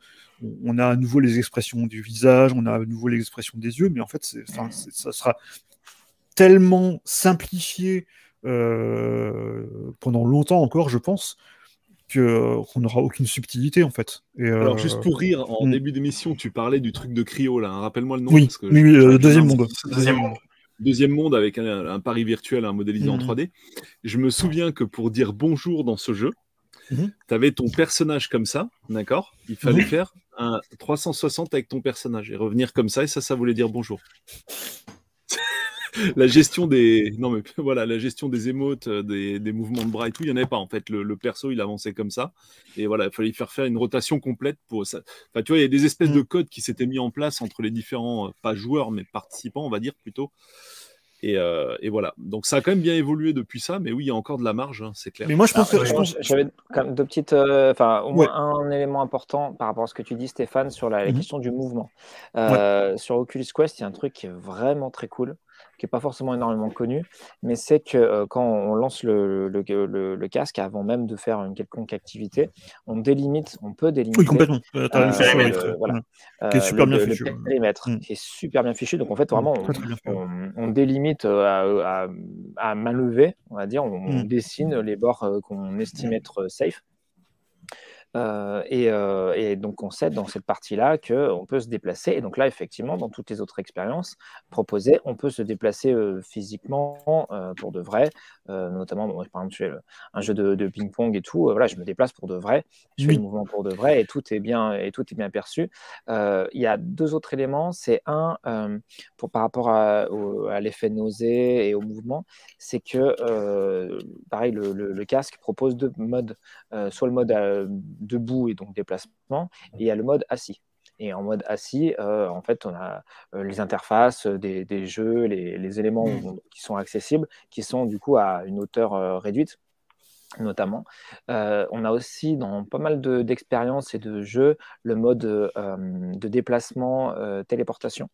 S3: on, a à nouveau les expressions du visage, on a à nouveau les expressions des yeux, mais en fait, ça sera tellement simplifié euh, pendant longtemps encore, je pense, qu'on n'aura aucune subtilité en fait.
S1: Alors juste pour rire, en hmm. début d'émission, tu parlais du truc de cryo là. Hein. Rappelle-moi le nom.
S3: Oui, oui, deuxième monde.
S2: Deuxième monde
S1: deuxième monde avec un, pari virtuel, un modélisé en 3D. Mhm. Je me souviens que pour dire bonjour dans ce jeu, mhm. tu avais ton personnage comme ça, d'accord? Il fallait faire un 360 avec ton personnage et revenir comme ça, et ça, ça voulait dire bonjour. la gestion des non mais voilà la gestion des émotes euh, des, mouvements de bras et tout il n'y en avait pas en fait le, perso il avançait comme ça et voilà il fallait faire faire une rotation complète pour ça enfin tu vois il y a des espèces de codes qui s'étaient mis en place entre les différents euh, pas joueurs mais participants on va dire plutôt et, euh, et, voilà. Donc ça a quand même bien évolué depuis ça, mais oui, il y a encore de la marge, hein, c'est clair.
S3: Mais moi, je pense que
S4: j'avais quand même deux petites, enfin au moins un élément important par rapport à ce que tu dis, Stéphane, sur la, mhm. question du mouvement. Sur Oculus Quest, il y a un truc qui est vraiment très cool qui n'est pas forcément énormément connu, mais c'est que euh, quand on lance le, le, casque, avant même de faire une quelconque activité, on délimite, on peut délimiter.
S3: Oui, complètement. Euh, euh,
S4: voilà,
S3: qui est super bien fichu.
S4: périmètre, mm. qui est super bien fichu. Donc en fait, vraiment, on, délimite à, à, main levée, on va dire, on, mm. dessine les bords qu'on estime être safe. Euh, euh, et, donc, on sait dans cette partie-là qu'on peut se déplacer. Et donc là, effectivement, dans toutes les autres expériences proposées, on peut se déplacer euh, physiquement pour de vrai. notamment, par exemple, je fais un jeu de, ping-pong et tout. voilà, je me déplace pour de vrai. Je fais le mouvement pour de vrai et tout est bien, et tout est bien perçu. Il y a deux autres éléments. C'est un, pour, par rapport à, l'effet nausée et au mouvement, c'est que, pareil, le, le, casque propose deux modes. soit le mode debout et donc déplacement, et il y a le mode assis. Et en mode assis, euh, en fait, on a euh, les interfaces des, jeux, les, éléments mm. qui sont accessibles, qui sont du coup à une hauteur euh, réduite, notamment. on a aussi dans pas mal d'expériences et de jeux le mode de déplacement téléportation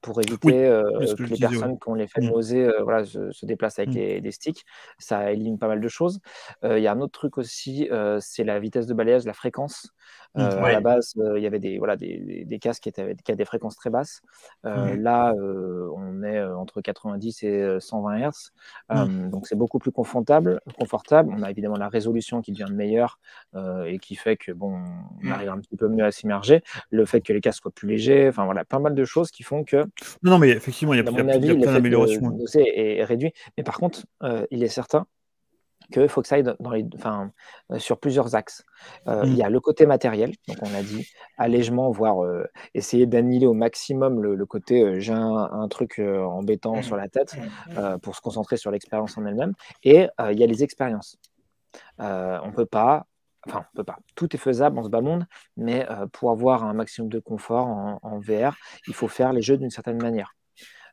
S4: pour éviter euh, que, les personnes qui ont les fait mmh. nausées euh, voilà, se, déplacent avec mmh. des sticks. Ça élimine pas mal de choses. Euh, il y a un autre truc aussi, c'est la vitesse de balayage, la fréquence. Mmh. À la base, il y avait des, voilà, des, des, casques qui, étaient, qui avaient des fréquences très basses. Là, on est entre 90 et 120 Hz. donc, c'est beaucoup plus confortable, confortable. On a évidemment la résolution qui devient meilleure et qui fait que bon, on arrive un petit peu mieux à s'immerger. Le fait que les casques soient plus légers. Enfin, voilà, pas mal de choses qui font que
S3: non, mais effectivement, il y a, plein d'améliorations.
S4: est, réduit. Mais par contre, euh, il est certain qu'il faut que ça aille dans les, enfin, euh, sur plusieurs axes. Euh, il y a mm. le côté matériel, donc on a dit allègement, voire essayer d'annihiler au maximum le, côté j'ai un, truc embêtant mm. sur la tête mm. pour se concentrer sur l'expérience en elle-même. Et il y a les expériences. on ne peut pas Enfin, on peut pas. Tout est faisable en ce bas monde, mais euh, pour avoir un maximum de confort en, VR, il faut faire les jeux d'une certaine manière.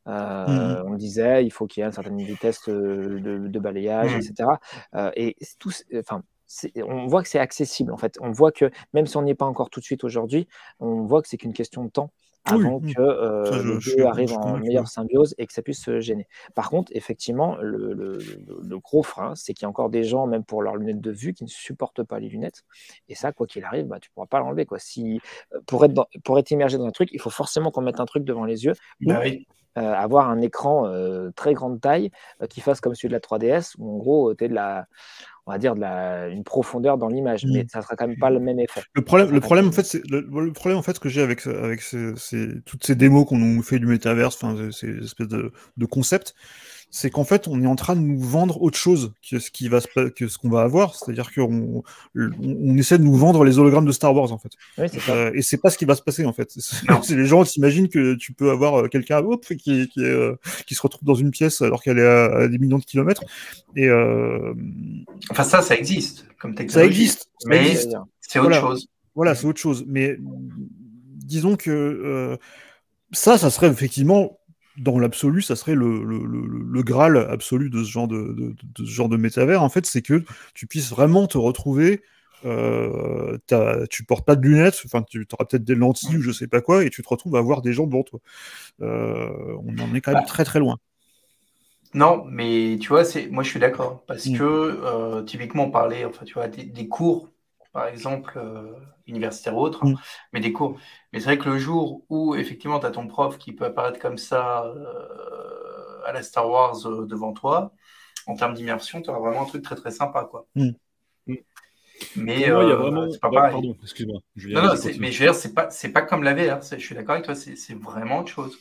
S4: Euh, mmh. On disait, il faut qu'il y ait une certaine vitesse de, de balayage, mmh. etc. et tout, enfin, on voit que c'est accessible en fait. On voit que même si on n'y est pas encore tout de suite aujourd'hui, on voit que c'est qu'une question de temps avant que euh, le jeu arrive en meilleure symbiose et que ça puisse se gêner. Par contre, effectivement, le, gros frein, c'est qu'il y a encore des gens, même pour leurs lunettes de vue, qui ne supportent pas les lunettes. Et ça, quoi qu'il arrive, bah, tu ne pourras pas l'enlever. Si, euh, pour, être pour être immergé dans un truc, il faut forcément qu'on mette un truc devant les yeux. Bah euh, avoir un écran très grande taille qui fasse comme celui de la 3DS, où en gros, tu es de la on va dire, de la, une profondeur dans l'image, mais mmh. ça sera quand même pas le même effet.
S3: Le problème, le problème, en fait, c'est, le, problème, en fait, que j'ai avec, avec toutes ces démos qu'on nous fait du métaverse, enfin, ces espèces de, de concepts, c'est qu'en fait, on est en train de nous vendre autre chose que ce qui va se, que ce qu'on va avoir. C'est-à-dire qu'on on essaie de nous vendre les hologrammes de Star Wars, en fait.
S4: Oui,
S3: euh, et c'est pas ce qui va se passer, en fait. C'est les gens s'imaginent que tu peux avoir euh, quelqu'un qui, qui, euh, qui, se retrouve dans une pièce alors qu'elle est à, des millions de kilomètres. Et euh...
S2: Enfin, ça, ça existe comme technologie.
S3: Ça existe.
S2: Mais c'est autre chose.
S3: Voilà, c'est autre chose. Mais disons que ça, ça serait effectivement dans l'absolu, ça serait le, le, le, graal absolu de ce genre de, de, ce genre de métavers, en fait, c'est que tu puisses vraiment te retrouver. Euh, tu portes pas de lunettes, enfin tu auras peut-être des lentilles ou je sais pas quoi, et tu te retrouves à voir des gens devant toi. Euh, on en est quand même bah. très très loin.
S2: Non, mais tu vois, c'est moi je suis d'accord parce mm. que euh, typiquement on parlait, enfin tu vois, des cours par exemple, euh, universitaire ou autre, hein, mm. mais des cours. Mais c'est vrai que le jour où, effectivement, tu as ton prof qui peut apparaître comme ça euh, à la Star Wars euh, devant toi, en termes d'immersion, tu auras vraiment un truc très très sympa. Quoi. Mm. Mm. Mais il y a euh, vraiment. Pas pardon, excuse-moi. Non, non, mais je veux dire, c'est pas, c'est pas comme la VR. Je suis d'accord avec toi, c'est vraiment autre chose.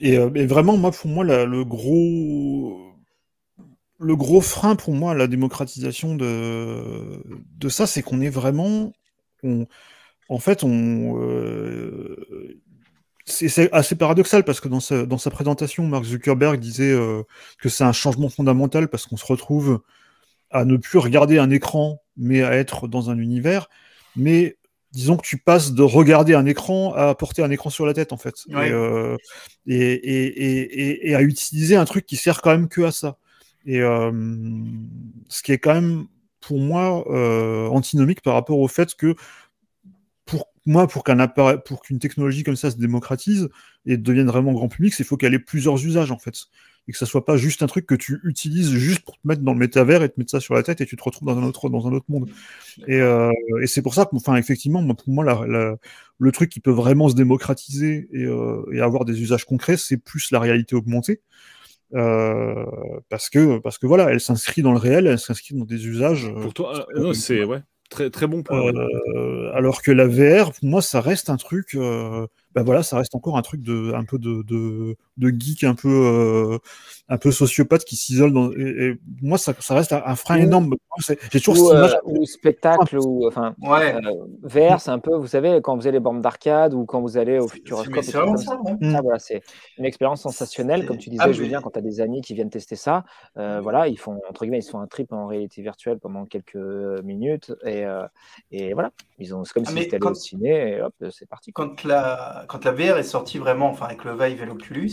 S3: Et, euh, vraiment, moi, pour moi, le gros. Le gros frein pour moi à la démocratisation de, de ça, c'est qu'on est vraiment. En fait, on. Euh, c'est assez paradoxal parce que dans sa, dans sa présentation, Mark Zuckerberg disait que c'est un changement fondamental parce qu'on se retrouve à ne plus regarder un écran, mais à être dans un univers. Mais disons que tu passes de regarder un écran à porter un écran sur la tête, en fait. Euh, et, et, et, à utiliser un truc qui sert quand même que à ça. Et euh, ce qui est quand même, pour moi, euh, antinomique par rapport au fait que, pour moi, pour qu'un appareil, pour qu'une technologie comme ça se démocratise et devienne vraiment grand public, il faut qu'elle ait plusieurs usages, en fait et que ça soit pas juste un truc que tu utilises juste pour te mettre dans le métavers et te mettre ça sur la tête et tu te retrouves dans un autre, dans un autre monde. Et, euh, c'est pour ça que, enfin, effectivement, pour moi, le truc qui peut vraiment se démocratiser et avoir des usages concrets, c'est plus la réalité augmentée. Euh, parce que parce que voilà, elle s'inscrit dans le réel, elle s'inscrit dans des usages.
S1: Euh, pour toi, euh, c'est ouais, très très bon point.
S3: alors que la VR, pour moi, ça reste un truc bah voilà, ça reste encore un truc de, un peu de, de, de geek, un peu, euh, un peu sociopathe qui s'isole. Dans... Et, moi, ça, ça, reste un frein énorme.
S4: J'ai toujours ou, image... ou spectacle, ou enfin, ouais. euh, VR, c'est un peu, vous savez, quand vous allez les bornes d'arcade ou quand vous allez au Futuroscope. C'est ça, mm. voilà, c'est une expérience sensationnelle, comme tu disais, ah, Julien, quand tu as des amis qui viennent tester ça. Euh, voilà, ils font entre guillemets, ils font un trip en réalité virtuelle pendant quelques minutes et, euh, et voilà, ils ont, c'est comme ah, si c'était au ciné et hop, c'est parti.
S2: Quand la quand la VR est sortie vraiment, enfin avec le Vive et l'Oculus,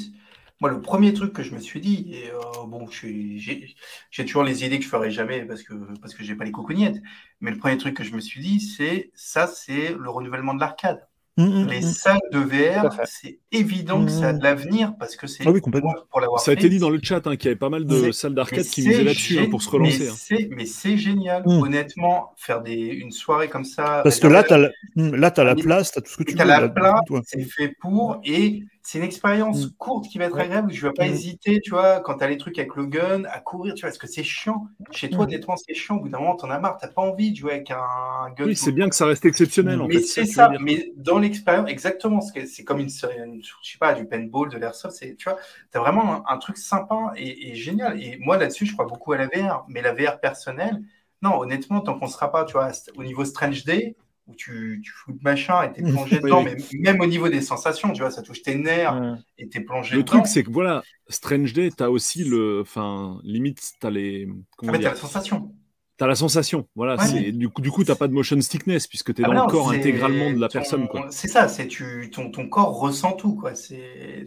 S2: moi, le premier truc que je me suis dit, et euh, bon, j'ai toujours les idées que je ferai jamais parce que parce que j'ai pas les cocognettes, mais le premier truc que je me suis dit, c'est ça, c'est le renouvellement de l'arcade. Mmh, mmh, les mmh. salles de VR, c'est évident que ça a de l'avenir parce que c'est
S3: ah oui, complètement.
S1: pour l'avoir Ça a été dit dans le chat hein, qu'il y avait pas mal de salles d'arcade qui misaient là-dessus hein, pour se relancer.
S2: Mais hein. c'est génial, honnêtement, faire des, une soirée comme ça.
S3: Parce que là, tu as, la, as la place, tu as tout ce que tu veux.
S2: Tu as la place, c'est fait pour, et c'est une expérience mm. courte qui va être agréable. Je ne vais pas mm. hésiter, tu vois, quand tu as les trucs avec le gun, à courir, tu vois, parce que c'est chiant. Chez toi, mm. honnêtement, c'est chiant. Au bout d'un moment, tu en as marre. Tu n'as pas envie de jouer avec un gun.
S1: Oui, c'est bien que ça reste exceptionnel. En
S2: mais c'est ça, mais dans l'expérience, exactement. C'est comme une, série, je sais pas, du paintball, de l'airsoft. Tu vois, tu as vraiment un, truc sympa et, génial. Et moi, là-dessus, je crois beaucoup à la VR. Mais la VR personnelle, non, honnêtement, tant qu'on ne sera pas, tu vois, au niveau Strange Day, où tu, tu fous de machin et t'es plongé dedans, mais même au niveau des sensations, tu vois, ça touche tes nerfs et t'es plongé
S1: le dedans. Le truc, c'est que voilà, Strange Day, t'as aussi le. Enfin, limite, t'as les.
S2: Comment ah, mais t'as la sensation.
S1: T'as la sensation, voilà. Du coup, du coup, t'as pas de motion sickness puisque t'es es ah dans le corps intégralement de la personne, quoi.
S2: C'est ça, c'est tu ton, ton, corps ressent tout, quoi.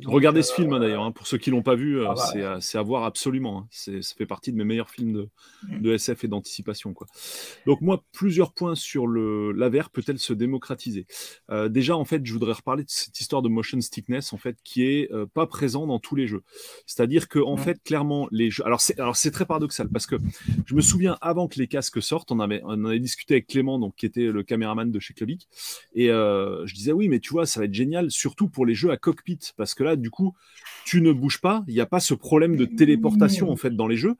S1: Regardez ce euh, film hein, d'ailleurs, hein, pour ceux qui l'ont pas vu, euh, ah bah, c'est à voir absolument. Hein. Ça fait partie de mes meilleurs films de, mm. de SF et d'anticipation, quoi. Donc moi, plusieurs points sur le la VR peut-elle se démocratiser? Euh, déjà, en fait, je voudrais reparler de cette histoire de motion sickness, en fait, qui est pas présent dans tous les jeux. C'est-à-dire que en mm. fait, clairement, les jeux. Alors c'est alors c'est très paradoxal parce que je me souviens avant que les casques sortent. On avait, on avait discuté avec Clément, donc, qui était le caméraman de chez Clubic. Et euh, je disais, oui, mais tu vois, ça va être génial, surtout pour les jeux à cockpit. Parce que là, du coup, tu ne bouges pas. Il n'y a pas ce problème de téléportation, en fait, dans les jeux.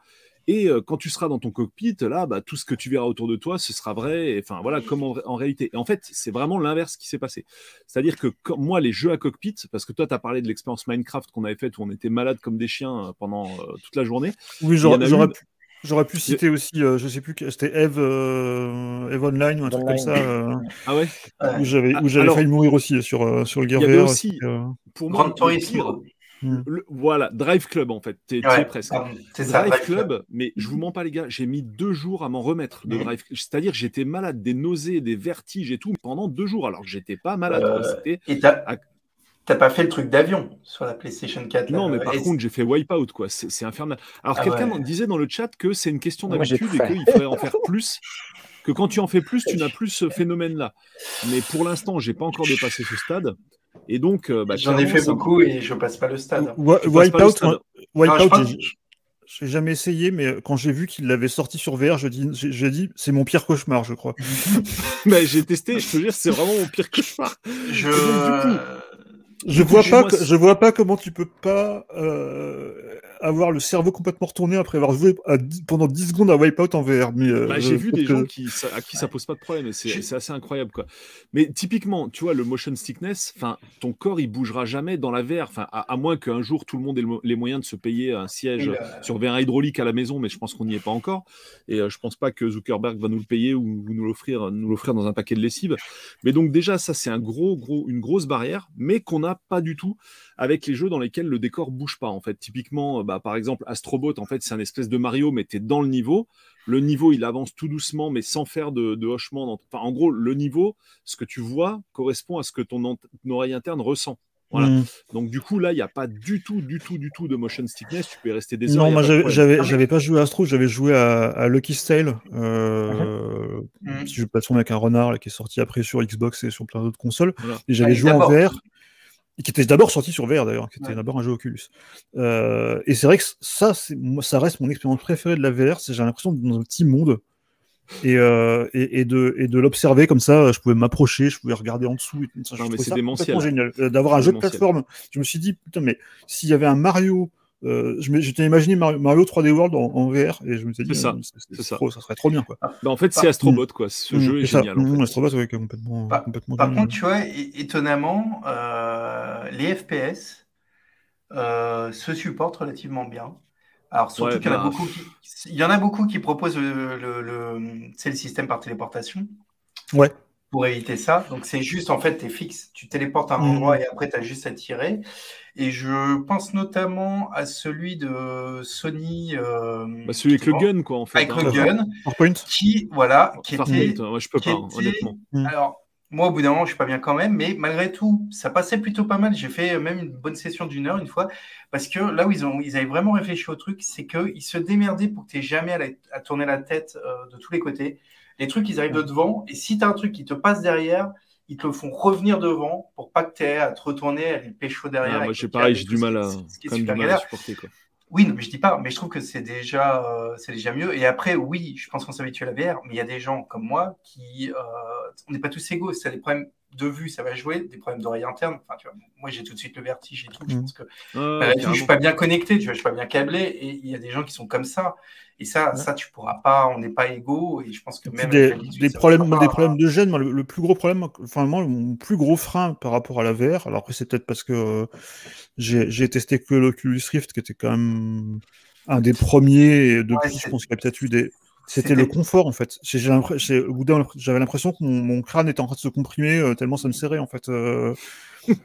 S1: Et euh, quand tu seras dans ton cockpit, là, bah, tout ce que tu verras autour de toi, ce sera vrai. Enfin, voilà, comme en, réalité. Et en fait, c'est vraiment l'inverse qui s'est passé. C'est-à-dire que moi, les jeux à cockpit, parce que toi, tu as parlé de l'expérience Minecraft qu'on avait faite où on était malade comme des chiens euh, pendant toute la journée.
S3: Oui, j'aurais pu. J'aurais pu citer aussi, euh, je sais plus, c'était Eve, euh, Eve Online ou un truc comme ça. Euh,
S1: ah ouais
S3: Où j'avais où j'avais failli mourir aussi sur, sur le Gear VR.
S2: aussi, pour moi,
S1: hmm. le, voilà, Drive Club en fait, t'es ouais, presque. C'est Drive, Club, mais je vous mens pas les gars, j'ai mis deux jours à m'en remettre de hmm. Drive C'est-à-dire j'étais malade, des nausées, des vertiges et tout pendant deux jours, alors que j'étais pas malade.
S2: C'était T'as pas fait le truc d'avion sur la PlayStation 4
S1: Non, mais par contre, j'ai fait Wipeout, quoi. C'est infernal. Alors, ah quelqu'un disait dans le chat que c'est une question d'habitude et qu'il faudrait en faire plus. Que quand tu en fais plus, tu n'as plus ce phénomène-là. Mais pour l'instant, j'ai pas encore dépassé ce stade. Et donc, euh, bah,
S2: j'en ai fait beaucoup et je passe pas le stade.
S3: Wipeout, Wipeout j'ai jamais essayé, mais quand j'ai vu qu'il l'avait sorti sur VR, j'ai dit, j'ai dit, c'est mon pire cauchemar, je crois.
S1: mais j'ai testé, je te jure, c'est vraiment mon pire cauchemar.
S2: Je...
S3: Je vois pas, je vois pas comment tu peux pas euh, avoir le cerveau complètement retourné après avoir joué pendant 10 secondes à Wipeout en VR.
S1: Euh, bah, j'ai vu des gens qui, à qui ça pose pas de problème et c'est assez incroyable quoi. Mais typiquement, tu vois, le motion sickness, enfin, ton corps il bougera jamais dans la VR, enfin, à, moins qu'un jour tout le monde ait les moyens de se payer un siège sur VR hydraulique à la maison, mais je pense qu'on n'y est pas encore. Et euh, je pense pas que Zuckerberg va nous le payer ou, nous l'offrir, nous l'offrir dans un paquet de lessive. Mais donc déjà ça c'est un gros, gros, une grosse barrière, mais qu'on a pas du tout avec les jeux dans lesquels le décor bouge pas. En fait, typiquement, euh, bah, par exemple, Astrobot, en fait, c'est un espèce de Mario, mais tu es dans le niveau. Le niveau, il avance tout doucement, mais sans faire de, hochement. en gros, le niveau, ce que tu vois, correspond à ce que ton, oreille interne ressent. Voilà. Mm. Donc du coup là, il n'y a pas du tout, du tout, du tout de motion sickness. Tu peux rester des heures.
S3: Non, moi j'avais, j'avais, pas joué à Astro, j'avais joué à, Lucky Style. Euh, mm. Si je passe avec un renard qui est sorti après sur Xbox et sur plein d'autres consoles. Et j'avais joué en VR qui était d'abord sorti sur VR d'ailleurs, qui était d'abord un jeu Oculus. Euh, et c'est vrai que ça, ça reste mon expérience préférée de la VR, c'est j'ai l'impression d'être dans un petit monde et, euh, et, de, et de l'observer comme ça, je pouvais m'approcher, je pouvais regarder en dessous. Et
S1: ça, non, mais c'est démentiel.
S3: génial. Euh, d'avoir un jeu de plateforme, je me suis dit, putain, mais s'il y avait un Mario euh, J'étais imaginé Mario, 3D World en, VR et je me suis dit, ça, euh, ça. ça. serait trop bien. Quoi.
S1: Bah, en fait, c'est Astrobot, quoi. Ce mmh, jeu est, génial. En
S3: mmh, Astrobot, ouais, complètement.
S2: Par,
S3: complètement
S2: par contre, tu vois, étonnamment, euh, les FPS euh, se supportent relativement bien. Alors, surtout qu'il y, en a bah, beaucoup qui, il y en a beaucoup qui proposent le, le, le, le système par téléportation.
S3: Ouais
S2: pour éviter ça. Donc c'est juste en fait, tu es fixe, tu téléportes à un mmh. endroit et après tu as juste à tirer. Et je pense notamment à celui de Sony. Euh,
S1: bah celui avec le gun, quoi, en fait.
S2: Avec hein. le gun.
S3: Farpoint.
S2: Qui, voilà, qui était.
S1: Je peux pas, honnêtement.
S2: Mmh. Alors, moi, au bout d'un moment, je suis pas bien quand même, mais malgré tout, ça passait plutôt pas mal. J'ai fait même une bonne session d'une heure une fois, parce que là où ils, ont, ils avaient vraiment réfléchi au truc, c'est qu'ils se démerdaient pour que tu jamais à, à, tourner la tête euh, de tous les côtés les trucs, ils arrivent de devant. Et si tu as un truc qui te passe derrière, ils te font revenir devant pour pas que tu aies à te retourner, à les pécho derrière.
S1: Ah, moi, je sais pareil, j'ai du mal à, supporter.
S2: Oui, mais je dis pas, mais je trouve que c'est déjà, euh, c'est déjà mieux. Et après, oui, je pense qu'on s'habitue à la VR, mais il y a des gens comme moi qui, euh, on n'est pas tous égaux. C'est des problèmes de vue, ça va jouer, des problèmes d'oreille interne. Enfin, tu vois, moi, j'ai tout de suite le vertige et tout. Je mmh. pense que bah, je suis pas bien connecté, tu vois, je suis pas bien câblé. Et il y a des gens qui sont comme ça. Et ça, ça, tu pourras pas. On n'est pas égaux. Et je pense que même
S3: des, des problèmes, des problèmes de gêne. Le, plus gros problème, enfin, moi, mon plus gros frein par rapport à la VR. Alors après, c'est peut-être parce que euh, j'ai testé que l'Oculus Rift, qui était quand même un des premiers. Et depuis, je pense qu'il y a peut-être eu des c'était le confort en fait. J'avais l'impression que mon, crâne était en train de se comprimer euh, tellement ça me serrait en fait. Euh,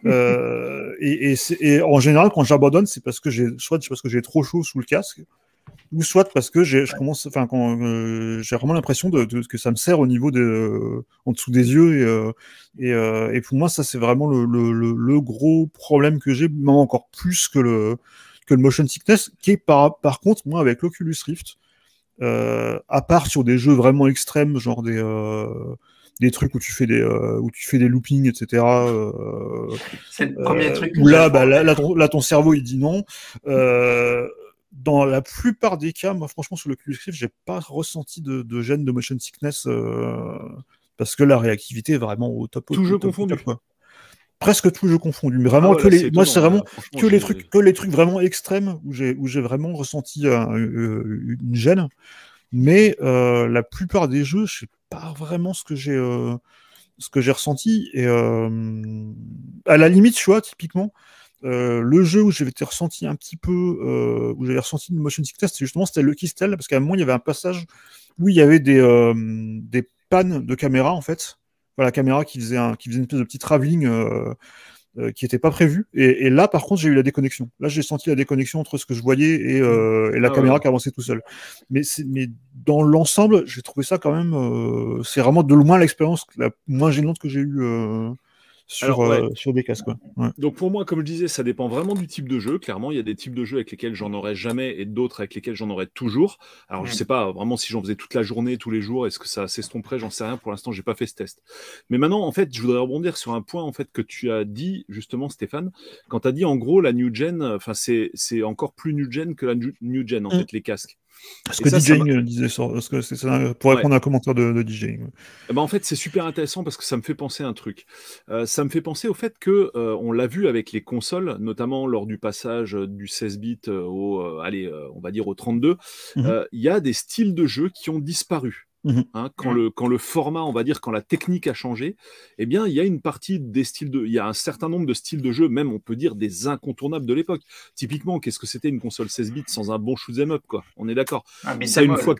S3: euh, et, et, en général, quand j'abandonne, c'est parce que j'ai soit parce que j'ai trop chaud sous le casque, ou soit parce que j'ai, je commence, enfin, quand j'ai vraiment l'impression de, que ça me serre au niveau de, en dessous des yeux et, et, pour moi, ça c'est vraiment le, le, le, gros problème que j'ai, même encore plus que le que le motion sickness, qui est par, par contre moi avec l'Oculus Rift euh, à part sur des jeux vraiment extrêmes, genre des, euh, des trucs où tu fais des, euh, où tu fais des loopings, etc.
S2: c'est le premier truc.
S3: Où là, bah, là, là, ton cerveau, il dit non. dans la plupart des cas, moi, franchement, sur le Rift, j'ai pas ressenti de, de gêne de motion sickness parce que la réactivité est vraiment au top.
S1: Tout jeu confondu.
S3: Presque tout jeu confondu. Mais vraiment, ah que les, moi, c'est vraiment que les trucs, que les trucs vraiment extrêmes où j'ai, où j'ai vraiment ressenti euh, euh, une gêne. Mais euh, la plupart des jeux, je sais pas vraiment ce que j'ai, ce que j'ai ressenti. Et à la limite, tu vois, typiquement, le jeu où j'avais ressenti un petit peu, où j'avais ressenti une motion sickness, c'était justement c'était Lucky Stell, parce qu'à un moment il y avait un passage où il y avait des, des pannes de caméra en fait la caméra qui faisait, un, qui faisait une espèce de petit travelling euh, euh, qui n'était pas prévu. Et, là, par contre, j'ai eu la déconnexion. Là, j'ai senti la déconnexion entre ce que je voyais et, euh, la ah caméra qui avançait tout seul. Mais, mais dans l'ensemble, j'ai trouvé ça quand même. c'est vraiment de loin l'expérience la moins gênante que j'ai eue sur, euh, sur des casques.
S1: Donc pour moi, comme je disais, ça dépend vraiment du type de jeu. Clairement, il y a des types de jeux avec lesquels j'en aurais jamais et d'autres avec lesquels j'en aurais toujours. Alors je sais pas vraiment si j'en faisais toute la journée, tous les jours, est-ce que ça s'estomperait, j'en sais rien. Pour l'instant, j'ai pas fait ce test. Mais maintenant, en fait, je voudrais rebondir sur un point en fait que tu as dit justement, Stéphane, quand tu as dit en gros la new gen, enfin c'est encore plus new gen que la new gen en mm. fait les casques.
S3: Ce que DJing disait, ce que ça, pour répondre à un commentaire de, de DJing.
S1: Eh ben, en fait, c'est super intéressant parce que ça me fait penser à un truc. Euh, ça me fait penser au fait que euh, on l'a vu avec les consoles, notamment lors du passage du 16 bits au, allez, on va dire au 32. Mmh il y a des styles de jeu qui ont disparu. Mmh hein, quand, le, quand le format, on va dire, quand la technique a changé, eh bien, il y a une partie des styles de, il y a un certain nombre de styles de jeu, même on peut dire des incontournables de l'époque. Typiquement, qu'est-ce que c'était une console 16 bits sans un bon shoot'em up, quoi? On est d'accord. Ça, une fois,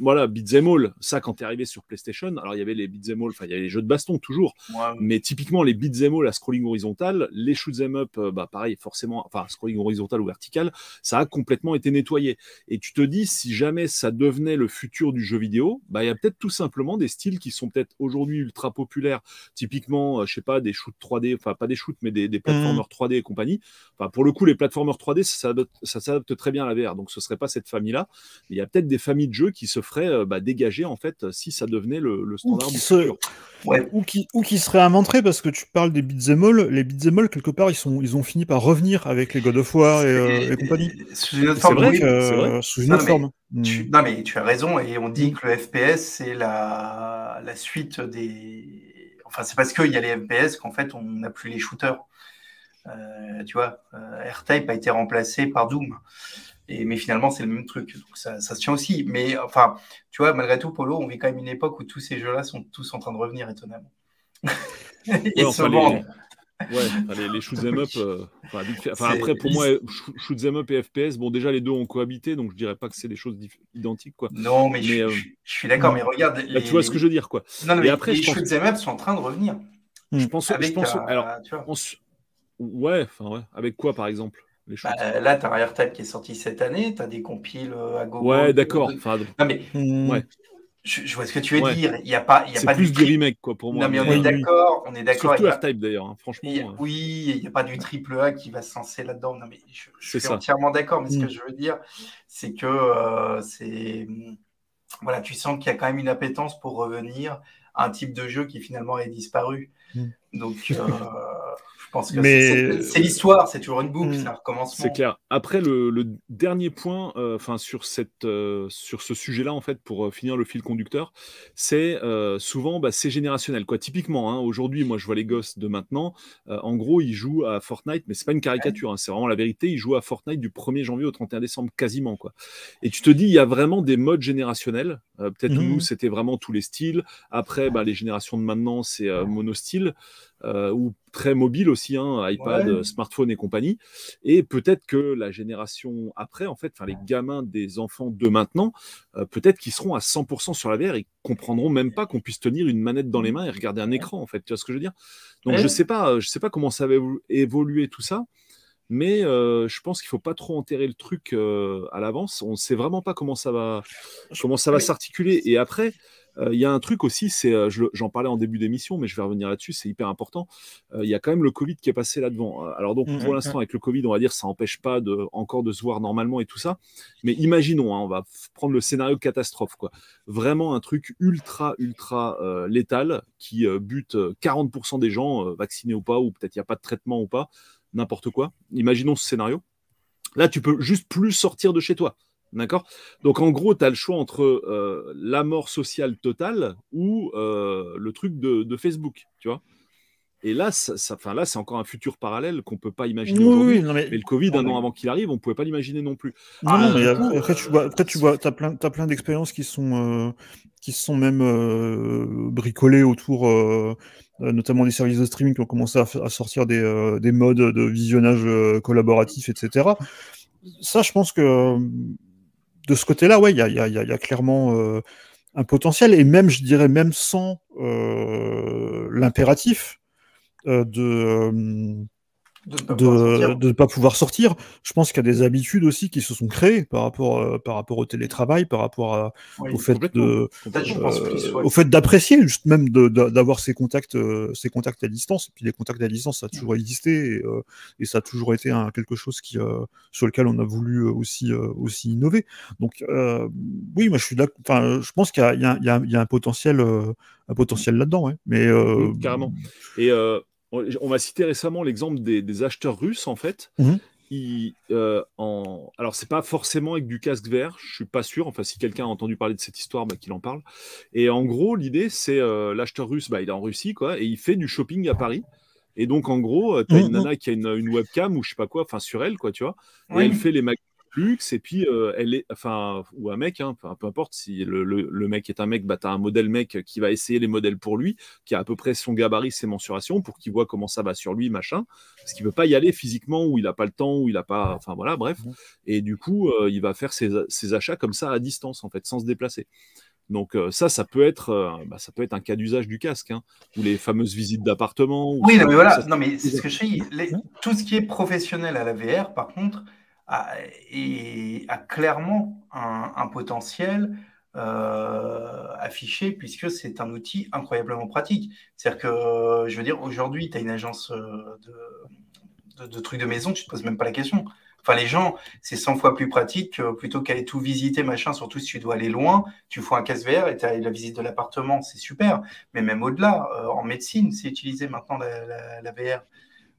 S1: voilà, beat'em all, ça quand t'es arrivé sur PlayStation, alors il y avait les beat'em all, enfin il y avait les jeux de baston toujours, mais typiquement les beat'em all à scrolling horizontal, les shoot'em up, euh, bah pareil forcément, enfin scrolling horizontal ou vertical, ça a complètement été nettoyé. Et tu te dis si jamais ça devenait le futur du jeu vidéo, bah il y a peut-être tout simplement des styles qui sont peut-être aujourd'hui ultra populaires, typiquement, euh, je sais pas, des shoots 3D, enfin pas des shoots mais des, des mmh. platformers 3D et compagnie. Enfin pour le coup les platformers 3D ça, ça s'adapte très bien à la VR, donc ce serait pas cette famille-là. Il y a peut-être des familles de jeux qui se ferait euh, bah, dégager en fait si ça devenait le, standard ou
S3: qui, ou, qui, ou qui serait inventé parce que tu parles des beat'em all, les beat'em all quelque part ils, sont, ils ont fini par revenir avec les God of War et, euh, compagnie.
S2: Sous une autre forme. Vrai, sous une autre forme. Tu, non mais tu as raison et on dit hmm. que le FPS c'est la, la suite des. Enfin c'est parce qu'il y a les FPS qu'en fait on n'a plus les shooters. Euh, tu vois, R-Type a été remplacé par Doom mais finalement, c'est le même truc. Donc ça, ça, se tient aussi. Mais enfin, tu vois, malgré tout, Polo, on vit quand même une époque où tous ces jeux-là sont tous en train de revenir étonnamment.
S1: Et les... Ouais, les, les shoot'em up. Euh, enfin, après, pour moi, shoot'em up et FPS, bon, déjà les deux ont cohabité, donc je dirais pas que c'est des choses identiques, quoi.
S2: Non, mais, je, euh, suis d'accord. Mais regarde,
S1: bah, tu vois ce que je veux dire, quoi.
S2: Non, mais après, les shoot'em up sont en train de revenir.
S1: Je pense, je pense, euh, alors, ouais, enfin ouais. Avec quoi, par exemple?
S2: Bah, là, tu as un qui est sorti cette année, tu as des compiles euh, à
S1: gogo. Ouais, d'accord.
S2: Non, mais hmm. ouais. je, vois ce que tu veux dire. Il y a pas, il y a pas
S1: plus du remake, quoi, pour moi.
S2: Non, mais on est d'accord. On est d'accord.
S1: Surtout R-Type, d'ailleurs, hein, franchement.
S2: Euh. Oui, il n'y a pas du triple A qui va se lancer là-dedans. Non, mais je, suis entièrement d'accord. Mais ce que hmm. je veux dire, c'est que euh, c'est. Voilà, tu sens qu'il y a quand même une appétence pour revenir à un type de jeu qui finalement est disparu. Hmm. Donc. pense que mais... c'est l'histoire, c'est toujours une boucle, mm. ça recommence.
S1: C'est clair. Après, le, dernier point, euh, enfin sur cette, euh, sur ce sujet-là, en fait, pour euh, finir le fil conducteur, c'est souvent, bah, c'est générationnel. Quoi. Typiquement, hein, aujourd'hui, moi, je vois les gosses de maintenant. en gros, ils jouent à Fortnite, mais c'est pas une caricature. Hein, c'est vraiment la vérité. Ils jouent à Fortnite du 1er janvier au 31 décembre, quasiment. Quoi. Et tu te dis, il y a vraiment des modes générationnels. Peut-être mmh. nous, c'était vraiment tous les styles. Après, bah, les générations de maintenant, c'est monostyle. Euh, ou très mobile aussi, hein, iPad, smartphone et compagnie. Et peut-être que la génération après, en fait, les gamins des enfants de maintenant, euh, peut-être qu'ils seront à 100% sur la VR et comprendront même pas qu'on puisse tenir une manette dans les mains et regarder un écran, en fait. Tu vois ce que je veux dire? Donc je sais pas, je sais pas comment ça va évoluer tout ça. Mais euh, je pense qu'il faut pas trop enterrer le truc à l'avance. On ne sait vraiment pas comment ça va, comment ça va s'articuler. Et après, euh, il y a un truc aussi, c'est, euh, j'en parlais en début d'émission, mais je vais revenir là-dessus, c'est hyper important. Euh, il y a quand même le Covid qui est passé là-devant. Alors donc mmh, pour mmh, l'instant, mmh. avec le Covid, on va dire, ça n'empêche pas de, encore de se voir normalement et tout ça. Mais imaginons, hein, on va prendre le scénario catastrophe, quoi. Vraiment un truc ultra, ultra létal qui bute 40% des gens, vaccinés ou pas, ou peut-être il n'y a pas de traitement ou pas, n'importe quoi. Imaginons ce scénario. Là, tu peux juste plus sortir de chez toi. D'accord? Donc en gros, tu as le choix entre euh, la mort sociale totale ou euh, le truc de, Facebook, tu vois? Et là, ça, ça là, c'est encore un futur parallèle qu'on peut pas imaginer aujourd'hui. mais... le Covid, un an avant qu'il arrive, on pouvait pas l'imaginer non plus.
S3: Non, non mais après, tu vois, après, tu vois, as plein, as plein d'expériences qui sont, euh, qui sont même bricolées autour, notamment des services de streaming qui ont commencé à, sortir des, des modes de visionnage collaboratif, etc. Ça, je pense que de ce côté-là, ouais, il y a, clairement euh, un potentiel, et même, je dirais, même sans euh, l'impératif euh, de de ne pas, pouvoir sortir. Je pense qu'il y a des habitudes aussi qui se sont créées par rapport, euh, par rapport au télétravail, par rapport au fait de, euh, au fait d'apprécier juste même d'avoir ces contacts, euh, ces contacts à distance. Et puis les contacts à distance, ça a toujours existé et, ça a toujours été un, quelque chose qui, sur lequel on a voulu aussi, aussi innover. Donc oui, moi je suis Enfin, je pense qu'il y, y, y, a un potentiel, un potentiel là-dedans, ouais. Mais
S1: carrément. Et on m'a cité récemment l'exemple des, acheteurs russes, en fait, mhm. il, euh, en... alors c'est pas forcément avec du casque vert, je suis pas sûr. Enfin, si quelqu'un a entendu parler de cette histoire, bah, qu'il en parle. Et en gros, l'idée, c'est euh, l'acheteur russe, bah, il est en Russie, quoi, et il fait du shopping à Paris. Et donc, en gros, tu as une mmh, mmh. nana qui a une, webcam ou je sais pas quoi, enfin sur elle, quoi, tu vois. Et elle fait les magasins luxe et puis euh, elle est enfin ou un mec hein, peu importe si le, le, mec est un mec bah tu as un modèle mec qui va essayer les modèles pour lui qui a à peu près son gabarit ses mensurations pour qu'il voit comment ça va sur lui machin parce qu'il veut pas y aller physiquement ou il a pas le temps ou il a pas enfin voilà bref et du coup euh, il va faire ses, ses, achats comme ça à distance en fait sans se déplacer donc euh, ça, ça peut être, bah, ça peut être un cas d'usage du casque, hein, ou les fameuses visites d'appartement.
S2: Oui, mais voilà, non mais c'est ce que je dis. Tout ce qui est professionnel à la VR, par contre, a, et a clairement un, potentiel euh, affiché puisque c'est un outil incroyablement pratique. C'est-à-dire que, je veux dire, aujourd'hui, tu as une agence euh, de, trucs de maison, tu te poses même pas la question. Enfin, les gens, c'est 100 fois plus pratique plutôt qu'aller tout visiter, machin, surtout si tu dois aller loin, tu fous un casse VR et tu as la visite de l'appartement, c'est super. Mais même au-delà, euh, en médecine, c'est utilisé maintenant la VR.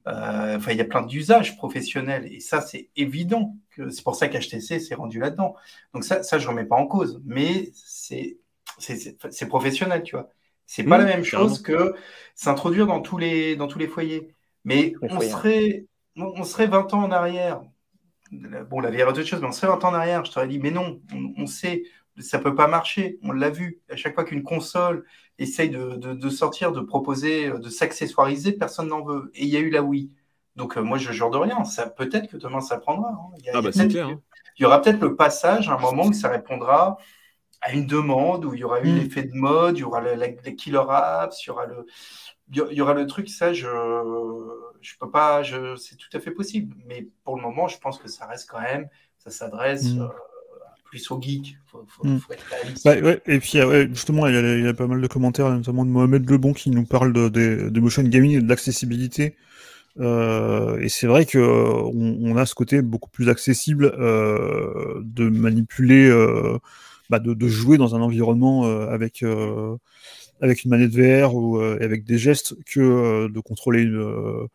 S2: Euh, enfin, il y a plein d'usages professionnels et ça, c'est évident. que C'est pour ça qu'HTC s'est rendu là-dedans. Donc ça, ça je remets pas en cause, mais c'est c'est professionnel, tu vois. C'est pas la même chose que s'introduire dans tous les dans tous les foyers. Mais on serait on serait 20 ans en arrière. Bon, la est autre chose, mais on serait 20 ans en arrière. Je t'aurais dit, mais non, on, on sait, ça peut pas marcher. On l'a vu. À chaque fois qu'une console essaye de, sortir, de proposer, de s'accessoiriser, personne n'en veut. Et il y a eu la Wii. Donc euh, moi, je jure de rien. Ça peut-être que demain ça prendra. Hein. Il, y ah bah, hein. il y aura peut-être le passage, un moment où ça répondra à une demande, où il y aura eu mm. l'effet de mode, il y aura les killer apps, il y aura le, il y aura le truc. Ça, je, je peux pas. Je, c'est tout à fait possible. Mais pour le moment, je pense que ça reste quand même. Ça s'adresse. Mm. Euh, Faut, faut,
S3: hmm. faut être bah, ouais, et puis justement, il y, a, il y, a, pas mal de commentaires, notamment de Mohamed Lebon qui nous parle de, de, de motion gaming et de l'accessibilité. Euh, et c'est vrai que euh, on, on, a ce côté beaucoup plus accessible euh, de manipuler, euh, bah de, de, jouer dans un environnement avec avec une manette VR ou avec des gestes que de contrôler une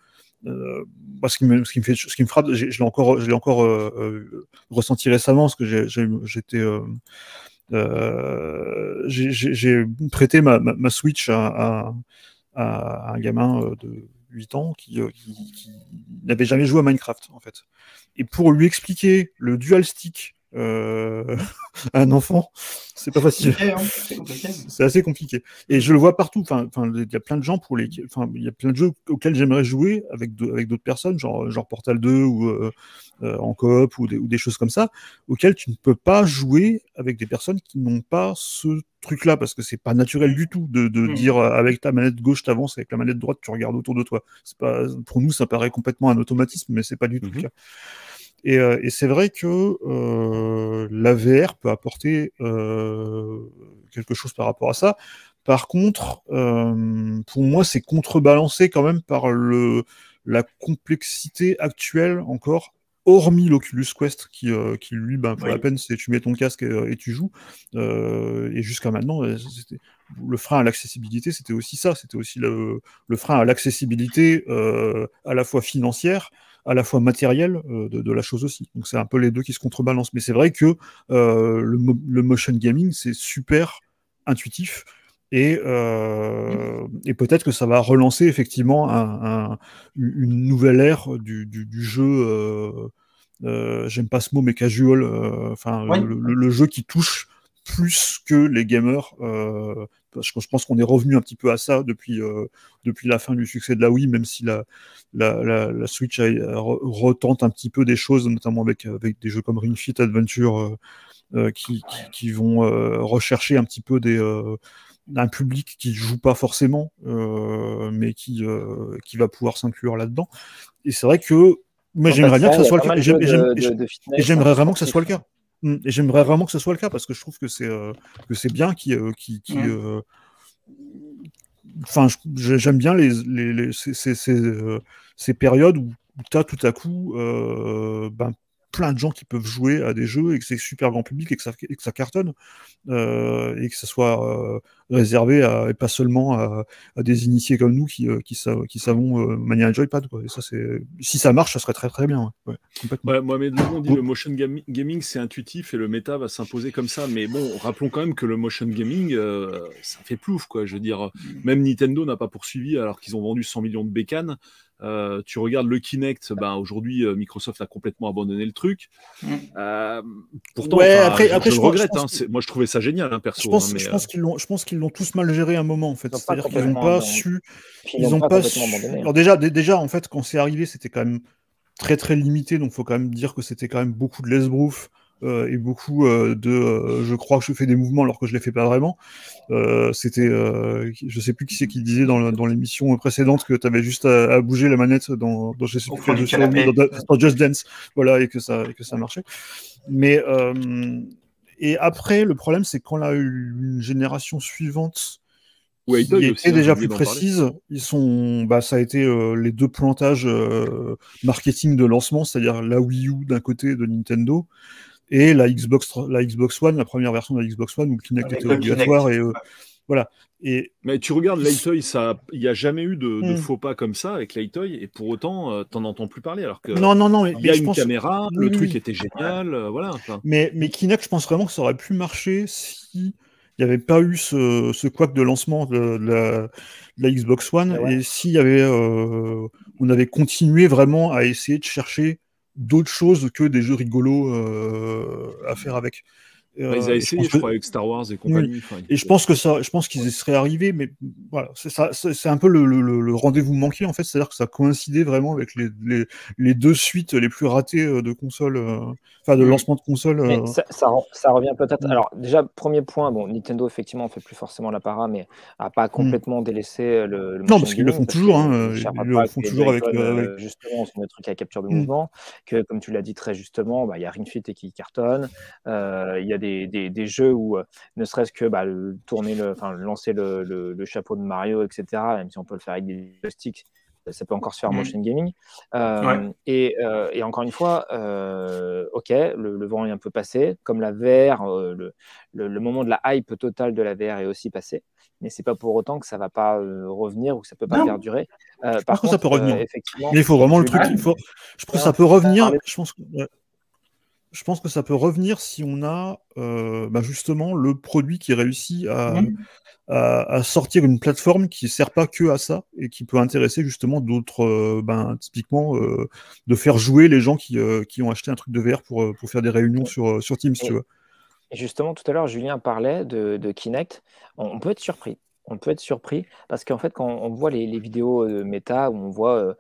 S3: euh, ce, qui me, ce, qui me, fait, ce qui me frappe, je l'ai encore, je l'ai encore euh, euh, ressenti récemment, parce que j'étais j'ai prêté ma, ma, ma Switch à, à, à, un gamin de 8 ans qui, qui, qui n'avait jamais joué à Minecraft, en fait. Et pour lui expliquer le dual stick euh, un enfant, c'est pas facile. Hein, c'est assez compliqué. Et je le vois partout. Enfin, il y a plein de gens pour les, enfin, il y a plein de jeux auxquels j'aimerais jouer avec avec d'autres personnes, genre genre Portal 2 ou euh, euh, en coop ou des, ou des choses comme ça, auxquels tu ne peux pas jouer avec des personnes qui n'ont pas ce truc-là parce que c'est pas naturel du tout de, de hmm. dire avec ta manette gauche t'avances, avec la manette droite tu regardes autour de toi. C'est pas pour nous ça paraît complètement un automatisme, mais c'est pas du tout le mhm. cas. Et, euh, et c'est vrai que euh, la VR peut apporter euh, quelque chose par rapport à ça. Par contre, euh, pour moi, c'est contrebalancé quand même par le, la complexité actuelle encore hormis l'Oculus Quest qui, euh, qui lui, ben, pour la peine, c'est tu mets ton casque et, et tu joues. Euh, et jusqu'à maintenant, le frein à l'accessibilité, c'était aussi ça. C'était aussi le, le, frein à l'accessibilité euh, à la fois financière, à la fois matériel euh, de, de, la chose aussi. Donc c'est un peu les deux qui se contrebalancent. Mais c'est vrai que euh, le, le, motion gaming, c'est super intuitif. Et, euh, et peut-être que ça va relancer effectivement un, un, une nouvelle ère du, du, du jeu. Euh, euh, J'aime pas ce mot, mais casual. Enfin, le, le, jeu qui touche plus que les gamers. Parce que je pense qu'on est revenu un petit peu à ça depuis, euh, depuis la fin du succès de la Wii, même si la, la, la, la Switch a, retente un petit peu des choses, notamment avec, avec des jeux comme Ring Fit Adventure euh, euh qui, qui, qui, vont rechercher un petit peu des, un public qui joue pas forcément, mais qui, qui va pouvoir s'inclure là-dedans. Et c'est vrai que mais j'aimerais bien que ça soit le cas. J'aimerais vraiment que ça soit le cas. Mmh, et j'aimerais vraiment que ce soit le cas parce que je trouve que c'est euh, que c'est bien qui euh, qui, qui mmh. euh, enfin j'aime bien les, les, les ces, ces, ces, ces, périodes où, tu as tout à coup ben, plein de gens qui peuvent jouer à des jeux et que c'est super grand public et que ça, et que ça cartonne euh, et que ce soit réservé à, et pas seulement à, des initiés comme nous qui, qui, qui savons manier un joypad. Quoi. Et ça, c'est, si ça marche, ça serait très très bien. Ouais,
S1: ouais, Mohamed dit le motion gaming c'est intuitif et le méta va s'imposer comme ça. Mais bon, rappelons quand même que le motion gaming, ça fait plouf. Quoi. Je veux dire, même Nintendo n'a pas poursuivi alors qu'ils ont vendu 100 millions de bécanes. Euh, tu regardes le Kinect, ben, aujourd'hui euh, Microsoft a complètement abandonné le truc. Mm. Euh, pourtant, après, après, je, regrette. Hein, moi, je trouvais ça génial, hein, perso.
S3: Je pense, hein, pense qu'ils l'ont, je pense qu'ils l'ont tous mal géré à un moment, en fait. C'est-à-dire qu'ils n'ont pas su. Ils n'ont pas. Su... Alors déjà, déjà, en fait, quand c'est arrivé, c'était quand même très très limité, donc faut quand même dire que c'était quand même beaucoup de lesbrouf. Euh, et beaucoup euh, de euh, je crois que je fais des mouvements alors que je les fais pas vraiment. C'était, je sais plus qui c'est qui disait dans, dans l'émission précédente que tu avais juste à, bouger la manette dans, dans, je sais dans, Just Dance, voilà, et que ça, et que ça marchait. Mais et après, le problème, c'est quand on a eu une génération suivante qui était hein, déjà plus précise, ils sont, bah, ça a été les deux plantages marketing de lancement, c'est-à-dire la Wii U d'un côté de Nintendo et la Xbox, la Xbox One, la première version de la Xbox One où le Kinect était obligatoire et euh, voilà. Et
S1: mais tu regardes Lightoy, ça, il n'y a jamais eu de, hmm. faux pas comme ça avec Lightoy, et pour autant, euh, tu n'en entends plus parler. Alors que
S3: non, non, non,
S1: il y a une caméra, le truc était génial, euh, voilà.
S3: Mais, mais Kinect, je pense vraiment que ça aurait pu marcher si il n'y avait pas eu ce, ce couac de lancement de, la, Xbox One, et s'il y avait, on avait continué vraiment à essayer de chercher d'autres choses que des jeux rigolos euh, à faire avec.
S1: Bah, ils ont essayé, je, crois, avec Star Wars et compagnie.
S3: et je pense que ça, je pense qu'ils y seraient arrivés, mais voilà, c'est ça, c'est un peu le, le, rendez-vous manqué en fait, c'est-à-dire que ça coïncidait vraiment avec les, les, les, deux suites les plus ratées euh, de consoles, euh, enfin de mm. lancement de consoles.
S4: Euh. Ça, ça, revient peut-être. Mm. Alors déjà, premier point, bon, Nintendo effectivement fait plus forcément l'apparat, mais a pas mm. complètement délaissé le.
S3: non, parce qu'ils le font toujours, hein, ils le font toujours avec,
S4: justement le truc à capture de mouvement, que comme tu l'as dit très justement, bah, il y a Ring Fit et qui cartonne, il y a des des, jeux où, euh, ne serait-ce que bah, tourner le, enfin, lancer le, chapeau de Mario, etc., même si on peut le faire avec des joysticks, ça peut encore se faire en mm. motion gaming. Euh, euh, et, encore une fois, ok, le, vent est un peu passé, comme la VR, le, moment de la hype totale de la VR est aussi passé, mais c'est pas pour autant que ça va pas revenir ou que ça peut pas perdurer.
S3: par contre, ça peut revenir. Effectivement, mais il faut vraiment le truc. Il faut... Je pense que ça peut revenir. Je pense que je pense que ça peut revenir si on a euh, bah, justement le produit qui réussit mmh. à, sortir une plateforme qui ne sert pas que à ça et qui peut intéresser justement d'autres, euh, ben, typiquement euh, de faire jouer les gens qui, ont acheté un truc de VR pour, pour faire des réunions sur, sur Teams. tu vois.
S4: Justement, tout à l'heure, Julien parlait de, Kinect. On, peut être surpris on peut être surpris parce qu'en fait, quand on voit les, les vidéos de méta où on voit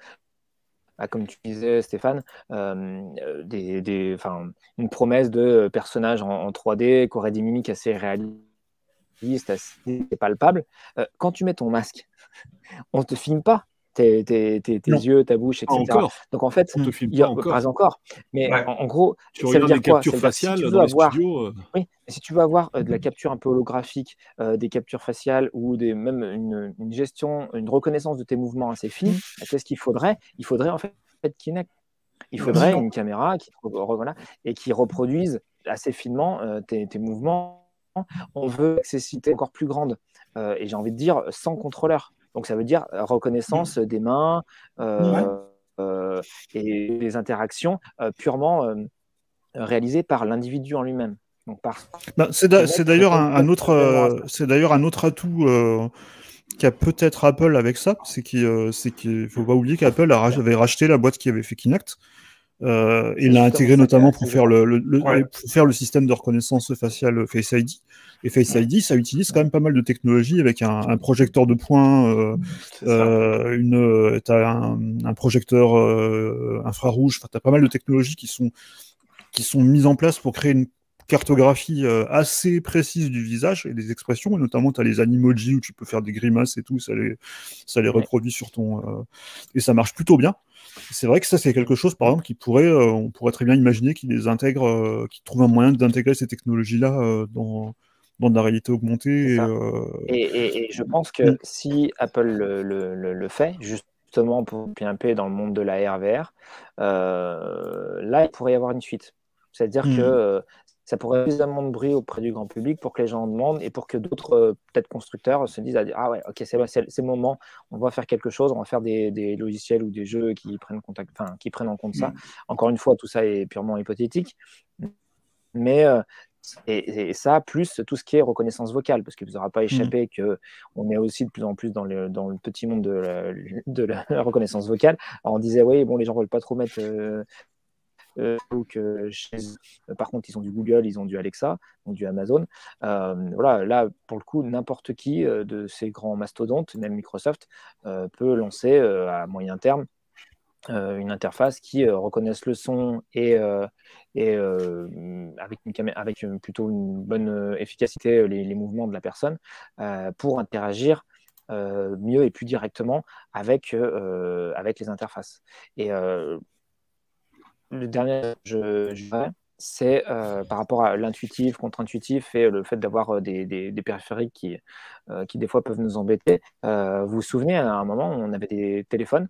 S4: bah, comme tu disais, Stéphane, euh, des, des, une promesse de personnage en, 3D qui aurait des mimiques assez réalistes, assez palpables. Euh, quand tu mets ton masque, on ne te filme pas tes, tes, tes, yeux, ta bouche, etc.
S1: Encore.
S4: Donc en fait,
S1: on te filme pas encore.
S4: Pas encore. Mais en, gros,
S1: tu ça veut dire quoi? faciales si tu veux avoir,
S4: euh. oui, si tu veux avoir de la capture un peu holographique, des captures faciales ou des, même une, une, gestion, une reconnaissance de tes mouvements assez fine, mmh. bah, qu'est-ce qu'il faudrait? Il faudrait en fait Kinect. Il faudrait une caméra qui, et qui reproduise assez finement tes, tes, mouvements. On veut accessibilité encore plus grande. et j'ai envie de dire sans contrôleur. Donc ça veut dire euh, reconnaissance des mains euh, euh, et des interactions purement réalisées par l'individu en lui-même.
S3: C'est d'ailleurs un, autre, c'est d'ailleurs un autre atout qu'a peut-être Apple avec ça, c'est qu'il c'est qu'il faut pas oublier qu'Apple avait racheté la boîte qui avait fait Kinect. Euh, il l'a intégré notamment pour faire le, pour faire le système de reconnaissance faciale Face ID. Et Face ID, ça utilise quand même pas mal de technologies avec un, projecteur de points, euh, euh, une, as un, un projecteur infrarouge. Enfin, as pas mal de technologies qui sont qui sont mises en place pour créer une cartographie assez précise du visage et des expressions, et notamment tu as les animojis où tu peux faire des grimaces et tout, ça les, ça les reproduit sur ton... et ça marche plutôt bien. C'est vrai que ça, c'est quelque chose, par exemple, qui pourrait, euh, on pourrait très bien imaginer qu'ils les intègrent, euh, qu'ils trouvent un moyen d'intégrer ces technologies-là euh, dans, dans de la réalité augmentée.
S4: Et, je pense que mm. si Apple le, fait, justement pour PMP dans le monde de la RVR, là, il pourrait y avoir une suite. C'est-à-dire mm. que ça pourrait suffisamment de bruit auprès du grand public pour que les gens en demandent et pour que d'autres euh, peut-être constructeurs se disent ah ouais ok c'est le moment on va faire quelque chose on va faire des, logiciels ou des jeux qui prennent contact enfin qui prennent en compte ça mm. encore une fois tout ça est purement hypothétique mais euh, et, ça, plus tout ce qui est reconnaissance vocale, parce qu'il ne vous aura pas échappé qu'on mm. que on est aussi de plus en plus dans le, dans le petit monde de la, de la reconnaissance vocale. Alors on disait, oui, bon, les gens ne veulent pas trop mettre euh, euh, chez Par contre, ils ont du Google, ils ont du Alexa, ont du Amazon. Euh, voilà, là, pour le coup, n'importe qui euh, de ces grands mastodontes, même Microsoft, peut lancer à moyen terme une interface qui reconnaisse le son et, et avec, une avec plutôt une bonne efficacité les, mouvements de la personne pour interagir mieux et plus directement avec, avec les interfaces. Et le dernier, je, je c'est euh, par rapport à l'intuitif, contre-intuitif et le fait d'avoir euh, des, des, périphériques qui, euh, qui, des fois, peuvent nous embêter. vous vous souvenez, à un moment, on avait des téléphones,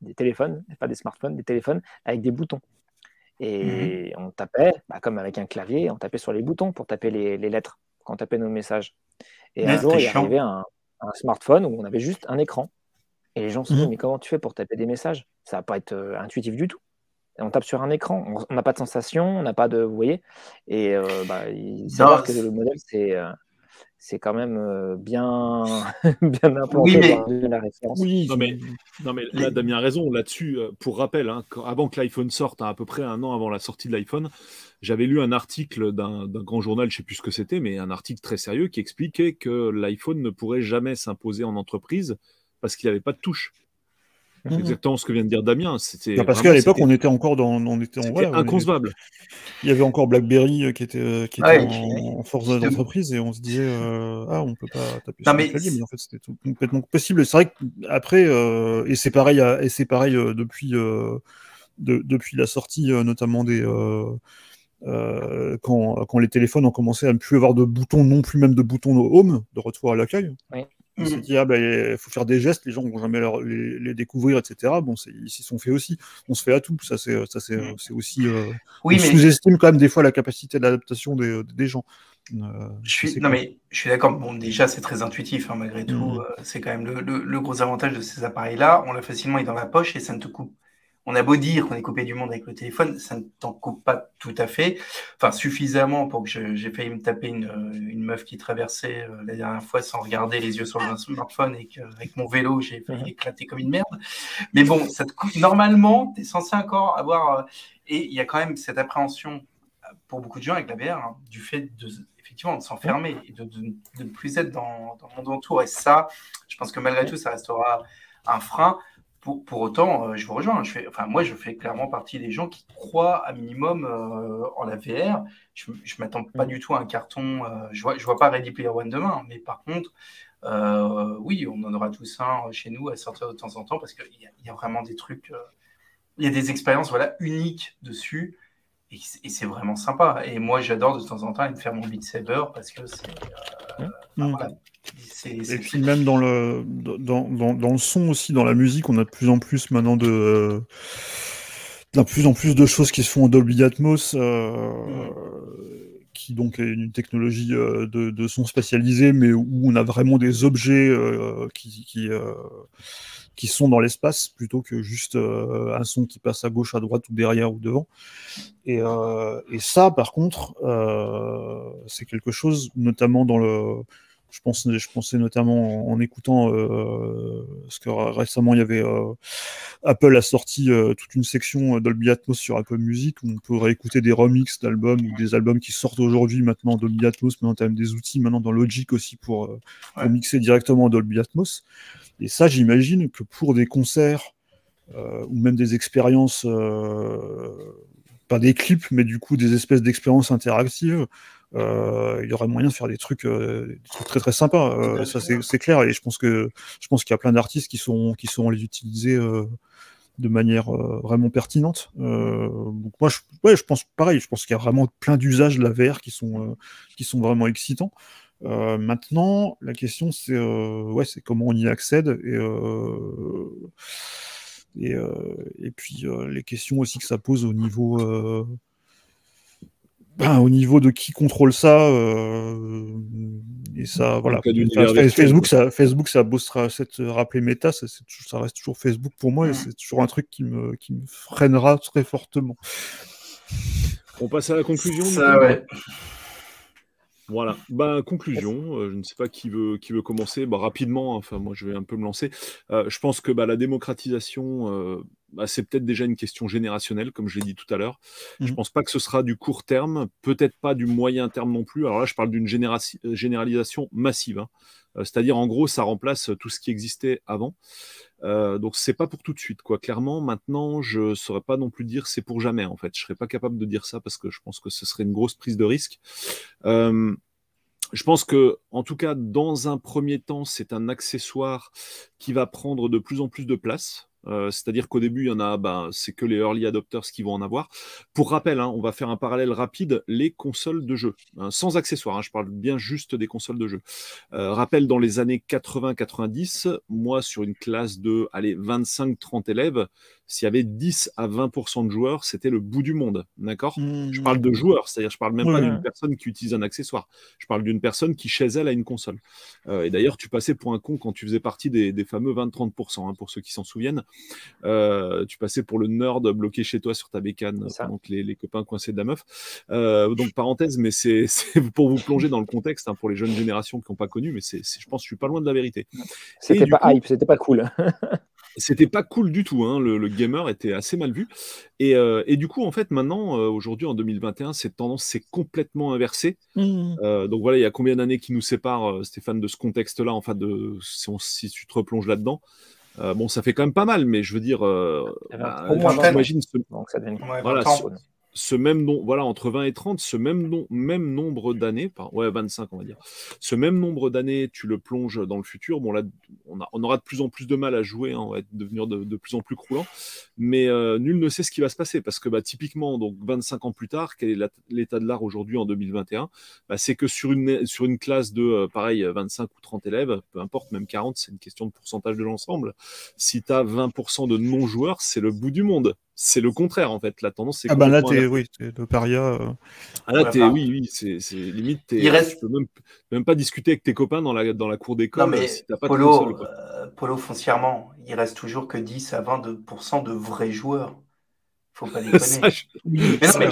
S4: des téléphones, pas des smartphones, des téléphones avec des boutons. Et mhm. on tapait, bah, comme avec un clavier, on tapait sur les boutons pour taper les, les lettres, quand on tapait nos messages. Et un jour, il un, un, smartphone où on avait juste un écran. Et les gens se disaient, mhm. mais comment tu fais pour taper des messages? Ça va pas être intuitif du tout on tape sur un écran, on n'a pas de sensation, on n'a pas de. Vous voyez Et euh, bah, il que le modèle, c'est. Euh, c'est quand même euh, bien, bien implanté
S1: oui, mais... la référence. Oui, non mais, non mais là, Damien a raison là-dessus. Pour rappel, hein, avant que l'iPhone sorte, hein, à peu près un an avant la sortie de l'iPhone, j'avais lu un article d'un grand journal, je ne sais plus ce que c'était, mais un article très sérieux qui expliquait que l'iPhone ne pourrait jamais s'imposer en entreprise parce qu'il n'avait pas de touche. C'est mhm. exactement ce que vient de dire Damien.
S3: C'était parce qu'à l'époque, on était encore dans, on était,
S1: inconcevable.
S3: Il y avait encore BlackBerry euh, qui était, euh, qui était en, force d'entreprise et on se disait euh, ah on peut pas taper sur mais... clavier, mais en fait c'était complètement possible. C'est vrai qu'après et c'est pareil et c'est pareil depuis depuis la sortie notamment des quand, quand, les téléphones ont commencé à ne plus avoir de boutons, non plus même de boutons home, de retour à l'accueil. Oui. Il s'est dit, ah ben, faut faire des gestes, les gens vont jamais les, découvrir, etc. Bon, ils s'y sont fait aussi. On se fait à tout. Ça, c'est, ça, c'est, c'est aussi. Euh, oui, on mais... sous-estime quand même des fois la capacité d'adaptation des, des gens.
S2: Euh, je suis, non, mais je suis d'accord. Bon, déjà, c'est très intuitif, hein, malgré tout. Mm. Euh, c'est quand même le, le, le, gros avantage de ces appareils-là. On l'a facilement dans la poche et ça ne te coupe on a beau dire qu'on est coupé du monde avec le téléphone, ça ne t'en coupe pas tout à fait. Enfin, suffisamment pour que j'ai failli me taper une, une, meuf qui traversait euh, la dernière fois sans regarder les yeux sur le smartphone et qu'avec mon vélo, j'ai failli mhm. éclater comme une merde. Mais bon, ça te coupe. Normalement, tu es censé encore avoir. Euh, et il y a quand même cette appréhension euh, pour beaucoup de gens avec la VR hein, du fait de effectivement de s'enfermer et de, ne plus être dans, dans le monde autour. Et ça, je pense que malgré tout, ça restera un frein. Pour, autant, euh, je vous rejoins. Je fais, enfin, moi, je fais clairement partie des gens qui croient à minimum euh, en la VR. Je ne m'attends pas mm. du tout à un carton. Euh, je ne vois, je vois pas Ready Player One demain. Mais par contre, oui, on en aura tous un chez nous à sortir de temps en temps parce qu'il y, y, a vraiment des trucs. Il y a des expériences voilà, uniques dessus. Et, c'est vraiment sympa. Et moi, j'adore de temps en temps aller me faire mon Beat Saber parce que c'est.
S3: Mm. voilà, et puis même dans le, dans, dans, dans, le son aussi, dans la musique, on a de plus en plus maintenant de, euh, de plus en plus de choses qui se font en Dolby Atmos, euh, qui donc est une technologie euh, de, de, son spécialisé, mais où on a vraiment des objets euh, qui, qui, qui, sont dans l'espace plutôt que juste un son qui passe à gauche, à droite ou derrière ou devant. Et, et ça, par contre, c'est quelque chose, notamment dans le je, pense, je pensais notamment en, écoutant euh, ce que récemment il y avait euh, Apple a sorti euh, toute une section Dolby Atmos sur Apple Music où on pourrait écouter des remixes d'albums ou des albums qui sortent aujourd'hui maintenant en Dolby Atmos, mais a même des outils maintenant dans Logic aussi pour, pour mixer directement en Dolby Atmos. Et ça, j'imagine que pour des concerts ou même des expériences pas des clips, mais du coup des espèces d'expériences interactives. Euh, il y aurait moyen de faire des trucs, euh, des trucs très très sympas. Euh, ça c'est clair et je pense que je pense qu'il y a plein d'artistes qui sont qui sont les utiliser de manière vraiment pertinente. donc moi je, ouais, je pense pareil. Je pense qu'il y a vraiment plein d'usages de la VR qui sont qui sont vraiment excitants. maintenant, la question c'est ouais, c'est comment on y accède et et, et puis les questions aussi que ça pose au niveau ben, au niveau de qui contrôle ça, euh, et ça, voilà. Facebook, ça, Facebook, ça boostera cette rappeler méta, ça, ça, reste toujours Facebook pour moi, et mm. c'est toujours un truc qui me, qui me freinera très fortement.
S1: On passe à la conclusion.
S2: Ça, ouais.
S1: Voilà. Bah, conclusion, euh, je ne sais pas qui veut, qui veut commencer. Bah, rapidement, enfin, moi, je vais un peu me lancer. Euh, je pense que bah, la démocratisation, euh, bah, c'est peut-être déjà une question générationnelle, comme je l'ai dit tout à l'heure. Je ne mmh pense pas que ce sera du court terme, peut-être pas du moyen terme non plus. Alors là, je parle d'une généralisation massive. Hein. C'est-à-dire, en gros, ça remplace tout ce qui existait avant. Euh, donc c'est pas pour tout de suite, quoi. Clairement, maintenant, je saurais pas non plus dire c'est pour jamais. En fait, je serais pas capable de dire ça parce que je pense que ce serait une grosse prise de risque. Euh, je pense que, en tout cas, dans un premier temps, c'est un accessoire qui va prendre de plus en plus de place. Euh, c'est-à-dire qu'au début, il y en a, ben, c'est que les early adopters qui vont en avoir. Pour rappel, hein, on va faire un parallèle rapide, les consoles de jeu, hein, sans accessoires, hein, je parle bien juste des consoles de jeu. Euh, rappel, dans les années 80-90, moi, sur une classe de 25-30 élèves, s'il y avait 10 à 20% de joueurs, c'était le bout du monde. D'accord? Je parle de joueurs, c'est-à-dire je parle même pas d'une personne qui utilise un accessoire. Je parle d'une personne qui, chez elle, a une console. Euh, et d'ailleurs, tu passais pour un con quand tu faisais partie des, fameux 20-30%, hein, pour ceux qui s'en souviennent. Euh, tu passais pour le nerd bloqué chez toi sur ta bécane pendant que les, copains coincés de la meuf. Euh, donc, parenthèse, mais c'est pour vous plonger dans le contexte, hein, pour les jeunes générations qui n'ont pas connu, mais c'est, je pense que je suis pas loin de la vérité.
S4: C'était pas hype, c'était pas cool.
S1: C'était pas cool du tout, hein. le, gamer était assez mal vu. Et, euh, du coup, en fait, maintenant, euh, aujourd'hui, en 2021, cette tendance s'est complètement inversée. Mmh. Euh, donc voilà, il y a combien d'années qui nous séparent, Stéphane, de ce contexte-là, enfin, de, si, si, tu te replonges là-dedans Bon, ça fait quand même pas mal, mais je veux dire, bah, j'imagine ce... Donc ça devient... voilà, ce même nom, voilà, entre 20 et 30, ce même, nom, même nombre d'années, ouais, 25, on va dire, ce même nombre d'années, tu le plonges dans le futur. Bon, là, on, aura de plus en plus de mal à jouer, hein, on va devenir de, plus en plus croulant, mais euh, nul ne sait ce qui va se passer parce que, bah, typiquement, donc 25 ans plus tard, quel est l'état de l'art aujourd'hui en 2021 bah, C'est que sur une, sur une classe de, euh, pareil, 25 ou 30 élèves, peu importe, même 40, c'est une question de pourcentage de l'ensemble. Si tu as 20% de non-joueurs, c'est le bout du monde c'est le contraire en fait. La tendance c'est.
S3: Ah bah là t'es oui, es le paria. Euh.
S1: Ah là t'es oui oui c'est limite il reste... tu peux même, même pas discuter avec tes copains dans la dans la cour d'école. Non
S2: mais si pas Polo euh, Polo foncièrement il reste toujours que 10 à 22% de vrais joueurs. Faut pas déconner. mais non, mais,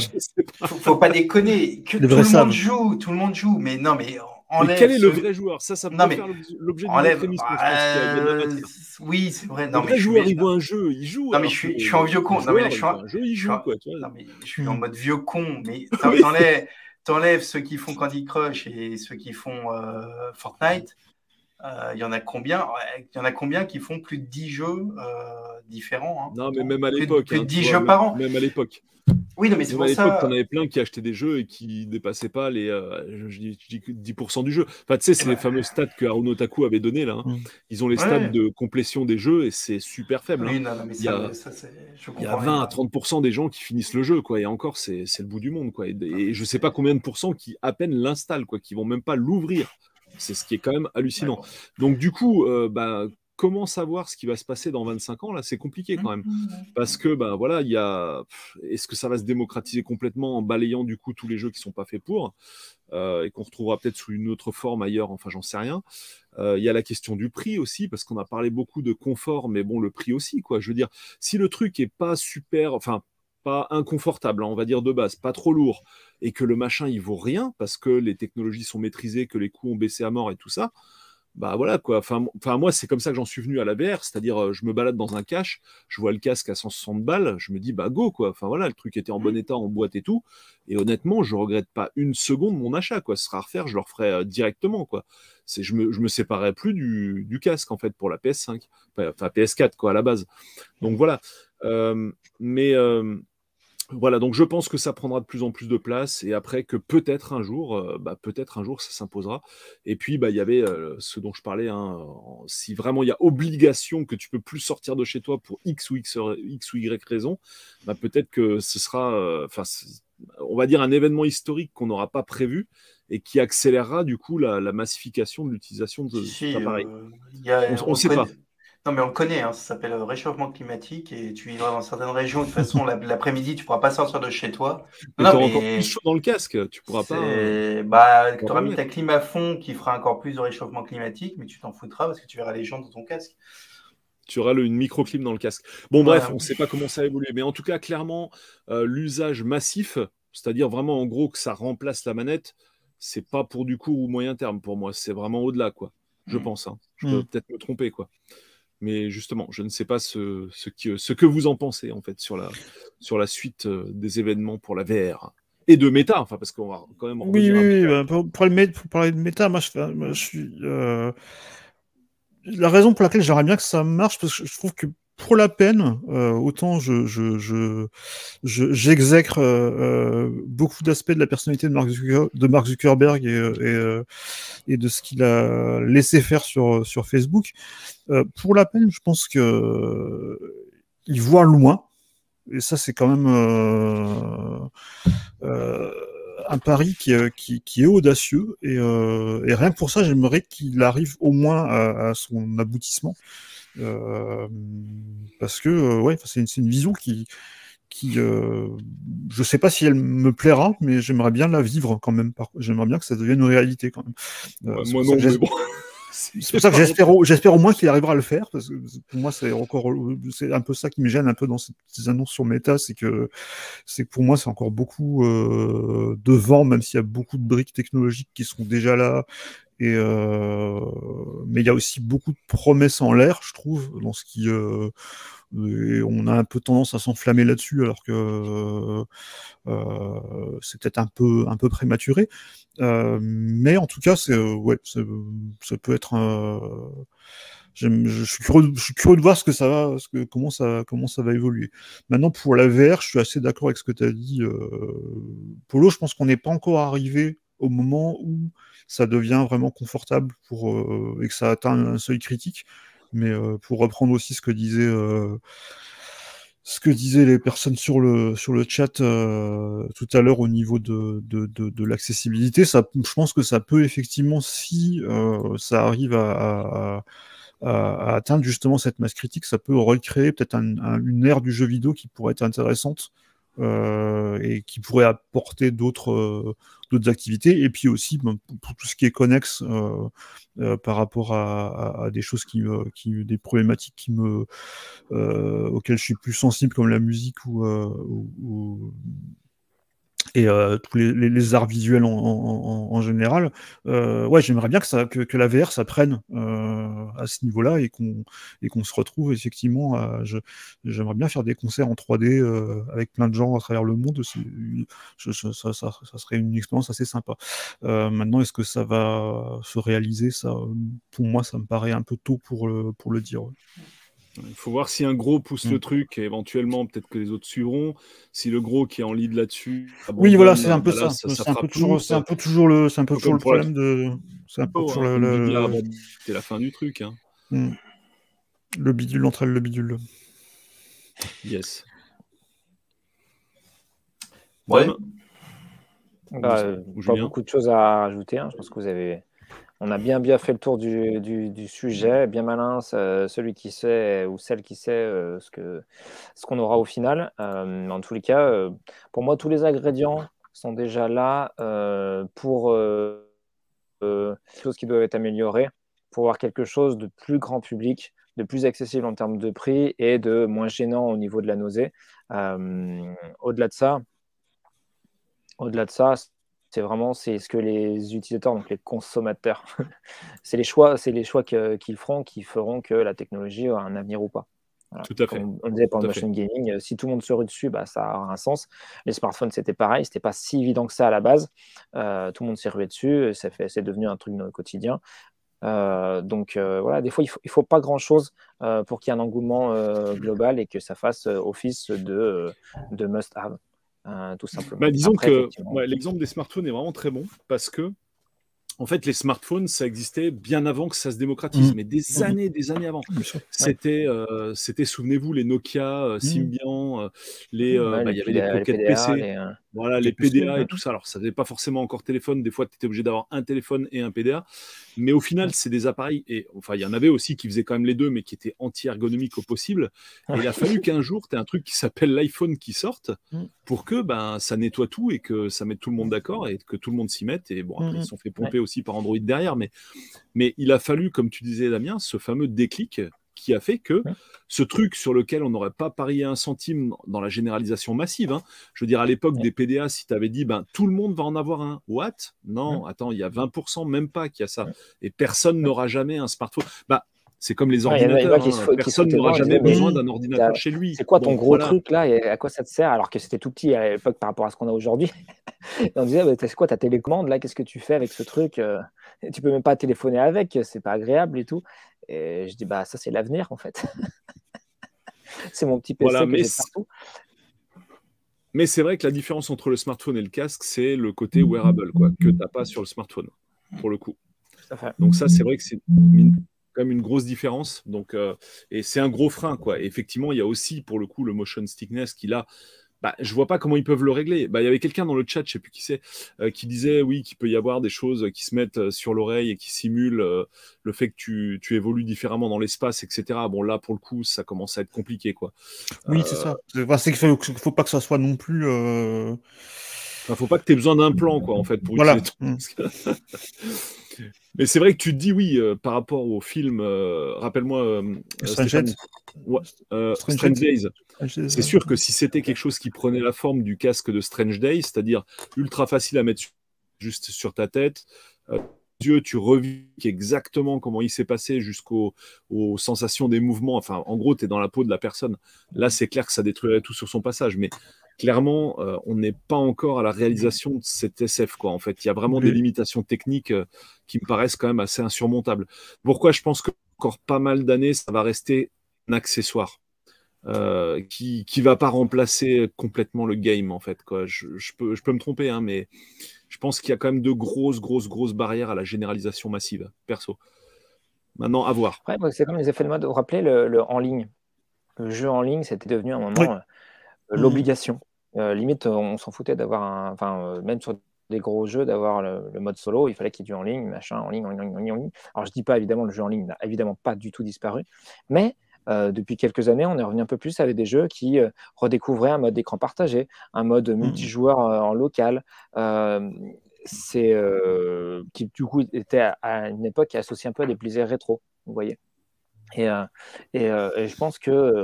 S2: faut, faut, pas déconner que tout le monde joue tout le monde joue mais non mais
S1: mais quel est le vrai joueur Ça, ça peut faire l'objet
S2: d'une émission. Euh... Oui, c'est vrai.
S1: Non, le vrai joueur, il voit un jeu, il joue.
S2: Non, mais je suis, je suis en vieux con. Non, mais là, je suis en... jeu, il joue, quoi, Non, mais je suis en mode vieux con. Mais t'enlèves, t'enlèves ceux qui font Candy Crush et ceux qui font euh, Fortnite. Euh, il y en a combien? Il y en a combien qui font plus de 10 jeux différents hein?
S1: Non, mais même à l'époque.
S2: Plus, de 10 hein, jeux par an.
S1: Même à l'époque.
S2: Oui, non, mais c'est pour ça. À l'époque,
S1: t'en avais plein qui achetaient des jeux et qui dépassaient pas les euh, je dis, 10% du jeu. Enfin, tu sais, c'est eh les ben, fameux stats que Haruno Taku avait donné là. Hein. Mm. Ils ont les stats de complétion des jeux et c'est super faible.
S2: Oui, non, non, mais il y a, ça,
S1: il y a 20 à 30% des gens qui finissent le jeu, quoi. Et encore, c'est le bout du monde, quoi. Et, et, je sais pas combien de pourcents qui à peine l'installent, quoi, qui vont même pas l'ouvrir. C'est ce qui est quand même hallucinant. Donc, du coup, euh, bah, comment savoir ce qui va se passer dans 25 ans Là, c'est compliqué quand même. Mmh, Parce que, ben voilà, il y a. Est-ce que ça va se démocratiser complètement en balayant du coup tous les jeux qui sont pas faits pour euh, et qu'on retrouvera peut-être sous une autre forme ailleurs Enfin, j'en sais rien. Euh, il y a la question du prix aussi, parce qu'on a parlé beaucoup de confort, mais bon, le prix aussi, quoi. Je veux dire, si le truc est pas super, enfin, pas inconfortable, hein, on va dire de base, pas trop lourd, et que le machin il vaut rien parce que les technologies sont maîtrisées, que les coûts ont baissé à mort et tout ça, bah voilà quoi. Enfin, enfin moi c'est comme ça que j'en suis venu à la VR, c'est-à-dire euh, je me balade dans un cache, je vois le casque à 160 balles, je me dis bah go quoi. Enfin voilà, le truc était en bon état, en boîte et tout, et honnêtement je regrette pas une seconde mon achat quoi. Ce sera à refaire, je le referai euh, directement quoi. C'est je me je me séparerai plus du, du, casque en fait pour la PS5, enfin PS4 quoi à la base. Donc voilà. Euh, mais voilà, donc je pense que ça prendra de plus en plus de place et après que peut-être un jour, euh, bah, peut-être un jour ça s'imposera. Et puis bah il y avait euh, ce dont je parlais, hein, si vraiment il y a obligation que tu peux plus sortir de chez toi pour x ou x, x ou y raison, bah, peut-être que ce sera, euh, on va dire un événement historique qu'on n'aura pas prévu et qui accélérera du coup la, massification de l'utilisation de cet appareil.
S2: on ne sait pas. Non, mais on le connaît, hein, ça s'appelle réchauffement climatique et tu vivras dans certaines régions. De toute façon, l'après-midi, tu ne pourras pas sortir de chez toi.
S1: Tu auras encore plus chaud dans le casque, tu pourras pas.
S2: Bah, tu auras mis ta clim à fond qui fera encore plus de réchauffement climatique, mais tu t'en foutras parce que tu verras les gens dans ton casque.
S1: Tu auras une microclim dans le casque. Bon, bref, on ne sait pas comment ça évolue, mais en tout cas, clairement, euh, l'usage massif, c'est-à-dire vraiment en gros que ça remplace la manette, c'est pas pour du court ou moyen terme pour moi, c'est vraiment au-delà, quoi. Je mm. pense. Hein. Je peux mm. peut-être me tromper, quoi. Mais justement, je ne sais pas ce, ce, ce, que vous en pensez en fait sur la, sur la suite euh, des événements pour la VR et de méta, enfin parce qu'on va quand même.
S3: Oui, oui, bah, pour, parler de méta, moi je, suis. Euh, la raison pour laquelle j'aimerais bien que ça marche, parce que je trouve que pour la peine, euh, autant je, je, je, j'exècre euh, beaucoup d'aspects de la personnalité de Mark, Zuckerberg et, et, et, de ce qu'il a laissé faire sur, sur Facebook. pour la peine, je pense que il voit loin. Et ça, c'est quand même un pari qui, qui, qui, est audacieux. Et, et rien que pour ça, j'aimerais qu'il arrive au moins à, à son aboutissement. Euh, parce que euh, ouais, c'est une, une, vision qui, qui euh, je sais pas si elle me plaira, mais j'aimerais bien la vivre quand même. J'aimerais bien que ça devienne une réalité quand même.
S1: Euh, moi non, mais bon.
S3: C'est pour ça que j'espère au, au moins qu'il arrivera à le faire, parce que pour moi c'est encore c'est un peu ça qui me gêne un peu dans ces annonces sur Meta, c'est que c'est pour moi c'est encore beaucoup euh, de vent, même s'il y a beaucoup de briques technologiques qui sont déjà là. Euh, mais il y a aussi beaucoup de promesses en l'air, je trouve, dans ce qui euh, on a un peu tendance à s'enflammer là-dessus, alors que euh, c'est peut-être un peu, un peu prématuré. Mais en tout cas, c'est, ouais, ça peut être. je, suis curieux, je suis curieux de voir ce que ça va, ce que, comment, ça, comment ça va évoluer. Maintenant, pour la VR, je suis assez d'accord avec ce que tu as dit. Polo, je pense qu'on n'est pas encore arrivé au moment où ça devient vraiment confortable pour, et que ça atteint un seuil critique. Mais euh, pour reprendre aussi ce que disait euh, ce que disaient les personnes sur le sur le chat euh, tout à l'heure au niveau de, de, de, l'accessibilité, ça, je pense que ça peut effectivement, si ça arrive à, à, atteindre justement cette masse critique, ça peut recréer peut-être une ère du jeu vidéo qui pourrait être intéressante euh, et qui pourrait apporter d'autres euh, d'autres activités. Et puis aussi ben, pour, tout ce qui est connexe euh, euh par rapport à, à, des choses qui, qui des problématiques qui me auxquelles je suis plus sensible comme la musique ou, ou et euh, tous les, les, arts visuels en, en, en général. Euh, ouais, j'aimerais bien que, ça, que, que, la VR ça prenne euh, à ce niveau-là et qu'on et qu'on se retrouve effectivement. J'aimerais bien faire des concerts en 3D euh, avec plein de gens à travers le monde. Je, ça, ça, ça, serait une expérience assez sympa. Euh, maintenant, est-ce que ça va se réaliser? Ça, pour moi, ça me paraît un peu tôt pour le, pour le dire.
S1: Il faut voir si un gros pousse le mm. truc, et éventuellement peut-être que les autres suivront. Si le gros qui est en lead là-dessus.
S3: Oui, voilà, c'est un peu bah ça. c'est un, peu toujours, un peu toujours le, c'est un peu toujours le problème de. C'est un peu oh, toujours le.
S1: C'est la fin du truc. Hein.
S3: Mm. Le bidule entre elles, le bidule.
S1: Yes.
S4: Ouais. Bah, pas beaucoup de choses à rajouter. Hein. Je pense que vous avez on a bien bien fait le tour du, sujet, bien malin celui qui sait ou celle qui sait euh, ce ce qu'on aura au final. Euh, en tous les cas, euh, pour moi, tous les ingrédients sont déjà là pour choses qui doivent être améliorées, pour avoir quelque chose de plus grand public, de plus accessible en termes de prix et de moins gênant au niveau de la nausée. au-delà de ça, au-delà de ça, c'est vraiment c'est ce que les utilisateurs, donc les consommateurs, c'est les choix, c'est les choix qu'ils feront qui feront que la technologie aura un avenir ou pas.
S1: Tout à fait.
S4: on disait pour le machine gaming, euh, si tout le monde se rue dessus, bah, ça aura un sens. Les smartphones, c'était pareil, c'était pas si évident que ça à la base. Euh, tout le monde s'est rué dessus, c'est devenu un truc de notre quotidien. Euh, donc voilà, des fois, il ne faut, pas grand-chose pour qu'il y ait un engouement global et que ça fasse office de, de must-have. Euh, tout simplement.
S1: Bah, disons que l'exemple des smartphones est vraiment très bon parce que en fait, les smartphones, ça existait bien avant que ça se démocratise, mmh. mais des mmh. années, des années avant. C'était, euh, c'était, souvenez-vous, les Nokia, euh, mmh. Symbian, euh, les, bah, il y avait les Pocket PC, voilà, les, PDA et tout ça. Alors, ça n'avait pas forcément encore téléphone. Des fois, tu étais obligé d'avoir un téléphone et un PDA, mais au final, c'est des appareils. Et enfin, il y en avait aussi qui faisaient quand même les deux, mais qui étaient anti-ergonomiques au possible. Et il a fallu qu'un jour, tu aies un truc qui s'appelle l'iPhone qui sorte pour que ben ça nettoie tout et que ça mette tout le monde d'accord et que tout le monde s'y mette. Et bon, après, ils se sont fait pomper aussi par Android derrière, mais, mais il a fallu, comme tu disais, Damien, ce fameux déclic qui a fait que ce truc sur lequel on n'aurait pas parié un centime dans la généralisation massive, hein, je veux dire, à l'époque des PDA, si tu avais dit, ben, tout le monde va en avoir un, what? Non, attends, il y a 20% même pas qui a ça. Et personne n'aura jamais un smartphone. Bah, c'est comme les ordinateurs. Hein. Personne n'aura jamais besoin d'un ordinateur chez lui.
S4: C'est quoi ton gros truc là? Et à quoi ça te sert alors que c'était tout petit à l'époque par rapport à ce qu'on a aujourd'hui On disait, c'est quoi ta télécommande là? Qu'est-ce que tu fais avec ce truc euh? Tu peux même pas téléphoner avec, c'est pas agréable et tout. Et je dis, bah ça c'est l'avenir en fait. c'est mon petit PC voilà, mais partout.
S1: Mais c'est vrai que la différence entre le smartphone et le casque, c'est le côté wearable, quoi, que tu n'as pas sur le smartphone, pour le coup. Donc ça, c'est vrai que c'est quand même une grosse différence. Donc, euh, et c'est un gros frein, quoi. effectivement, il y a aussi, pour le coup, le motion stickness qui, là, bah, je vois pas comment ils peuvent le régler. Bah, il y avait quelqu'un dans le chat, je sais plus qui c'est, euh, qui disait oui qu'il peut y avoir des choses qui se mettent euh, sur l'oreille et qui simulent le fait que tu, tu évolues différemment dans l'espace, etc. Bon là pour le coup ça commence à être compliqué quoi.
S3: Oui c'est ça. c'est qu'il faut, faut, pas que ça soit non plus. Euh...
S1: Enfin, faut pas que tu aies besoin d'un plan quoi en fait pour voilà. Mais c'est vrai que tu te dis oui euh, par rapport au film. Euh, rappelle-moi. Euh, Strange, Days. C'est sûr que si c'était quelque chose qui prenait la forme du casque de Strange Days, c'est-à-dire ultra facile à mettre juste sur ta tête. Dieu, tu revis exactement comment il s'est passé jusqu'aux sensations des mouvements. Enfin, en gros, tu es dans la peau de la personne. Là, c'est clair que ça détruirait tout sur son passage. Mais clairement, euh, on n'est pas encore à la réalisation de cet SF. Quoi. En fait, il y a vraiment des limitations techniques euh, qui me paraissent quand même assez insurmontables. Pourquoi je pense qu'encore pas mal d'années, ça va rester un accessoire euh, qui ne va pas remplacer complètement le game, en fait. Quoi. Je, peux, je peux me tromper, hein, mais je pense qu'il y a quand même de grosses, grosses, grosses barrières à la généralisation massive, perso. Maintenant, à voir.
S4: c'est comme les effets de mode. Vous vous rappelez le, en ligne? Le jeu en ligne, c'était devenu un moment euh, l'obligation. Euh, limite, on s'en foutait d'avoir un. Enfin, euh, même sur des gros jeux, d'avoir le, mode solo, il fallait qu'il y ait du en ligne, machin, en ligne, en ligne, en ligne, en ligne. Alors, je dis pas, évidemment, le jeu en ligne n'a évidemment pas du tout disparu, mais depuis quelques années, on est revenu un peu plus avec des jeux qui redécouvraient un mode d'écran partagé, un mode mmh. multijoueur en local. c'est qui du coup était à, une époque associé un peu à des plaisirs rétro, vous voyez. Et, euh, euh, et, je pense qu'on euh,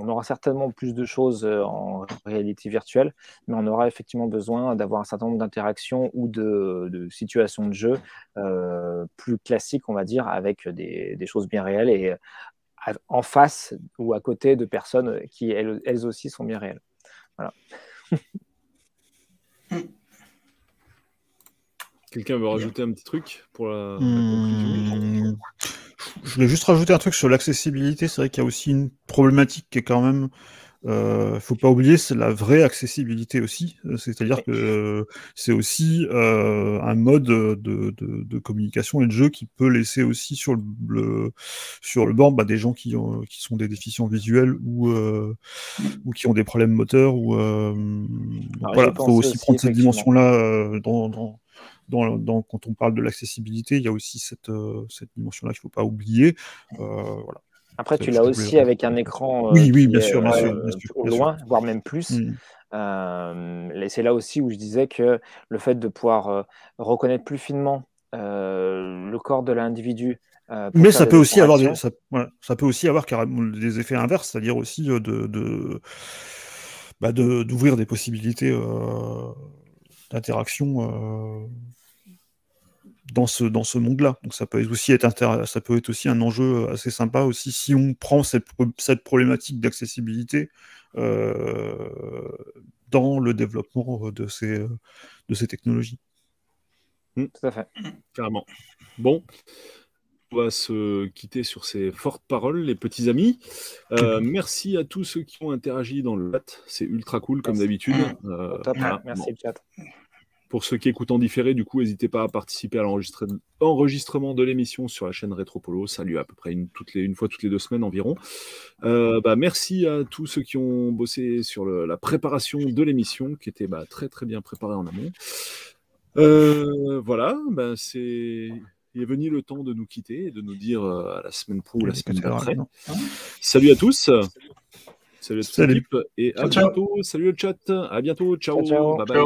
S4: on aura certainement plus de choses en réalité virtuelle, mais on aura effectivement besoin d'avoir un certain nombre d'interactions ou de, situations de jeu plus classiques, on va dire, avec des, des, choses bien réelles et en face ou à côté de personnes qui, elles, elles aussi, sont bien réelles. Voilà.
S1: Quelqu'un veut rajouter un petit truc pour la, conclusion
S3: mmh je voulais juste rajouter un truc sur l'accessibilité. C'est vrai qu'il y a aussi une problématique qui est quand même, euh, faut pas oublier, c'est la vraie accessibilité aussi. C'est-à-dire que c'est aussi euh, un mode de, de, de, communication et de jeu qui peut laisser aussi sur le, sur le banc bah, des gens qui, ont, qui sont des déficients visuels ou, euh, ou qui ont des problèmes moteurs. Ou, euh, voilà, faut aussi prendre cette dimension-là euh, dans, dans dans, quand on parle de l'accessibilité, il y a aussi cette, euh, cette dimension-là qu'il ne faut pas oublier. Euh, voilà.
S4: Après, tu l'as aussi avec un écran
S3: oui, oui, bien, sûr, bien,
S4: sûr, loin, voire même plus. Mm. Euh, c'est là aussi où je disais que le fait de pouvoir reconnaître plus finement le corps de l'individu.
S3: Mais ça peut, aussi avoir des, ça, ça, peut aussi avoir carrément des effets inverses, c'est-à-dire aussi de, de, bah d'ouvrir des possibilités d'interaction dans ce, dans ce monde-là. Donc ça peut aussi être ça peut être aussi un enjeu assez sympa aussi si on prend cette, cette problématique d'accessibilité euh, dans le développement de ces, de ces technologies.
S4: Mmh. Tout à fait.
S1: Carrément. Bon. On va se quitter sur ces fortes paroles, les petits amis. Euh, merci à tous ceux qui ont interagi dans le chat. C'est ultra cool, comme d'habitude.
S4: Euh, merci, chat
S1: Pour ceux qui écoutent en différé, du coup, n'hésitez pas à participer à l'enregistrement de l'émission sur la chaîne Retropolo. Salut à peu près une, toutes les, une fois toutes les deux semaines environ. Euh, bah, merci à tous ceux qui ont bossé sur la préparation de l'émission, qui était bah, très très bien préparée en amont. Euh, voilà, bah, c'est il est venu le temps de nous quitter et de nous dire euh, à la semaine pro ou la semaine d'après. Salut à tous. Salut à toute l'équipe et à bientôt. Salut le chat. À bientôt. ciao. Bye bye.